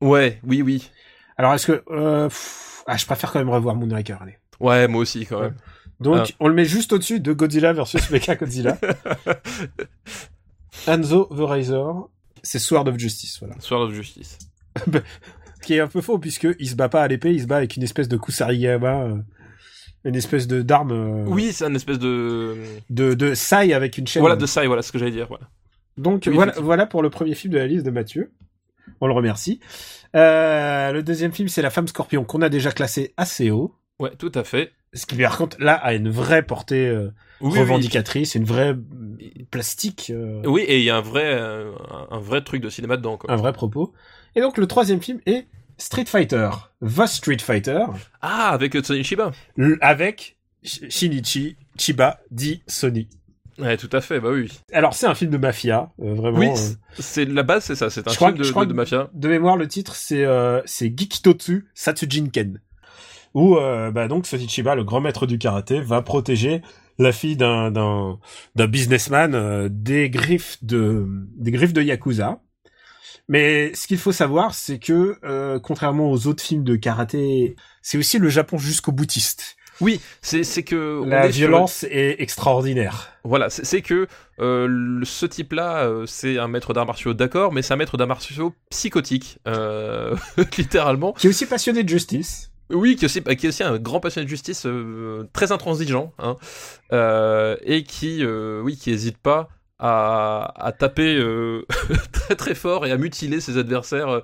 Ouais, oui, oui. Alors, est-ce que, euh, pff, ah, je préfère quand même revoir Moonraker, allez. Ouais, moi aussi, quand même. Donc, Ah. on le met juste au-dessus de Godzilla versus [LAUGHS] Mecha Godzilla. [LAUGHS] Hanzo the Razor, c'est Sword of Justice, voilà. Soir de justice. Ce qui est un peu faux, puisque il se bat pas à l'épée, il se bat avec une espèce de kusarigama, euh, une espèce de d'arme, euh, Oui, c'est une espèce de. de, de sai avec une chaîne. Voilà, de et voilà ce que j'allais dire. Voilà. Donc Oui, voilà, voilà pour le premier film de la liste de Mathieu. On le remercie. Euh, le deuxième film, c'est La Femme Scorpion, qu'on a déjà classé assez haut. Ouais, tout à fait. Ce qui, par contre, là, a une vraie portée euh, Oui, oui. revendicatrice, une vraie plastique, Oui, et il y a un vrai, un, un vrai truc de cinéma dedans, quoi. un vrai propos. Et donc, le troisième film est Street Fighter, The Street Fighter, Ah, avec euh, Tony Chiba. avec Sh- Shinichi Chiba, dit Sony. Ouais, tout à fait, bah oui. Alors, c'est un film de mafia, euh, vraiment. Oui, euh, c'est- la base, c'est ça. C'est un Je film de, je crois de- de mafia. de mémoire, le titre, c'est euh, c'est Gikitotsu Satsujinken. Où, euh, bah, donc, Sotichiba, le grand maître du karaté, va protéger la fille d'un d'un d'un businessman euh, des griffes de des griffes de yakuza. Mais ce qu'il faut savoir, c'est que euh, contrairement aux autres films de karaté, c'est aussi le Japon jusqu'au boutiste. Oui, c'est c'est que on La sur- violence est extraordinaire. Voilà, c'est que euh, le- ce type-là, euh, c'est un maître d'arts martiaux, d'accord, mais c'est un maître d'arts martiaux psychotique, euh, [LAUGHS] littéralement. Qui est aussi passionné de justice. Oui, qui est aussi, qui est aussi un grand passionné de justice, euh, très intransigeant, hein, euh, et qui, euh, oui, qui hésite pas à, à taper euh, [LAUGHS] très très fort et à mutiler ses adversaires euh,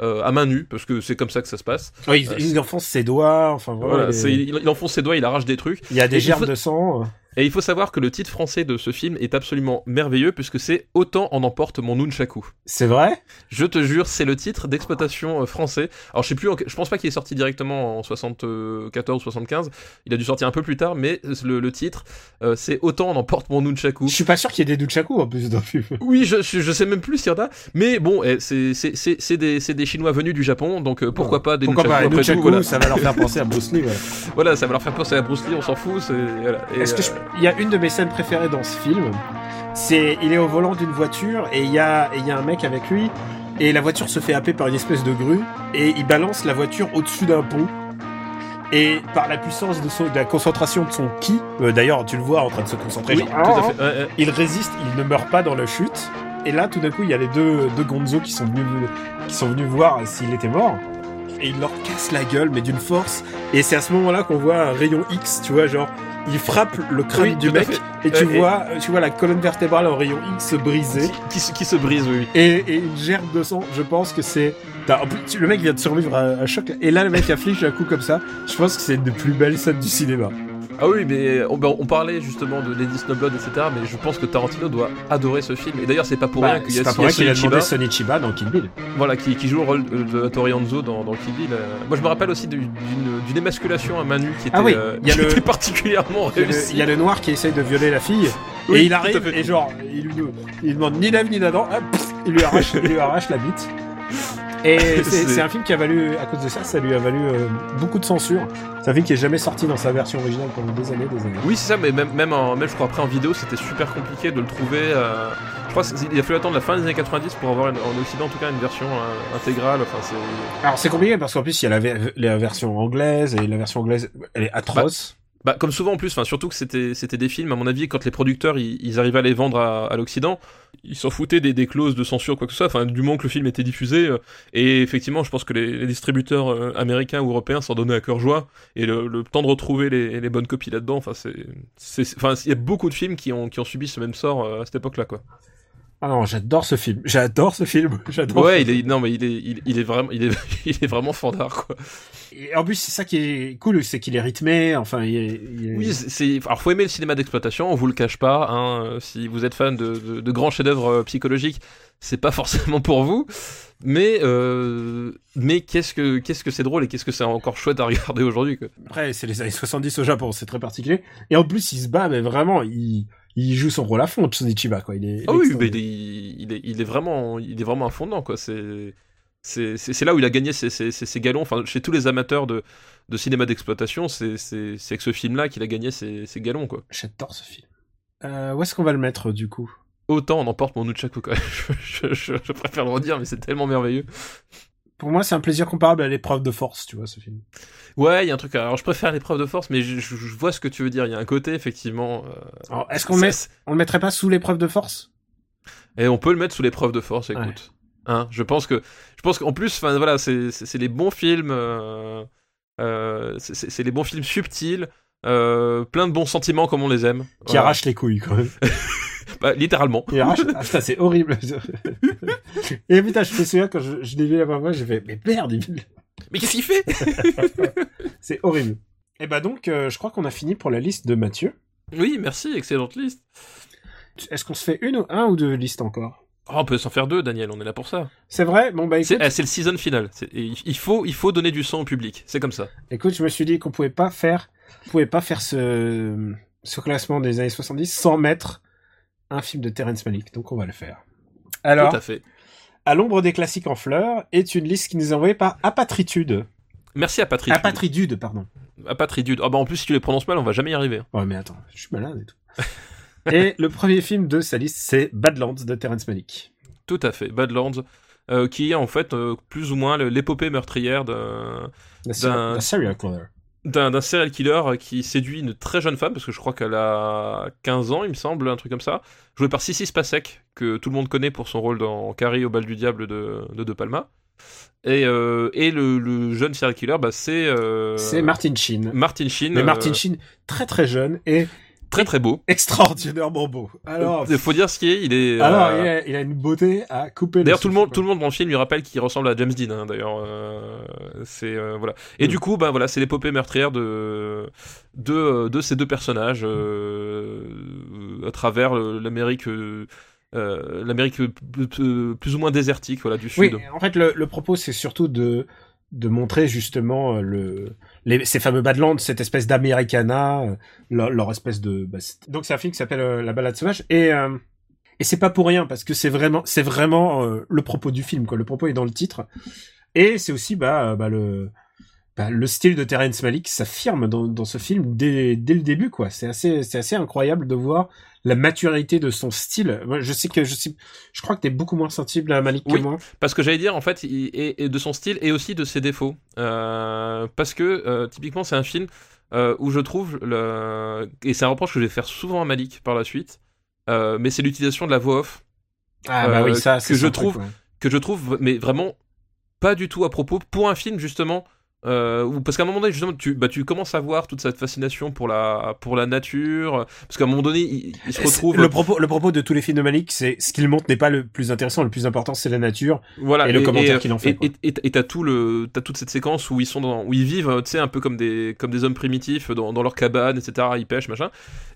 euh, à main nue, parce que c'est comme ça que ça se passe. Oui, il, Euh, il enfonce ses doigts. Enfin, voilà, Voilà, il- c'est- il, il enfonce ses doigts, il arrache des trucs. il y a des et germes faut- de sang. Et il faut savoir que le titre français de ce film est absolument merveilleux, puisque c'est Autant en emporte mon nunchaku. C'est vrai? Je te jure, c'est le titre d'exploitation euh, français. Alors je sais plus, je pense pas qu'il est sorti directement en 74 ou 75. Il a dû sortir un peu plus tard, mais le, le titre, euh, c'est Autant en emporte mon nunchaku. Je suis pas sûr qu'il y ait des nunchaku en plus dans le film. Oui, je, je, je sais même plus s'il y en a, mais bon, eh, c'est des, Chinois venus du Japon, donc euh, pourquoi pas des Pourquoi pas nunchaku les après tout, nunchaku, voilà. ça va leur faire penser à Bruce Lee. Voilà. [LAUGHS] Voilà, ça va leur faire penser à Bruce Lee, on s'en fout. c'est- Voilà. Et, Est-ce que je- il y a une de mes scènes préférées dans ce film C'est il est au volant d'une voiture et il y a et il y a un mec avec lui et la voiture se fait happer par une espèce de grue et il balance la voiture au-dessus d'un pont. Et par la puissance de, son, de la concentration de son ki, euh, d'ailleurs tu le vois en train de se concentrer, Oui, genre, tout à fait. Il résiste, il ne meurt pas dans la chute. Et là, tout d'un coup, il y a les deux, deux Gonzo qui sont venus, qui sont venus voir s'il était mort. Et il leur casse la gueule, mais d'une force. Et c'est à ce moment-là qu'on voit un rayon X, tu vois, genre, il frappe le crâne Oui, du mec, et tu Euh, et- vois, tu vois la colonne vertébrale en rayon X se briser. Qui, qui se- qui se brise, oui. Et, et une gerbe de sang, je pense que c'est... t'as- en plus, tu- Le mec vient de survivre à un choc, et là, le mec [LAUGHS] afflige un coup comme ça. Je pense que c'est une des plus belles scènes du cinéma. Ah oui, mais on, ben, on parlait justement de Lady Snowblood, etc. Mais je pense que Tarantino doit adorer ce film. Et d'ailleurs, c'est pas pour Bah, rien qu'il y a, pas pour y a rien qu'il a Sonny demandé Chiba, Sonny Chiba dans Kill Bill. voilà, qui, qui joue le rôle de, Tori Hanzo dans, dans Kill Bill. euh. Moi, je me rappelle aussi d'une d'une émasculation à main nue qui était, Ah oui, euh, il y a qui le- était particulièrement réussie. il y a le noir qui essaye de violer la fille. Oui, et il arrive fait. et genre, il lui il demande ni lève ni d'Adam, hop, pff, il lui arrache, il lui arrache la bite. Et [LAUGHS] c'est un film qui a valu, à cause de ça, ça lui a valu euh, beaucoup de censure. C'est un film qui est jamais sorti dans sa version originale pendant des années, des années. Oui, c'est ça, mais même, même, en, même je crois après en vidéo, c'était super compliqué de le trouver. euh, je crois qu'il a fallu attendre la fin des années 90 pour avoir une- en Occident en tout cas une version euh, intégrale. Enfin, c'est. Alors c'est compliqué parce qu'en plus il y a la, la version anglaise et la version anglaise elle est atroce. Bah, comme souvent en plus, enfin, surtout que c'était, c'était des films, à mon avis, quand les producteurs ils, ils arrivaient à les vendre à, à l'Occident, ils s'en foutaient des, des clauses de censure, quoi que ce soit, enfin, du moment que le film était diffusé. euh, et effectivement, je pense que les, les distributeurs euh, américains ou européens s'en donnaient à cœur joie. Et le, le temps de retrouver les, les bonnes copies là-dedans, enfin, c'est, enfin, il y a beaucoup de films qui ont, qui ont subi ce même sort euh, à cette époque-là, quoi. Ah non j'adore ce film, j'adore ce film, [LAUGHS] j'adore. Ouais, il est, non, mais il est, il, il est vraiment, il est, [LAUGHS] il est vraiment fandard, quoi. Et en plus c'est ça qui est cool, c'est qu'il est rythmé, enfin il est... il est- Oui, c'est, alors faut aimer le cinéma d'exploitation, on vous le cache pas. Hein, si vous êtes fan de, de, de grands chefs-d'œuvre euh, psychologiques, c'est pas [LAUGHS] forcément pour vous. Mais euh, mais qu'est-ce que qu'est-ce que c'est drôle et qu'est-ce que c'est encore chouette à regarder aujourd'hui. Après c'est les années 70 au Japon, c'est très particulier. Et en plus il se bat mais vraiment il, il joue son rôle à fond, Tsunichiba quoi. Il est, Ah oui, mais il est, il est, il est vraiment, il est vraiment quoi. C'est c'est là où il a gagné ses, ses, ses, ses galons. Enfin, chez tous les amateurs de, de cinéma d'exploitation, c'est avec ce film-là qu'il a gagné ses, ses galons quoi. J'adore ce film. Euh, où est-ce qu'on va le mettre du coup? Autant on emporte mon Nunchaku quoi. je, [LAUGHS] je, je, je préfère le redire, mais c'est tellement merveilleux. Pour moi c'est un plaisir comparable à l'épreuve de force, tu vois ce film. Ouais, il y a un truc. Alors, je préfère l'épreuve de force, mais je, je- je vois ce que tu veux dire. Il y a un côté, effectivement. euh, Alors est-ce qu'on met, on le mettrait pas sous l'épreuve de force? Et on peut le mettre sous l'épreuve de force, écoute. Hein, je pense que, je pense qu'en plus, enfin voilà, c'est les bons films. euh, euh, c'est- les bons films subtils, plein de bons sentiments comme on les aime. Qui Voilà. arrache les couilles quand même. [LAUGHS] Bah, littéralement. Arrache... [LAUGHS] Ah putain, c'est horrible. [LAUGHS] Et putain, je me souviens quand je, je l'ai vu la première fois, j'ai fait, mais merde, il- Mais qu'est-ce qu'il fait [LAUGHS] c'est horrible. Et bah donc, euh, je crois qu'on a fini pour la liste de Mathieu. Oui, merci, excellente liste. Est-ce qu'on se fait une ou un ou deux listes encore? Oh, on peut s'en faire deux, Daniel. On est là pour ça. C'est vrai? Bon bah écoute, C'est eh, c'est le season final. Et il il faut, il faut donner du sang au public. C'est comme ça. écoute, je me suis dit qu'on pouvait pas faire, on pouvait pas faire ce, ce classement des années 70 sans mettre un film de Terrence Malick. Donc on va le faire. Alors, Tout à fait. à l'ombre des classiques en fleurs est une liste qui nous est envoyée par Apatritude. Merci à Patrick. Apatritude, pardon. Apatritude. Ah bah en plus si tu les prononces mal, on va jamais y arriver. Oh mais attends, je suis malade et tout. [LAUGHS] et le premier film de sa liste, c'est Badlands de Terrence Malick. Tout à fait. Badlands, euh, qui est en fait euh, plus ou moins l'épopée meurtrière d'un serial killer. D'un serial killer qui séduit une très jeune femme parce que je crois qu'elle a 15 ans, il me semble, un truc comme ça. Joué par Sissi Spacek, que tout le monde connaît pour son rôle dans Carrie au bal du diable de de, de Palma. Et, euh, et le, le jeune serial killer, bah, c'est euh, C'est Martin Sheen. Martin Sheen. Mais Martin euh, Sheen, très très jeune et très très beau. extraordinairement beau. Alors, Il faut dire ce qui est, il est. alors euh, il, a, il a une beauté à couper. le D'ailleurs, tout le monde, tout le monde dans le film lui rappelle qu'il ressemble à James Dean. hein, D'ailleurs, euh, c'est euh, voilà. Et Mm. du coup, bah voilà, c'est l'épopée meurtrière de de de ces deux personnages à travers l'Amérique. euh, l'Amérique plus ou moins désertique voilà du Oui, sud en fait, le, le propos, c'est surtout de de montrer justement euh, le ces fameux Badlands, cette espèce d'Americana, euh, leur, espèce de. bah, donc c'est un film qui s'appelle euh, La Balade sauvage et et c'est pas pour rien parce que c'est vraiment c'est vraiment le propos du film quoi. Le propos est dans le titre et c'est aussi bah, bah le bah, le style de Terrence Malick s'affirme dans, dans ce film dès, dès le début quoi. C'est assez c'est assez incroyable de voir la maturité de son style. Moi, je sais que je sais je crois que t'es beaucoup moins sensible à Malick Oui. que moi. parce que j'allais dire en fait il, et, et de son style et aussi de ses défauts Euh, parce que euh, typiquement c'est un film euh, où je trouve le et c'est un reproche que je vais faire souvent à Malik par la suite mais c'est l'utilisation de la voix off Ah bah oui, ça, que c'est je truc, trouve- ouais. que je trouve mais vraiment pas du tout à propos pour un film justement euh, parce qu'à un moment donné justement tu bah tu commences à voir toute cette fascination pour la pour la nature parce qu'à un moment donné il, il se retrouve Le propos, le propos de tous les films de Malik, c'est ce qu'il montre n'est pas le plus intéressant. Le plus important, c'est la nature. voilà et le commentaire qu'il en fait, et- t'as tout le t'as toute cette séquence où ils sont dans où ils vivent euh, tu sais un peu comme des comme des hommes primitifs dans, dans leur cabane etc ils pêchent machin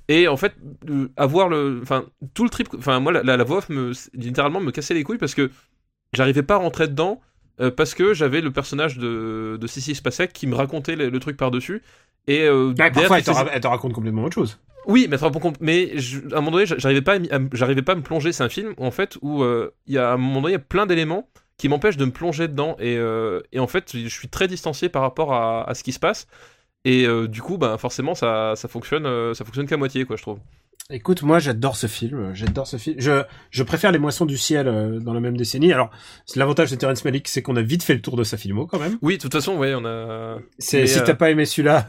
et en fait euh, avoir le enfin tout le trip enfin moi la, la, la voix off me littéralement me cassait les couilles parce que j'arrivais pas à rentrer dedans euh, parce que j'avais le personnage de de Sissi Spacek qui me racontait le, le truc par dessus et euh, parfois, elle te, sais, ra- elle te raconte complètement autre chose. Oui, mais, mais je, à un moment donné, j'arrivais pas, à, j'arrivais pas à me plonger. C'est un film en fait où euh, il y a à un moment donné, il y a plein d'éléments qui m'empêchent de me plonger dedans et, euh, et, en fait, je suis très distancié par rapport à, à ce qui se passe. Et du coup, bah, forcément, ça, ça fonctionne, ça fonctionne qu'à moitié, quoi, je trouve. Écoute, moi j'adore ce film, j'adore ce film. Je, je préfère Les Moissons du Ciel euh, dans la même décennie. Alors, l'avantage de Terrence Malick, c'est qu'on a vite fait le tour de sa filmo quand même. Oui, de toute façon, oui, on a. C'est, si euh... t'as pas aimé celui-là,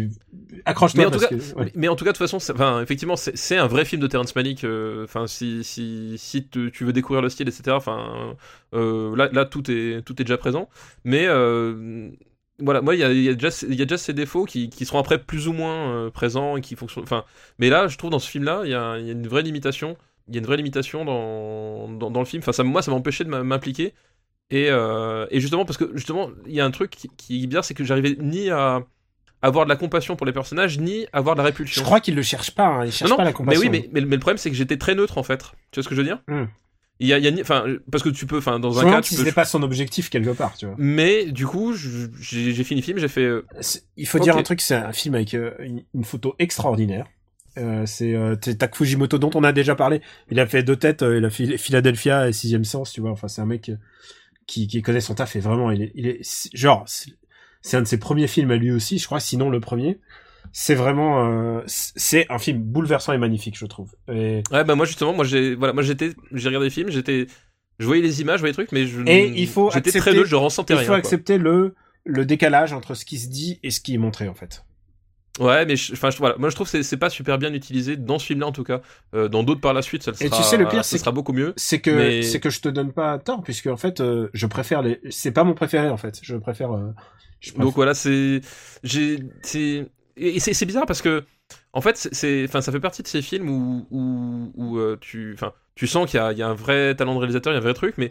[LAUGHS] accroche-toi. Mais, en tout cas, que, ouais. mais en tout cas, de toute façon, enfin, effectivement, c'est un vrai film de Terrence Malick. euh, Enfin, si si si tu tu veux découvrir le style, etc. Enfin, euh, là là tout est tout est déjà présent. Mais euh, voilà, moi, il y a, y, a déjà, il y a déjà ces défauts qui, qui seront après plus ou moins euh, présents et qui fonctionnent. Enfin, mais là, je trouve dans ce film-là, il y a, il y a une vraie limitation. Il y a une vraie limitation dans, dans, dans le film. Enfin, ça, moi, ça m'a empêché de m'impliquer. Et, euh, et justement, parce que justement, il y a un truc qui, qui est bizarre, c'est que j'arrivais ni à avoir de la compassion pour les personnages, ni à avoir de la répulsion. Je crois qu'il le cherche pas, hein. il cherche non, non, pas la mais compassion. oui, mais, mais, mais le problème, c'est que j'étais très neutre en fait. Tu vois ce que je veux dire? Hmm. Il y a, y a enfin, parce que tu peux, enfin, dans un cas, tu peux. pas son objectif quelque part, tu vois. Mais du coup, j'ai fini le film, j'ai fait. euh, Il faut dire un truc, c'est un film avec euh, une, une photo extraordinaire. Euh, c'est Tak Fujimoto dont on a déjà parlé. Il a fait deux têtes, il a fait Philadelphia et Sixième Sens, tu vois. Enfin, c'est un mec qui, qui connaît son taf et vraiment, il est, il est c'est- genre, c'est un de ses premiers films à lui aussi, je crois, sinon le premier. C'est vraiment, euh, c'est un film bouleversant et magnifique, je trouve. Et, Ouais, bah moi justement, moi j'ai, voilà, moi j'étais, j'ai regardé le film, j'étais, je voyais les images, je voyais les trucs, mais je. Et il faut J'étais très neutre, je ressentais il rien. faut quoi. accepter le le décalage entre ce qui se dit et ce qui est montré en fait. Ouais, mais enfin, voilà, moi je trouve que c'est- pas super bien utilisé dans ce film-là en tout cas. Euh, dans d'autres par la suite, ça le Et sera. tu sais, le pire, c'est sera beaucoup mieux. c'est que Mais- c'est que je te donne pas tort puisque en fait euh, je préfère les c'est pas mon préféré en fait je préfère euh, je préfère- Donc voilà, c'est, j'ai, c'est, et c'est bizarre parce que, en fait, c'est- enfin, ça fait partie de ces films où, où, où euh, tu, enfin, tu sens qu'il y a, il y a un vrai talent de réalisateur, il y a un vrai truc, mais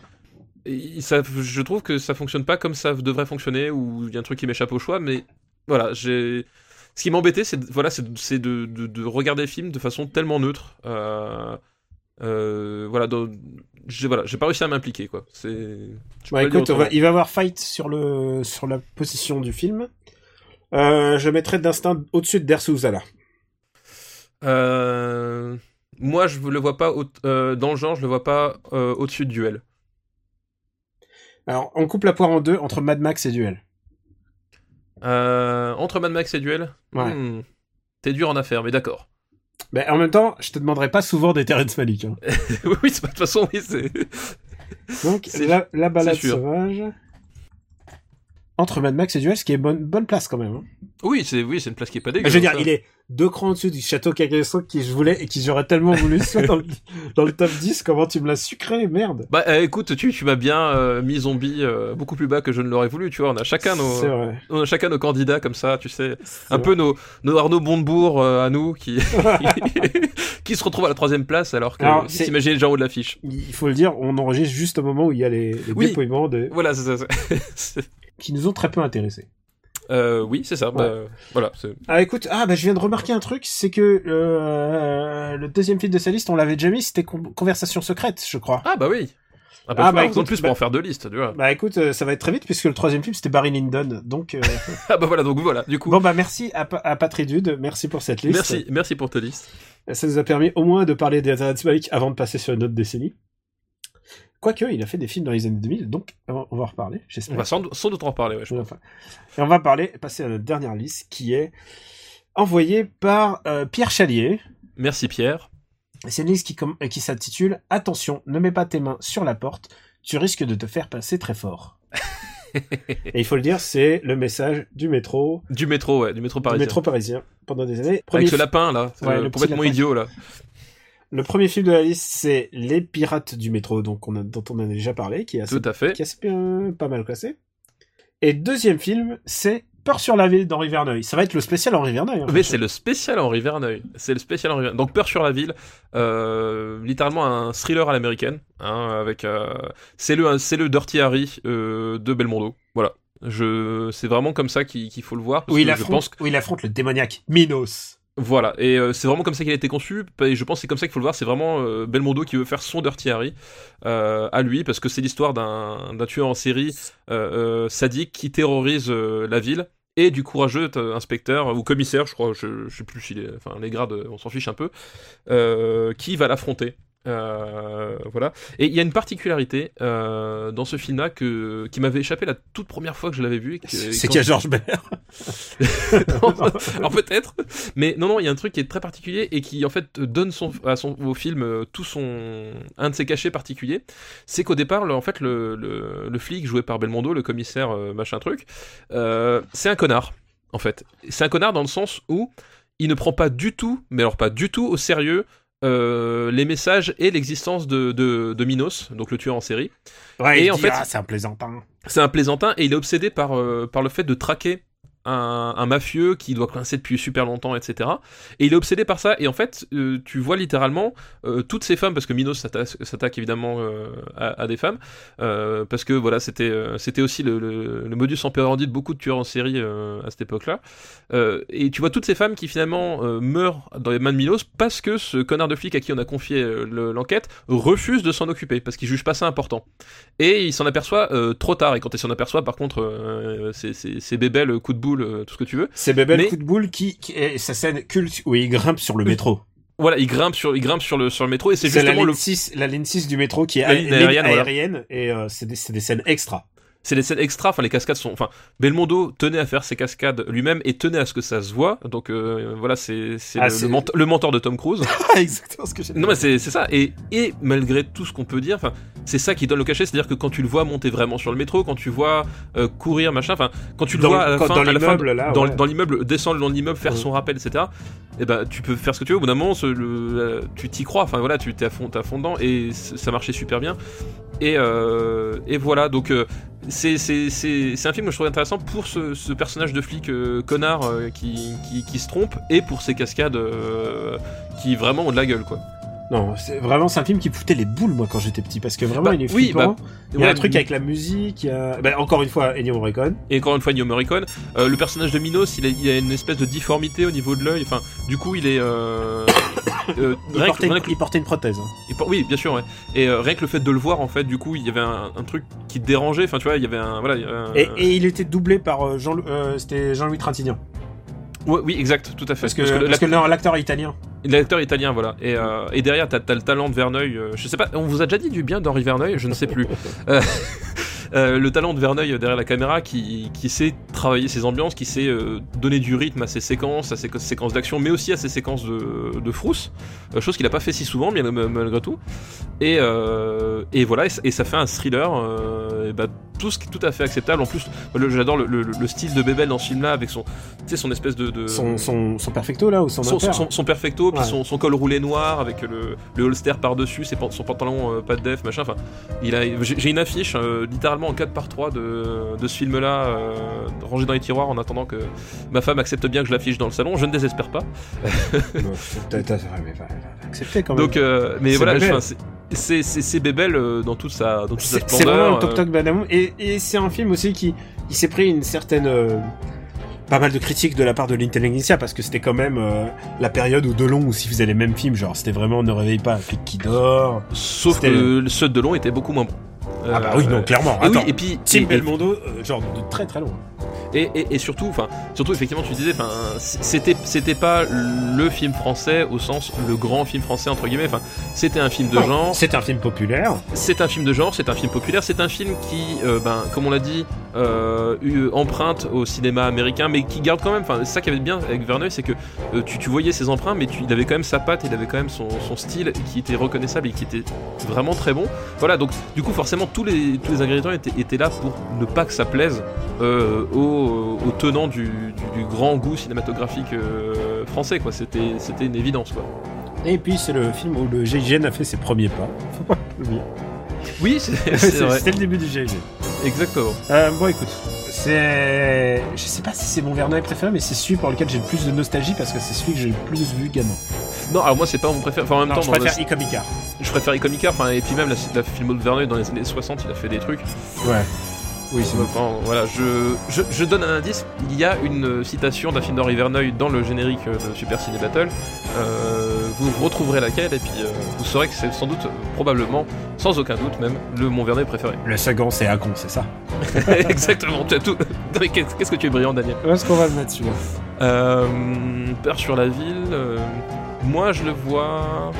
et ça, je trouve que ça fonctionne pas comme ça devrait fonctionner, ou il y a un truc qui m'échappe au choix, mais voilà, j'ai. Ce qui m'embêtait, c'est de- voilà, c'est de, regarder le film de façon tellement neutre. Euh, euh, voilà, j'ai voilà, pas réussi à m'impliquer quoi. C'est. Bah, écoute va- il va y avoir fight sur le sur la position du film euh, je mettrai d'instinct au-dessus de Euh, moi, je le vois pas euh, dans le genre, je le vois pas au-dessus de Duel. alors on coupe la poire en deux entre Mad Max et Duel entre Mad Max et Duel, Ouais. hmm, t'es dur en affaires, mais d'accord. mais en même temps je te demanderai pas souvent des Terrence Malick hein. [LAUGHS] oui, de toute façon, oui, c'est. donc [LAUGHS] C'est- la, la balade sauvage entre Mad Max et Duel ce qui est bonne bonne place quand même hein. Oui, c'est oui, c'est une place qui est pas dégueu. je veux dire ça. il est deux crans au-dessus du château Kageso qui je voulais et qui j'aurais tellement voulu soit dans le, [LAUGHS] dans le top 10 comment tu me l'as sucré merde Bah euh, écoute, tu, tu m'as bien euh, mis zombie euh, beaucoup plus bas que je ne l'aurais voulu, tu vois. On a chacun nos, vrai on a chacun nos candidats comme ça, tu sais. Un vrai. peu nos, nos Arnaud Montebourg euh, à nous qui, [LAUGHS] [LAUGHS] qui se retrouvent à la troisième place alors que Alors, c'est- t'imagines gens en haut de l'affiche. il faut le dire, on enregistre juste au moment où il y a les, les Oui. dépouillements de... Voilà, c'est ça. Qui nous ont très peu intéressés. Euh, oui, c'est ça. Bah, voilà. Ah écoute, ah bah je viens de remarquer un truc, c'est que euh, le deuxième film de sa liste, on l'avait déjà mis, c'était Con- Conversation secrète, je crois. Ah bah oui. Ah bah, Ah, bah, écoute, en plus bah- pour en faire deux listes, tu vois. Bah écoute, euh, ça va être très vite puisque le troisième film c'était Barry Lyndon, donc euh, [LAUGHS] Ah bah voilà, donc voilà. Du coup, bon bah merci à, Pa- à Patridude, merci pour cette liste. merci, merci pour ta liste. Ça nous a permis au moins de parler des Malik avant de passer sur une autre décennie. Quoique, il a fait des films dans les années 2000, donc on va on en reparler, On j'espère. va sans, sans doute en reparler, ouais, je pense. Et on va parler, passer à notre dernière liste qui est envoyée par euh, Pierre Chalier. Merci Pierre. C'est une liste qui, euh, qui s'intitule Attention, ne mets pas tes mains sur la porte, tu risques de te faire passer très fort. [LAUGHS] Et il faut le dire, c'est le message du métro, Du métro, ouais, du métro du parisien. métro parisien pendant des années. Premier Avec ce lapin là, Ouais, euh, le complètement lapin. idiot là. Le premier film de la liste, c'est Les Pirates du métro, donc on a, dont on a déjà parlé, qui est assez, Tout à fait. qui est assez bien- pas mal classé. Et deuxième film, c'est Peur sur la ville d'Henri Verneuil. Ça va être le spécial Henri Verneuil. hein, Mais c'est le spécial Henri Verneuil. C'est le spécial Henri Verneuil. Donc Peur sur la ville, euh, littéralement un thriller à l'américaine, hein, avec euh, c'est le c'est le Dirty Harry euh, de Belmondo. Voilà. Je c'est vraiment comme ça qu'il faut le voir. parce je il affronte le démoniaque Minos. Voilà, et euh, c'est vraiment comme ça qu'il a été conçu, et je pense que c'est comme ça qu'il faut le voir, c'est vraiment euh, Belmondo qui veut faire son Dirty Harry euh, à lui, parce que c'est l'histoire d'un tueur en série sadique qui terrorise la ville, et du courageux inspecteur ou commissaire, je crois, je, je sais plus si les, grades, on s'en fiche un peu, qui va l'affronter. Euh, voilà. Et il y a une particularité euh, dans ce film-là que qui m'avait échappé la toute première fois que je l'avais vu. C'est qu'il y a Georges. [LAUGHS] Non, Alors peut-être, mais non, non, il y a un truc qui est très particulier et qui en fait donne son, à son, au film euh, tout son un de ses cachets particuliers. C'est qu'au départ, le- en fait, le, le, le flic joué par Belmondo, le commissaire machin truc, euh, c'est un connard. En fait, c'est un connard dans le sens où il ne prend pas du tout, mais alors pas du tout au sérieux. Euh, les messages et l'existence de, de, de Minos, donc le tueur en série. Ouais, Et il en dit, fait- ah, c'est un plaisantin. C'est un plaisantin et il est obsédé par, euh, par le fait de traquer un, mafieux qui doit coincer depuis super longtemps, etc. Et il est obsédé par ça. Et en fait, euh, tu vois littéralement euh, toutes ces femmes, parce que Minos s'attaque évidemment euh, à, des femmes, parce que voilà, c'était aussi le, modus operandi de beaucoup de tueurs en série à cette époque-là. Et tu vois toutes ces femmes qui finalement meurent dans les mains de Milos parce que ce connard de flic à qui on a confié le- l'enquête refuse de s'en occuper parce qu'il juge pas ça important. Et il s'en aperçoit trop tard. Et quand il s'en aperçoit, par contre, c'est- bébé, le coup de boule, euh, tout ce que tu veux. C'est Bébé Mais- coup de boule qui, qui est sa scène culte où il grimpe sur le métro. [LAUGHS] Voilà, il grimpe sur, il grimpe sur le sur le métro et c'est C'est la justement ligne le, 6, la ligne 6 du métro qui est aérienne, voilà. et euh, c'est des, c'est des scènes extra. C'est des scènes extra. Enfin, les cascades sont, enfin, Belmondo tenait à faire ses cascades lui-même et tenait à ce que ça se voit. Donc euh, voilà, c'est c'est Ah, le, c'est- le ment- le mentor de Tom Cruise. [LAUGHS] Exactement ce que j'ai Non mais c'est c'est ça et, et malgré tout ce qu'on peut dire, enfin c'est ça qui donne le cachet, c'est-à-dire que quand tu le vois monter vraiment sur le métro, quand tu vois euh, courir machin, enfin quand tu le Dans- vois à la fin, dans l'immeuble, là, dans, ouais. dans l'immeuble descendre de l'immeuble, faire son rappel, etc. Et ben tu peux faire ce que tu veux. Au bout d'un moment, ce- le- euh, tu t'y crois. Enfin voilà, tu t'es à fond, t'es à fond dedans et ça marchait super bien. Et, euh, et voilà, donc c'est un film que je trouve intéressant pour ce, personnage de flic euh, connard euh, qui, se trompe et pour ses cascades euh, qui vraiment ont de la gueule quoi. Non, c'est vraiment c'est un film qui me foutait les boules moi quand j'étais petit parce que vraiment Bah, il est oui, flippant. bah, il y a Ouais, un truc avec la musique, il y a bah, encore une fois Ennio Morricone. Et encore une fois, Ennio Morricone. Euh, le personnage de Minos, il a, il a une espèce de difformité au niveau de l'œil. Enfin, du coup, il est. Euh, [COUGHS] euh, Il rien que- portait, rien que- il portait une prothèse. hein. il por- oui, bien sûr, ouais. Et euh, rien que le fait de le voir, en fait, du coup, il y avait un, un truc qui dérangeait. Enfin, tu vois, il y avait un. Voilà. un- Et, et il était doublé par Jean, c'était Jean-Louis Trintignant. Ouais, oui, exact, tout à fait. Parce que, Parce l'acteur est italien. L'acteur italien, voilà. Et, euh, et derrière, t'as as le talent de Verneuil. euh, je sais pas, on vous a déjà dit du bien d'Henri Verneuil Je ne sais plus. Euh, [LAUGHS] euh, le talent de Verneuil derrière la caméra qui, qui sait travailler ses ambiances, qui sait euh, donner du rythme à ses séquences, à ses séquences d'action, mais aussi à ses séquences de, de frousse. Euh, chose qu'il a pas fait si souvent, bien malgré tout. Et, et voilà, et, ça- et ça fait un thriller. et bah, tout, ce qui est tout à fait acceptable. En plus, j'adore le, le- le style de Bebel dans ce film-là, avec son, son espèce de. de- Son, son, son perfecto là ou son, son, son- perfecto, puis Ouais. son, son col roulé noir avec le, le holster par-dessus, son pantalon pas de def, machin. Enfin, j'ai une affiche euh, en 4 par 3 de, de ce film-là, euh, rangée dans les tiroirs en attendant que ma femme accepte bien que je l'affiche dans le salon. Je ne désespère pas. [LAUGHS] [LAUGHS] Quand même. Donc, euh, mais voilà, c'est- Bébel euh, dans toute sa dans toute sa c'est c'est vraiment toc toc Badamoun et, et c'est un film aussi qui il s'est pris une certaine euh, pas mal de critiques de la part de l'intelligentsia parce que c'était quand même euh, la période où Delon aussi faisait les mêmes films genre c'était vraiment ne réveille pas un flic qui dort euh, Sauf que ceux de long étaient beaucoup moins bons. Ah bah Euh, oui non clairement et oui, Attends, et puis Tim et- Belmondo euh, genre de très très loin Et, et, et surtout, enfin, surtout effectivement, tu disais, enfin, c'était c'était pas le film français au sens le grand film français entre guillemets. Enfin, c'était un film de Non, genre. c'est un film populaire C'est un film de genre, c'est un film populaire, c'est un film qui, euh, ben, comme on l'a dit, euh, eu- emprunte au cinéma américain, mais qui garde quand même. Enfin, c'est ça qui avait de bien avec Verneuil, c'est que euh, tu, tu voyais ses emprunts, mais tu, il avait quand même sa patte, il avait quand même son, son style qui était reconnaissable et qui était vraiment très bon. Voilà, donc du coup, forcément, tous les, tous les ingrédients étaient, étaient là pour ne pas que ça plaise euh, aux, aux tenants du, du- du grand goût cinématographique euh, français, quoi. C'était, c'était une évidence, quoi. et puis c'est le film où le GIGN a fait ses premiers pas faut pas [LAUGHS] l'oublier Oui, [LAUGHS] c'est, c'est vrai. c'était le début du GIGN Exactement. Euh, bon, écoute, c'est. Je sais pas si c'est mon Verneuil préféré, mais c'est celui pour lequel j'ai le plus de nostalgie parce que c'est celui que j'ai le plus vu gamin. Non, alors moi, c'est pas mon préféré. Enfin, en même Non, temps, je préfère Icomicard. Je préfère Icomica, enfin, et puis même la, la filmo de Verneuil dans les années 60, il a fait des trucs. Ouais. Oui, c'est bon. Voilà, je, je, je donne un indice. Il y a une citation d'un film d'Henri Verneuil dans le générique de Super Ciné Battle. Euh, vous retrouverez laquelle et puis euh, vous saurez que c'est sans doute, euh, probablement, sans aucun doute même, le mon Vernet préféré. Le second, c'est un con, c'est ça [LAUGHS] Exactement, tu as tout. Qu'est-ce que tu es brillant, Daniel? Où est-ce qu'on va le mettre celui-là? Euh, Peur sur la ville, euh, moi je le vois.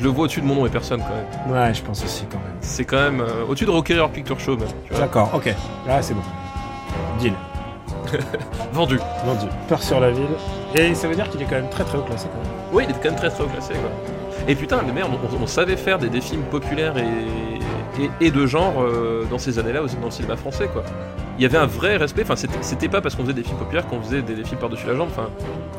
Je le vois au-dessus de mon nom et personne quand même. Ouais, je pense aussi quand même. C'est quand même euh, au-dessus de Rocky Horror Picture Show même. tu vois. D'accord, ok. Là, c'est bon. Deal. [LAUGHS] Vendu. Vendu. Peur sur la ville. Et ça veut dire qu'il est quand même très très haut classé quand même. Oui, il est quand même très très haut classé quoi. Et putain, mais merde, on, on savait faire des, des films populaires et, et, et de genre euh, dans ces années-là aussi dans le cinéma français quoi. Il y avait un vrai respect, enfin c'était- c'était pas parce qu'on faisait des films populaires qu'on faisait des, des films par-dessus la jambe, enfin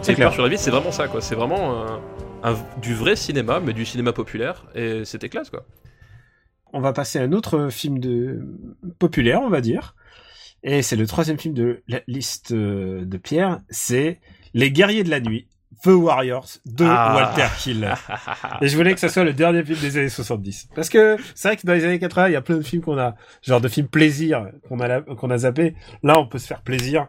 C'est clair. clair sur la vie, c'est vraiment ça quoi, c'est vraiment un- un- du vrai cinéma, mais du cinéma populaire, et c'était classe quoi. On va passer à un autre film de populaire, on va dire. Et c'est le troisième film de la liste euh, de Pierre. C'est Les Guerriers de la Nuit, The Warriors de Ah. Walter Hill. Et je voulais que ça soit le dernier film des années 70. Parce que c'est vrai que dans les années 80, il y a plein de films qu'on a, genre de films plaisir qu'on a, qu'on a zappé. Là, on peut se faire plaisir.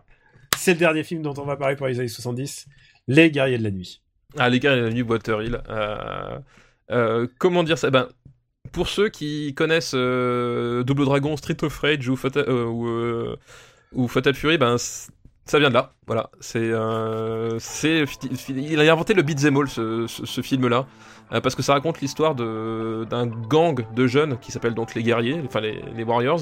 C'est le dernier film dont on va parler pour les années 70. Les Guerriers de la Nuit. Ah les gars, il y a la nuit Walter Hill. Euh, euh, comment dire ça? Ben pour ceux qui connaissent euh, Double Dragon, Street of Rage ou Fatal, euh, Fury, ben ça vient de là. Voilà, c'est il a inventé le beat'em all ce, film-là parce que ça raconte l'histoire d'un gang de jeunes qui s'appelle donc les guerriers, enfin les Warriors,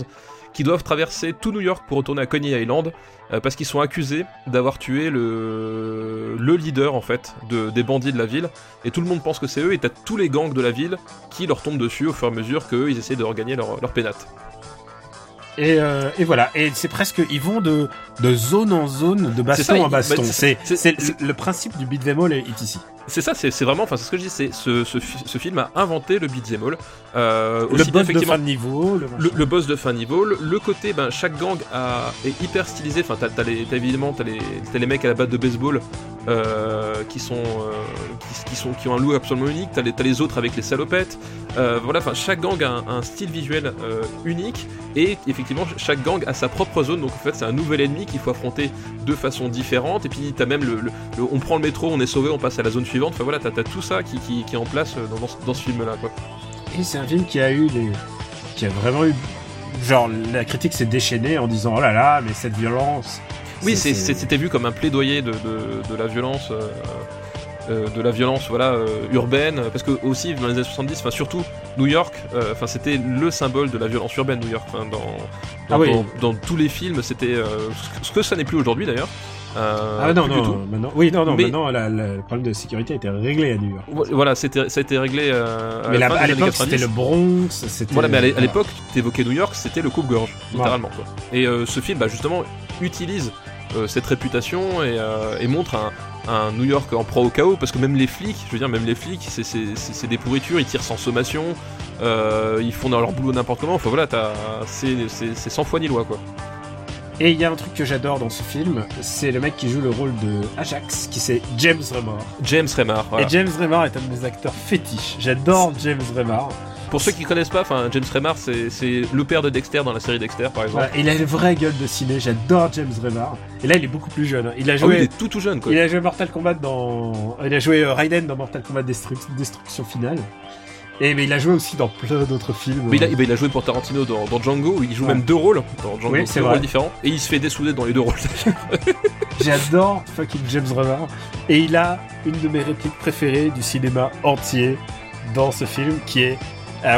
qui doivent traverser tout New York pour retourner à Coney Island euh, parce qu'ils sont accusés d'avoir tué le, le leader en fait de, des bandits de la ville et tout le monde pense que c'est eux et t'as tous les gangs de la ville qui leur tombent dessus au fur et à mesure qu'eux ils essaient de regagner leur, leur pénate. Et, euh, et voilà. Et c'est presque, ils vont de, de zone en zone, de baston ça, en baston. bah, c'est, le principe du beat'em all est ici. C'est ça, c'est vraiment, enfin c'est ce que je dis, c'est ce, ce, fi- ce film a inventé le beat'em all. Euh, Le aussi bien, boss de fin de niveau. Le, le, le boss de fin niveau, le, le côté, ben, chaque gang a, est hyper stylisé. Enfin, t'as, évidemment, t'as les, les mecs à la batte de baseball euh, qui sont, euh, qui, qui sont, qui ont un look absolument unique. T'as les, les autres avec les salopettes. Voilà, enfin, chaque gang a un, un style visuel unique et effectivement, chaque gang a sa propre zone. Donc en fait, c'est un nouvel ennemi qu'il faut affronter de façon différente. Et puis t'as même le, le- le- on prend le métro, on est sauvé, on passe à la zone suivante. Enfin voilà, t'as, t'as tout ça qui, qui, qui est en place euh, dans, dans ce, dans ce film-là, quoi. Et c'est un film qui a eu des, qui a vraiment eu, genre la critique s'est déchaînée en disant oh là là, mais cette violence. Oui, c'était vu comme un plaidoyer de, de, de la violence, euh, euh, de la violence, voilà, euh, urbaine, parce que aussi dans les années 70, enfin surtout New York, euh, enfin c'était le symbole de la violence urbaine New York. Enfin, dans, dans, Ah oui. dans, dans tous les films, c'était ce que ça n'est plus aujourd'hui d'ailleurs. Euh, Ah non non, du tout. maintenant, oui non non, Mais- maintenant la- la- le problème de sécurité a été réglé à New York. Vo- Voilà, ça a été réglé euh, à mais la fin à l'époque 90. c'était le Bronx. Voilà, mais à l'époque, t'évoquais New York, c'était le coupe-gorge, littéralement. Quoi. Et euh, ce film, bah, justement, utilise cette réputation et, et montre un, un New York en proie au chaos, parce que même les flics, je veux dire, même les flics, c'est- des pourritures, ils tirent sans sommation, euh, ils font dans leur boulot n'importe comment, enfin voilà, c'est sans foi ni loi, quoi. Et il y a un truc que j'adore dans ce film, c'est le mec qui joue le rôle de Ajax, qui c'est James Remar. James Remar, voilà. Et James Remar est un de mes acteurs fétiches. J'adore James Remar. Pour ceux qui connaissent pas, enfin, James Remar, c'est le père de Dexter dans la série Dexter, par exemple. Voilà, il a une vraie gueule de ciné. J'adore James Remar. Et là, il est beaucoup plus jeune. hein. Il a Ah joué, il est tout tout jeune, quoi. il a joué Mortal Kombat dans, il a joué euh, Raiden dans Mortal Kombat Destru- Destruction Finale. Et mais il a joué aussi dans plein d'autres films. Mais il, a, il a joué pour Tarantino dans, dans Django, où il joue Ouais. même deux rôles dans Django, Oui, c'est deux vrai. rôles différents, et il se fait dessouder dans les deux rôles. [LAUGHS] J'adore fucking James Remar. Et il a une de mes répliques préférées du cinéma entier dans ce film qui est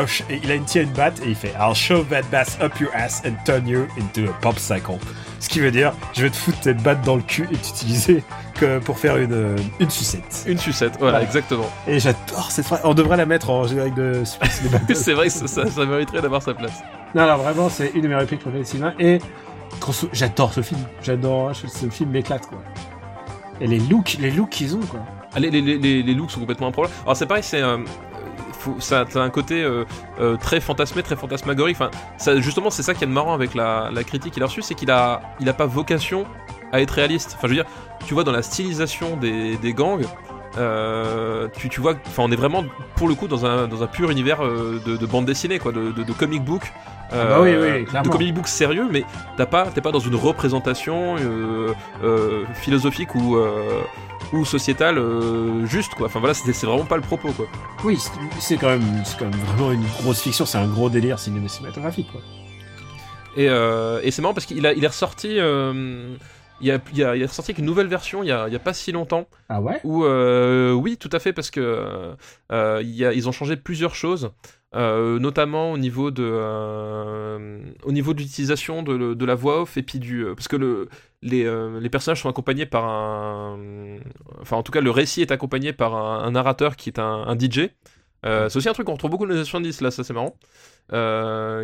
Sh- il a une tient une batte et il fait I'll shove that bass up your ass and turn you into a popsicle. Ce qui veut dire je vais te foutre cette batte dans le cul et t'utiliser [LAUGHS] que pour faire une, euh, une sucette. Une sucette, voilà, Ouais. exactement. Et j'adore cette phrase. On devrait la mettre en générique de [LAUGHS] c'est vrai que ça, ça- ça mériterait d'avoir sa place. non, non, vraiment, c'est une de mes répliques préférées du cinéma. Et j'adore ce film. J'adore. je- Ce film m'éclate, quoi. Et les looks, les looks qu'ils ont, quoi. Ah, Les, les, les, les looks sont complètement un problème. Alors c'est pareil, c'est euh, faut- ça a un côté euh, euh, très fantasmé, très fantasmagorique. Enfin, ça, justement, c'est ça qui est de marrant avec la, la critique qu'il a reçue, c'est qu'il a, il a pas vocation à être réaliste. Enfin, je veux dire, tu vois dans la stylisation des, des gangs, euh, tu, tu vois, enfin, on est vraiment pour le coup dans un, dans un pur univers euh, de, de bande dessinée, quoi, de, de, de comic book. Ah bah oui, oui, euh, clairement. de comic book sérieux, mais t'as pas, t'es pas dans une représentation euh, euh, philosophique ou, euh, ou sociétale euh, juste, quoi. Enfin voilà, c'est vraiment pas le propos, quoi. Oui, c'est- quand même, c'est quand même vraiment une grosse fiction. C'est un gros délire cinéma- cinématographique, quoi. Et, euh, et c'est marrant parce qu'il a, il est ressorti. euh, il, a, il, a, il ressorti une nouvelle version il y a, il y a pas si longtemps. Ah ouais? Où, euh, oui, tout à fait, parce que euh, ils ont changé plusieurs choses, euh, notamment au niveau de, euh, au niveau de l'utilisation de, de la voix off et puis du, euh, parce que le, les, les personnages sont accompagnés par un, enfin en tout cas le récit est accompagné par un, narrateur qui est un, DJ. C'est aussi un truc qu'on retrouve beaucoup dans les années 70 là, ça c'est marrant.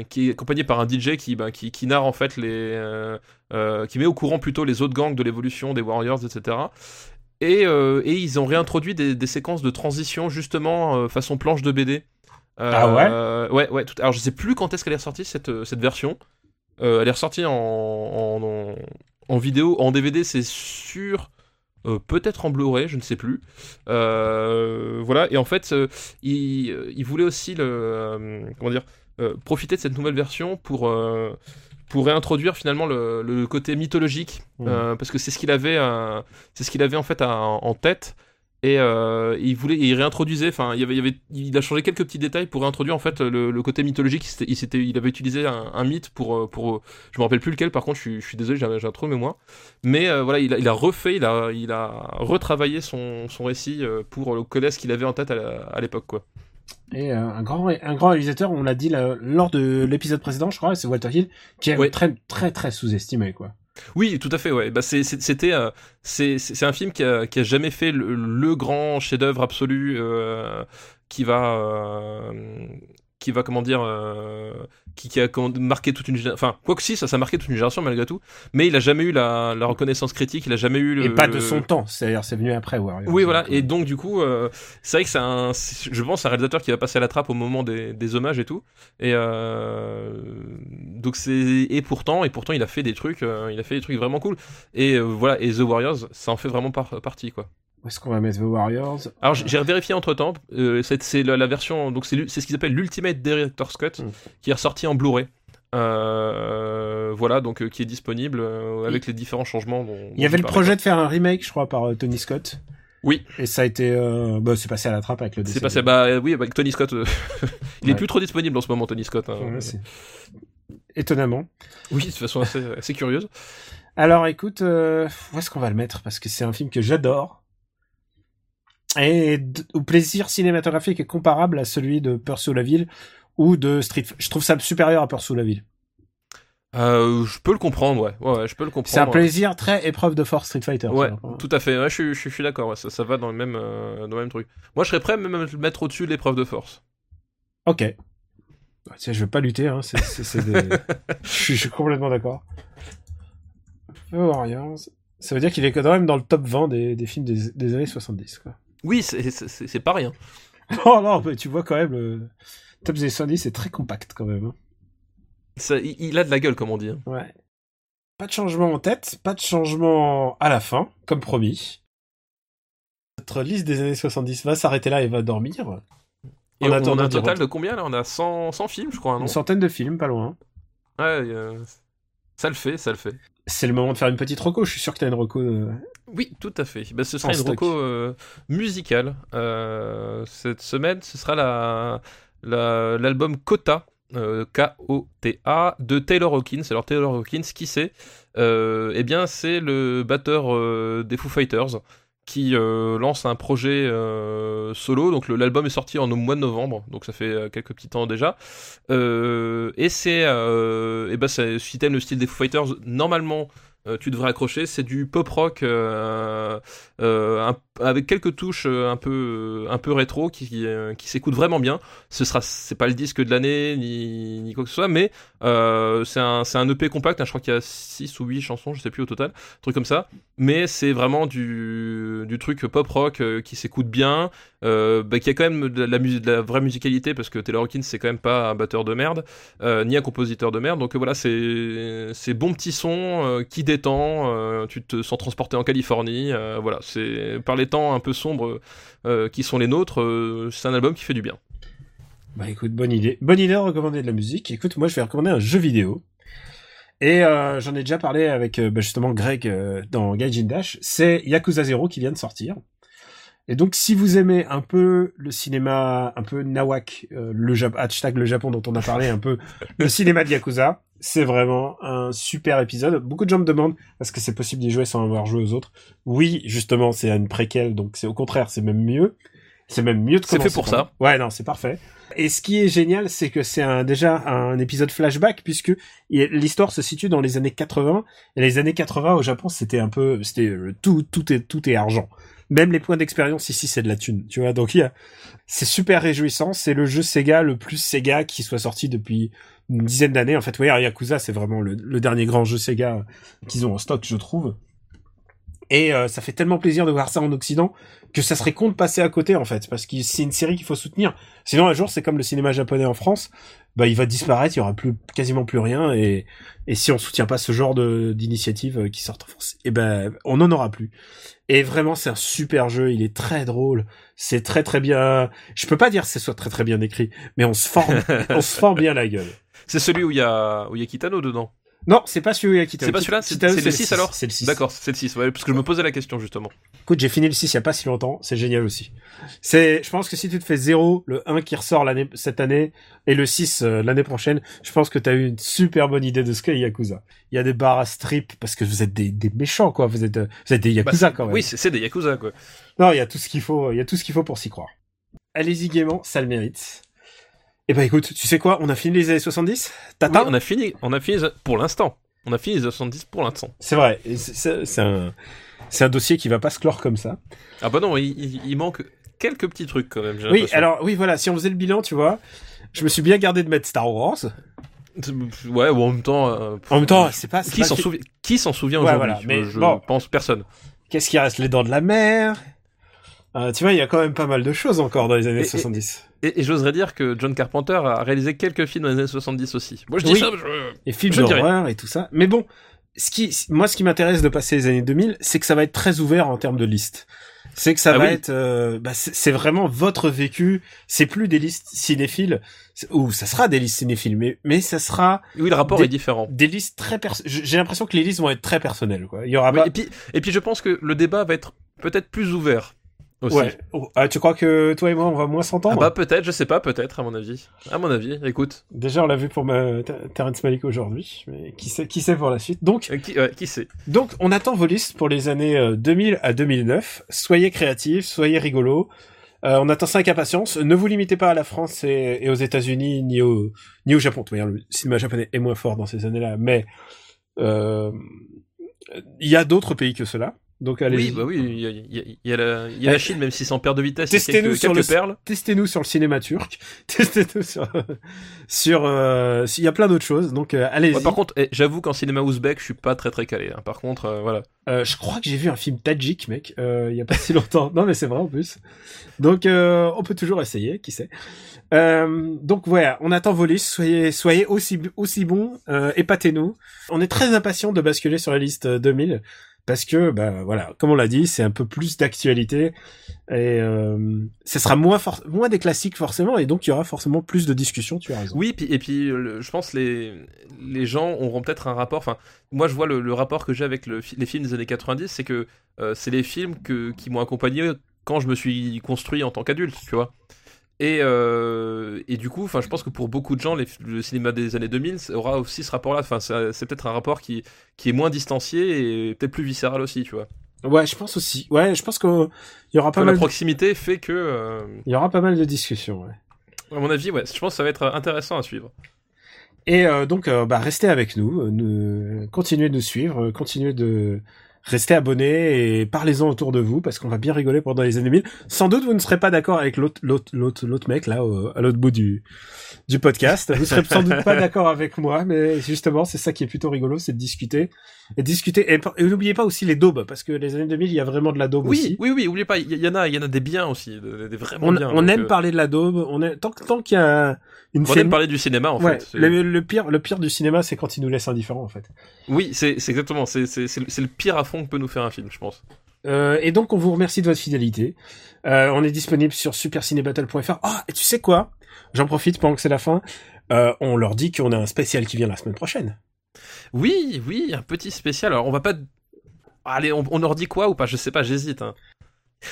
Qui est accompagné par un DJ qui, ben, qui, qui narre en fait les, qui met au courant plutôt les autres gangs de l'évolution des Warriors, etc. Et, et ils ont réintroduit des, séquences de transition justement façon planche de BD. Ah ouais? Euh, Ouais, ouais. Tout... Alors je sais plus quand est-ce qu'elle est ressortie cette, euh, cette version. Euh, elle est ressortie en, en, en, en vidéo, en DVD, c'est sûr. Euh, peut-être en Blu-ray, je ne sais plus. Euh, voilà, et en fait, euh, il, il voulait aussi le, comment dire, profiter de cette nouvelle version pour, pour réintroduire finalement le, le côté mythologique, euh, parce que c'est ce qu'il avait, c'est ce qu'il avait en fait à- en tête. Et euh, il voulait, il réintroduisait, enfin, il avait, il avait, il a changé quelques petits détails pour réintroduire en fait le, le côté mythologique. Il, s'était- il, avait utilisé un, un mythe pour, euh, pour, euh, je me rappelle plus lequel. Par contre, je suis, je suis désolé, j'ai j'ai un trou de mémoire. Mais euh, voilà, il a, il a refait, il a, il a retravaillé son, son récit pour euh, coller ce qu'il avait en tête à la- à l'époque, quoi. Et euh, un grand, un grand réalisateur, on l'a dit là, lors de l'épisode précédent, je crois, c'est Walter Hill, qui est Ouais. très, très, très sous-estimé, quoi. Oui, tout à fait, ouais. Bah, euh, c'est un film qui a, qui a jamais fait le, grand chef-d'œuvre absolu euh, qui va, euh, qui va, comment dire, qui, qui a marqué toute une génération. Enfin, quoi que si, ça, ça a marqué toute une génération malgré tout. Mais il a jamais eu la, la reconnaissance critique, il a jamais eu le. Et pas de son temps, c'est-à-dire c'est venu après Warriors. Oui, voilà. Et donc, du coup, euh, c'est vrai que c'est un, je pense, un réalisateur qui va passer à la trappe au moment des, des hommages et tout. Et euh, donc c'est et pourtant, et pourtant, il a fait des trucs, euh, il a fait des trucs vraiment cool. Et euh, voilà. Et The Warriors, ça en fait vraiment par- partie, quoi. Où est-ce qu'on va mettre The Warriors? Alors j'ai vérifié entre temps. c'est c'est la, la version, donc c'est ce qu'ils appellent l'Ultimate Director's Cut, Mm. qui est ressorti en Blu-ray. Euh, voilà, donc euh, qui est disponible euh, avec les différents changements. Dont, Il y avait le projet de faire un remake, je crois, par euh, Tony Scott. Oui. Et ça a été, euh, bah, c'est passé à la trappe avec le. C'est passé, bah euh, oui, avec Tony Scott. euh, [LAUGHS] il est Ouais. plus trop disponible en ce moment, Tony Scott. hein. Ouais, Étonnamment. Oui, de façon assez, assez curieuse. Alors écoute, euh, où est-ce qu'on va le mettre? Parce que c'est un film que j'adore. Et d- au plaisir cinématographique est comparable à celui de sous la ville ou de Street. Je trouve ça supérieur à sous la ville. Euh, je peux le comprendre, ouais. Ouais, ouais, je peux le comprendre. C'est un plaisir très épreuve de force Street Fighter. Ouais, tout à fait. Je, suis- je, suis- d'accord. ça, ça va dans le même, euh, dans le même truc. Moi, je serais prêt même à le mettre au-dessus de l'épreuve de force. Ok. Bah, tiens, je veux pas lutter. Hein. c'est- c'est- c'est des- [LAUGHS] je, suis, je suis complètement d'accord. Warriors. Ça veut dire qu'il est quand même dans le top 20 des, des films des, des années 70. Quoi. Oui, c'est- pas [LAUGHS] rien. Oh non, mais tu vois quand même le top des années 70 c'est très compact quand même. hein. Ça, il, a de la gueule, comme on dit. hein. Ouais. Pas de changement en tête, pas de changement à la fin, comme promis. Notre liste des années 70 va s'arrêter là et va dormir. Et on, a un total de combien là? On a 100, 100 films, je crois, non? Une centaine de films, pas loin. Ouais, euh, ça le fait, ça le fait. C'est le moment de faire une petite reco. Je suis sûr que t'as une reco. euh, Oui, tout à fait. Bah, ce sera En une stock. reco euh, musicale. Euh, cette semaine, ce sera la la- l'album Kota, euh, K-O-T-A, de Taylor Hawkins. Alors Taylor Hawkins, qui c'est? Eh bien, c'est le batteur des Foo Fighters qui euh, lance un projet euh, solo. Donc l'album est sorti en au mois de novembre, donc ça fait euh, quelques petits temps déjà. Euh, et c'est, euh, et ben c'est- si t'aimes le style des Foo Fighters, normalement tu devrais accrocher. C'est du pop rock euh, euh, avec quelques touches euh, un peu un peu rétro qui qui, euh, s'écoute vraiment bien. Ce sera c'est pas le disque de l'année ni, ni quoi que ce soit, mais euh, c'est un un EP compact. hein, je crois qu'il y a 6 ou 8 chansons, je sais plus au total, truc comme ça. Mais c'est vraiment du du truc pop rock euh, qui s'écoute bien, euh, bah, qui a quand même de la, vraie musicalité parce que Taylor Hawkins c'est quand même pas un batteur de merde euh, ni un compositeur de merde. Donc euh, voilà, c'est c'est bon petit son qui détend tu te sens transporté en Californie, voilà, c'est par les temps un peu sombres qui sont les nôtres, c'est un album qui fait du bien. Bah écoute, bonne idée. Bonne idée de recommander de la musique. Écoute, moi je vais recommander un jeu vidéo. Et j'en ai déjà parlé avec bah, justement Greg dans Gaijin Dash. C'est Yakuza 0 qui vient de sortir. Et donc si vous aimez un peu le cinéma, un peu nawak, euh, le Jap hashtag le Japon dont on a parlé un peu, le cinéma de Yakuza, c'est vraiment un super épisode. Beaucoup de gens me demandent est-ce que c'est possible d'y jouer sans avoir joué aux autres? Oui, justement, c'est une préquelle, donc c'est au contraire, c'est même mieux. C'est même mieux de C'est fait pour ça. Ouais, non, c'est parfait. Et ce qui est génial, c'est que c'est un, déjà un épisode flashback puisque l'histoire se situe dans les années 80. Et les années 80 au Japon, c'était un peu, c'était euh, tout, tout est, tout est argent. Même les points d'expérience ici, c'est de la thune, tu vois. Donc il y a, c'est super réjouissant. C'est le jeu Sega le plus Sega qui soit sorti depuis une dizaine d'années. En fait, ouais, Yakuza, c'est vraiment le, le dernier grand jeu Sega qu'ils ont en stock, je trouve. Et euh, ça fait tellement plaisir de voir ça en Occident que ça serait con de passer à côté en fait, parce que c'est une série qu'il faut soutenir. Sinon un jour c'est comme le cinéma japonais en France, bah il va disparaître, il y aura plus quasiment plus rien et et si on soutient pas ce genre de d'initiative euh, qui sortent en France, et ben on n'en aura plus. Et vraiment c'est un super jeu, il est très drôle, c'est très très bien. Je peux pas dire que ce soit très très bien écrit, mais on se forme, [LAUGHS] on se forme bien la gueule. C'est celui où il y a où il y a Kitano dedans. Non, c'est pas celui-là qui C'est pas celui-là, c'est Kitano, c'est le 6 alors C'est le 6. D'accord, c'est le 6, ouais, parce que je me posais la question justement. Écoute, j'ai fini le 6 il y a pas si longtemps, c'est génial aussi. C'est, je pense que si tu te fais 0, le 1 qui ressort l'année, cette année, et le 6 euh, l'année prochaine, je pense que t'as eu une super bonne idée de ce qu'est Yakuza. Il y a des bars à strip, parce que vous êtes des, des méchants, quoi, vous êtes, euh, vous êtes des Bah, Yakuza, quand même. Oui, c'est c'est des Yakuza quoi. Non, il y a tout ce qu'il faut, il y a tout ce qu'il faut pour s'y croire. Allez-y gaiement, ça le mérite. Eh ben écoute, tu sais quoi, on a fini les années 70 Oui, T'attends on a fini, on a fini pour l'instant. On a fini les 70 pour l'instant. C'est vrai, c'est- un, dossier qui va pas se clore comme ça. Ah bah non, il, manque quelques petits trucs quand même. Oui, alors, oui, voilà, si on faisait le bilan, tu vois, je me suis bien gardé de mettre Star Wars. Ouais, ou en même temps. euh, En même temps, c'est pas, qui s'en souvient Qui s'en souvient Ouais, aujourd'hui? voilà, Je bon. pense personne. Qu'est-ce qui reste? Les Dents de la Mer? Euh, Tu vois, il y a quand même pas mal de choses encore dans les années Et- et- 70. Et, et j'oserais dire que John Carpenter a réalisé quelques films dans les années 70 aussi. Moi je dis Oui. ça, je- Et films d'horreur et tout ça. Mais bon, ce qui, moi, ce qui m'intéresse de passer les années 2000, c'est que ça va être très ouvert en termes de listes. C'est que ça Ah va oui. être, euh, bah, c'est vraiment votre vécu. C'est plus des listes cinéphiles, ou ça sera des listes cinéphiles, mais mais ça sera Oui, le rapport Des- est différent. des listes très J'ai l'impression que les listes vont être très personnelles. Quoi. Il y aura Oui, pas. et, puis, et puis je pense que le débat va être peut-être plus ouvert aussi. Ouais. Ah, tu crois que toi et moi on va moins Ah s'entendre bah peut-être, je sais pas, peut-être à mon avis. À mon avis, écoute. Déjà, on l'a vu pour ma... Ter- Terrence Malick aujourd'hui, mais qui sait, qui sait pour la suite. Donc, Euh, qui, ouais, qui sait donc, on attend vos listes pour les années euh, 2000 à 2009. Soyez créatifs, soyez rigolos. Euh, on attend ça avec impatience. Ne vous limitez pas à la France et, et aux États-Unis ni au ni au Japon. Manière, Le cinéma japonais est moins fort dans ces années-là, mais euh, il y a d'autres pays que cela. Donc allez, Oui, bah oui, il y a, y a- y a la, il y a la Chine, même si en perte de vitesse, Testez-nous sur quelques le- perles. testez-nous sur le cinéma turc. [LAUGHS] Testez-nous sur sur. euh, Il y a plein d'autres choses. Donc euh, allez-y. Ouais, par contre, eh, j'avoue qu'en cinéma ouzbek, je suis pas très très calé. hein. Par contre, euh, voilà. Euh, je crois que j'ai vu un film tadjik, mec, euh, il y a pas si [LAUGHS] longtemps. Non, mais c'est vrai en plus. Donc, euh, on peut toujours essayer, qui sait. Euh, donc voilà, on attend vos listes. Soyez, soyez aussi aussi bons, euh, épatez-nous. On est très impatient de basculer sur la liste euh, 2000 parce que, bah voilà, comme on l'a dit, c'est un peu plus d'actualité et euh, ce sera moins des classiques forcément, et donc il y aura forcément plus de discussions. Tu as raison. Oui, et puis le- je pense les les gens auront peut-être un rapport. Enfin, moi, je vois le, rapport que j'ai avec les films des années 90, c'est que euh, c'est les films qui m'ont accompagné quand je me suis construit en tant qu'adulte, tu vois. Et, euh, et du coup, enfin, je pense que pour beaucoup de gens, les- le cinéma des années 2000 ça aura aussi ce rapport-là. Enfin, c'est peut-être un rapport qui, qui est moins distancié et peut-être plus viscéral aussi, tu vois. Ouais, je pense aussi. Ouais, je pense qu'il y aura pas la mal. de- proximité fait que, euh, Il y aura pas mal de discussions. Ouais. à mon avis, ouais, je pense que ça va être intéressant à suivre. Et euh, donc, bah, restez avec nous, nous- continuez de nous suivre, continuez de restez abonnés et parlez-en autour de vous parce qu'on va bien rigoler pendant les années 2000. Sans doute vous ne serez pas d'accord avec l'autre l'autre l'autre l'autre mec là à l'autre bout du du podcast. Vous serez sans doute pas d'accord avec moi, mais justement c'est ça qui est plutôt rigolo, c'est de discuter discuter. Et, et n'oubliez pas aussi les daubes parce que les années 2000 il y a vraiment de la daube Oui, aussi. oui, oui, oubliez pas, il y, en a, il y en a des biens aussi, des, vraiment On, bien. on donc, aime euh, parler de la daube. On est tant que tant qu'il y a une On aime parler du cinéma en Ouais, fait. Le, le pire, le pire du cinéma, c'est quand il nous laisse indifférents, en fait. Oui, c'est exactement, c'est c'est- c'est le- pire affront que peut nous faire un film, je pense. Euh, et donc, on vous remercie de votre fidélité. Euh, on est disponible sur supercinébattle.fr. Ah, et tu sais quoi? J'en profite pendant que c'est la fin. Euh, on leur dit qu'on a un spécial qui vient la semaine prochaine. Oui, oui, un petit spécial. Alors on va pas. Allez, on, on leur dit quoi ou pas? Je sais pas, j'hésite. hein.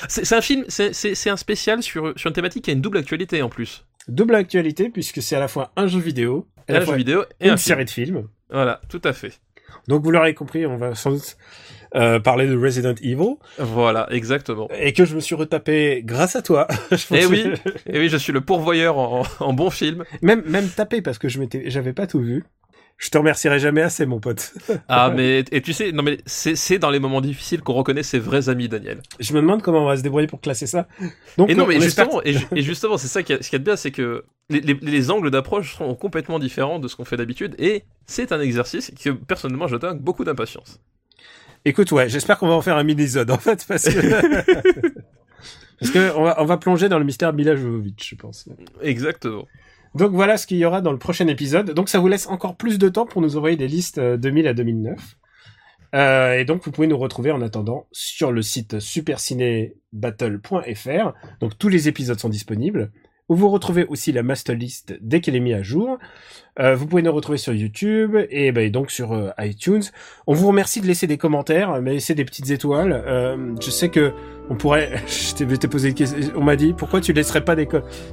C'est un film, c'est- un spécial sur, sur une thématique qui a une double actualité en plus. Double actualité, puisque c'est à la fois un jeu vidéo, Et un jeu vidéo et une un film. série de films. Voilà, tout à fait. Donc, vous l'aurez compris, on va sans doute euh, parler de Resident Evil, Voilà, exactement. et que je me suis retapé grâce à toi. [LAUGHS] Je pense Eh que- oui. Et oui, je suis le pourvoyeur en, en bon film. même même tapé parce que je m'étais, j'avais pas tout vu. Je te remercierai jamais assez, mon pote. [LAUGHS] Ah, mais et tu sais, non mais c'est dans les moments difficiles qu'on reconnaît ses vrais amis, Daniel. Je me demande comment on va se débrouiller pour classer ça. Donc, Et non, on mais justement, et, ju- et justement, c'est ça qui a, ce qu'il y a de bien, c'est que les, les- les angles d'approche sont complètement différents de ce qu'on fait d'habitude, et c'est un exercice que personnellement je donne beaucoup d'impatience. Écoute, ouais, j'espère qu'on va en faire un mini-zode, en fait, parce que... [LAUGHS] [LAUGHS] parce que on va, on va plonger dans le mystère Mila Jovovich, je pense. Exactement. Donc voilà ce qu'il y aura dans le prochain épisode. Donc ça vous laisse encore plus de temps pour nous envoyer des listes euh, 2000 à 2009. Euh, et donc vous pouvez nous retrouver en attendant sur le site supercinébattle.fr. Donc tous les épisodes sont disponibles. Où vous retrouvez aussi la master list dès qu'elle est mise à jour. Euh, vous pouvez nous retrouver sur YouTube et ben, donc sur euh, iTunes. On vous remercie de laisser des commentaires, mais laisser des petites étoiles. Euh, je sais que on pourrait. [LAUGHS] Je t'ai- posé une question. On m'a dit pourquoi tu laisserais pas des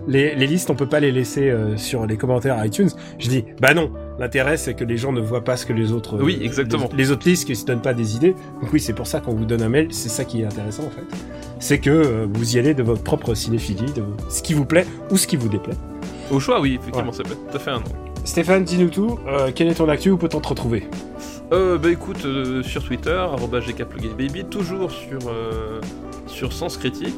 les, les listes, on peut pas les laisser euh, sur les commentaires iTunes. Je dis bah non. L'intérêt c'est que les gens ne voient pas ce que les autres. Oui, exactement. Les, les autres listes qui se donnent pas des idées. Donc oui, c'est pour ça qu'on vous donne un mail. C'est ça qui est intéressant en fait. C'est que euh, vous y allez de votre propre cinéphilie, de ce qui vous plaît ou ce qui vous déplaît. Au choix, oui, effectivement, ça peut être tout à fait un nom. Stéphane, dis-nous tout. Euh, quel est ton actu Où peut-on te retrouver Euh, bah écoute, euh, sur Twitter, gkplugbaby, toujours sur, euh, sur Sens Critique.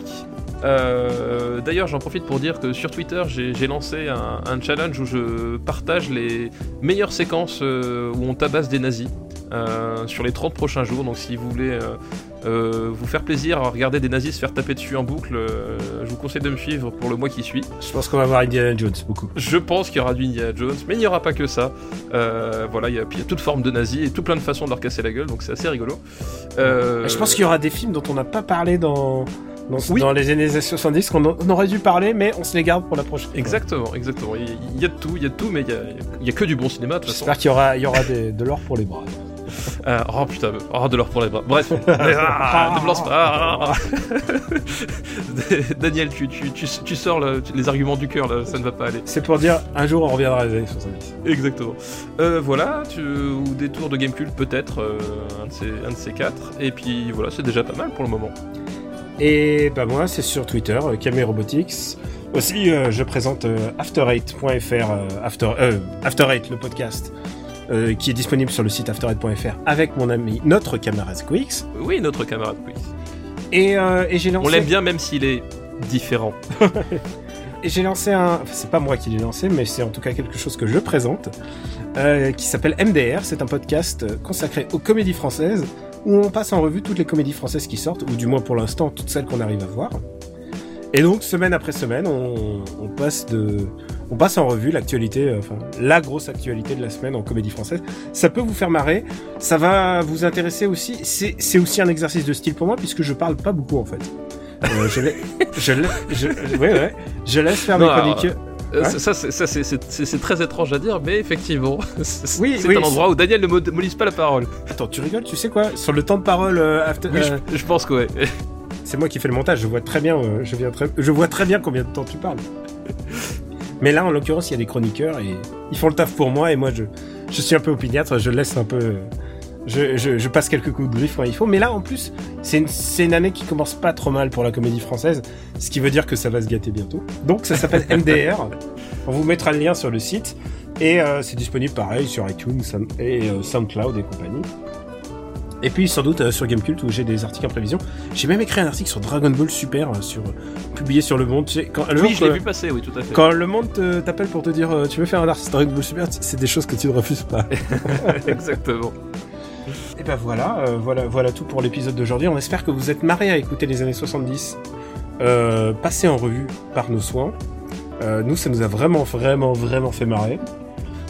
Euh, D'ailleurs, j'en profite pour dire que sur Twitter, j'ai lancé un, un challenge où je partage les meilleures séquences où on tabasse des nazis sur les 30 prochains jours. Donc, si vous voulez euh, vous faire plaisir à regarder des nazis se faire taper dessus en boucle, euh, je vous conseille de me suivre pour le mois qui suit. Je pense qu'on va voir Indiana Jones beaucoup. Je pense qu'il y aura du Indiana Jones, mais il n'y aura pas que ça. Euh, voilà, il y, a, puis il y a toute forme de nazis et tout plein de façons de leur casser la gueule, donc c'est assez rigolo. Je pense qu'il y aura des films dont on n'a pas parlé dans, dans, Oui. dans les années 70 qu'on aurait dû parler, mais on se les garde pour la prochaine. Exactement, exactement. Il y a de tout, il y a de tout, mais il y a, il y a que du bon cinéma. J'espère qu'il y aura, il y aura des- de l'or pour les bras. Euh, oh putain, oh de l'or pour les bras. Bref, [LAUGHS] Ah, ne me lance pas. Ah. [LAUGHS] Daniel, tu, tu, tu, tu sors le- les arguments du cœur, là, ça ne va pas aller. C'est pour dire, un jour on reviendra les années 70. Exactement. Euh, voilà, tu, ou des tours de Gamecube peut-être, euh, un, de ces, un de ces quatre. Et puis voilà, c'est déjà pas mal pour le moment. Et bah moi, c'est sur Twitter, Camé Robotics. Aussi, je présente euh, After8.fr, euh, After, After 8, le podcast, euh, qui est disponible sur le site After8.fr avec mon ami, notre camarade Squeaks. Oui, notre camarade. Et, euh, et j'ai lancé... On l'aime bien même s'il est différent. [LAUGHS] Et j'ai lancé un, enfin, c'est pas moi qui l'ai lancé, mais c'est en tout cas quelque chose que je présente, euh, qui s'appelle MDR. C'est un podcast consacré aux comédies françaises, où on passe en revue toutes les comédies françaises qui sortent, ou du moins pour l'instant toutes celles qu'on arrive à voir. Et donc semaine après semaine, on, on passe de, on passe en revue l'actualité, euh, enfin la grosse actualité de la semaine en comédie française. Ça peut vous faire marrer, ça va vous intéresser aussi. C'est, aussi un exercice de style pour moi puisque je parle pas beaucoup en fait. Euh, je, lai- je, lai- je, ouais, ouais, je laisse faire Non, mes chroniques. Euh, Ouais. ça, c'est- très étrange à dire, mais effectivement, [LAUGHS] c'est Oui, c'est oui, un endroit où Daniel ne mo- mollise pas la parole. Attends, tu rigoles, tu sais quoi? Sur le temps de parole, after- Oui, je, pense que ouais. c'est moi qui fais le montage. Je vois très bien, je, viens très, je vois très bien combien de temps tu parles. Mais là, en l'occurrence, il y a des chroniqueurs et ils font le taf pour moi et moi, je, je suis un peu opiniâtre. Je laisse un peu, je, je, je passe quelques coups de griffe quand il faut. Mais là, en plus, c'est une, c'est une année qui commence pas trop mal pour la comédie française, ce qui veut dire que ça va se gâter bientôt. Donc, ça s'appelle [LAUGHS] MDR. On vous mettra le lien sur le site et euh, c'est disponible pareil sur iTunes et euh, SoundCloud et compagnie. Et puis sans doute euh, sur Gamecult où j'ai des articles en prévision. J'ai même écrit un article sur Dragon Ball Super, euh, sur, publié sur Le Monde. Tu sais, quand, le Oui, je l'ai vu passer, oui, tout à fait. Quand Le Monde te- t'appelle pour te dire euh, tu veux faire un article sur Dragon Ball Super, c'est des choses que tu ne refuses pas. [LAUGHS] [LAUGHS] Exactement. Et ben voilà, euh, voilà, voilà tout pour l'épisode d'aujourd'hui. On espère que vous êtes marrés à écouter les années 70, euh, en revue par nos soins. Euh, nous, ça nous a vraiment, vraiment, vraiment fait marrer.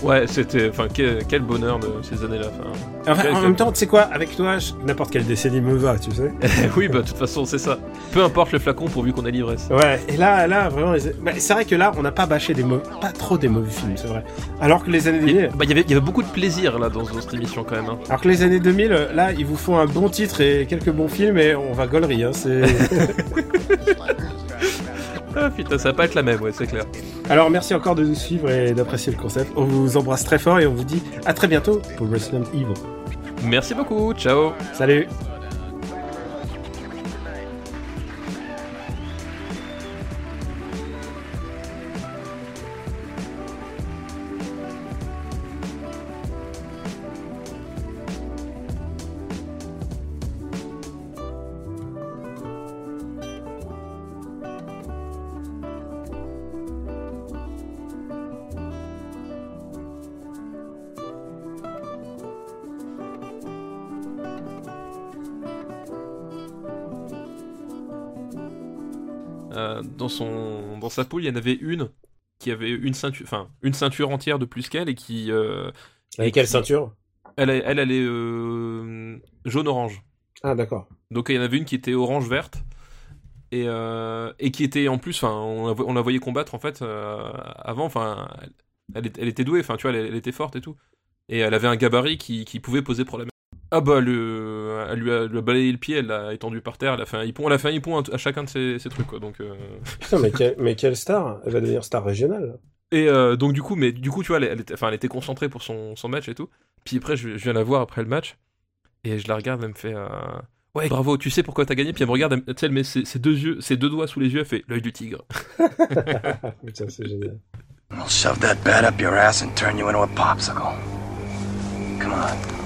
Ouais, c'était. Enfin, quel, quel bonheur de ces années-là. Enfin, Enfin, Quel- en quel- même temps, tu sais quoi, avec toi, je- n'importe quelle décennie me va, tu sais. [LAUGHS] oui, bah, de toute façon, c'est ça. Peu importe le flacon pourvu qu'on ait l'ivresse. Ouais, et là, là, vraiment, les- bah, c'est vrai que là, on n'a pas bâché des mauvais, pas trop des mauvais films, c'est vrai. Alors que les années Il y, 2000, bah, il y avait, il y avait beaucoup de plaisir là dans, dans cette émission quand même. hein. alors que les années 2000, euh, là, ils vous font un bon titre et quelques bons films et on va gaulerie, hein, c'est... [LAUGHS] [LAUGHS] Ah putain, ça va pas être la même, ouais, c'est clair. Alors merci encore de nous suivre et d'apprécier le concept. On vous embrasse très fort et on vous dit à très bientôt pour Resident Evil. Merci beaucoup, ciao. Salut dans son dans sa poule, il y en avait une qui avait une ceinture, enfin une ceinture entière de plus qu'elle et qui, euh, Avec quelle ceinture? Elle, elle, elle est euh, jaune orange. Ah d'accord. Donc il y en avait une qui était orange verte et euh, et qui était en plus, enfin on, on la voyait combattre en fait euh, avant, enfin elle, elle était- douée, enfin tu vois, elle, elle était forte et tout. Et elle avait un gabarit qui, qui pouvait poser problème. Ah bah le, elle lui a, lui a balayé le pied, elle l'a étendu par terre, elle a fait un hippon, elle a fait un hippon à, à chacun de ses, ses trucs quoi. Donc euh, Putain mais, quel- mais quelle star Elle va devenir star régionale. Et euh, donc du coup, mais du coup, tu vois, elle, elle était, enfin, elle était concentrée pour son, son match et tout. Puis après, je, je viens la voir après le match et je la regarde, elle me fait, euh, ouais, bravo, tu sais pourquoi t'as gagné? Puis elle me regarde, elle, me- tu sais, elle met ses, ses deux yeux, ses deux doigts sous les yeux, elle fait l'œil du tigre. [LAUGHS] [LAUGHS] Putain c'est génial. I'll shove that bat up your ass and turn you into a popsicle. Come on.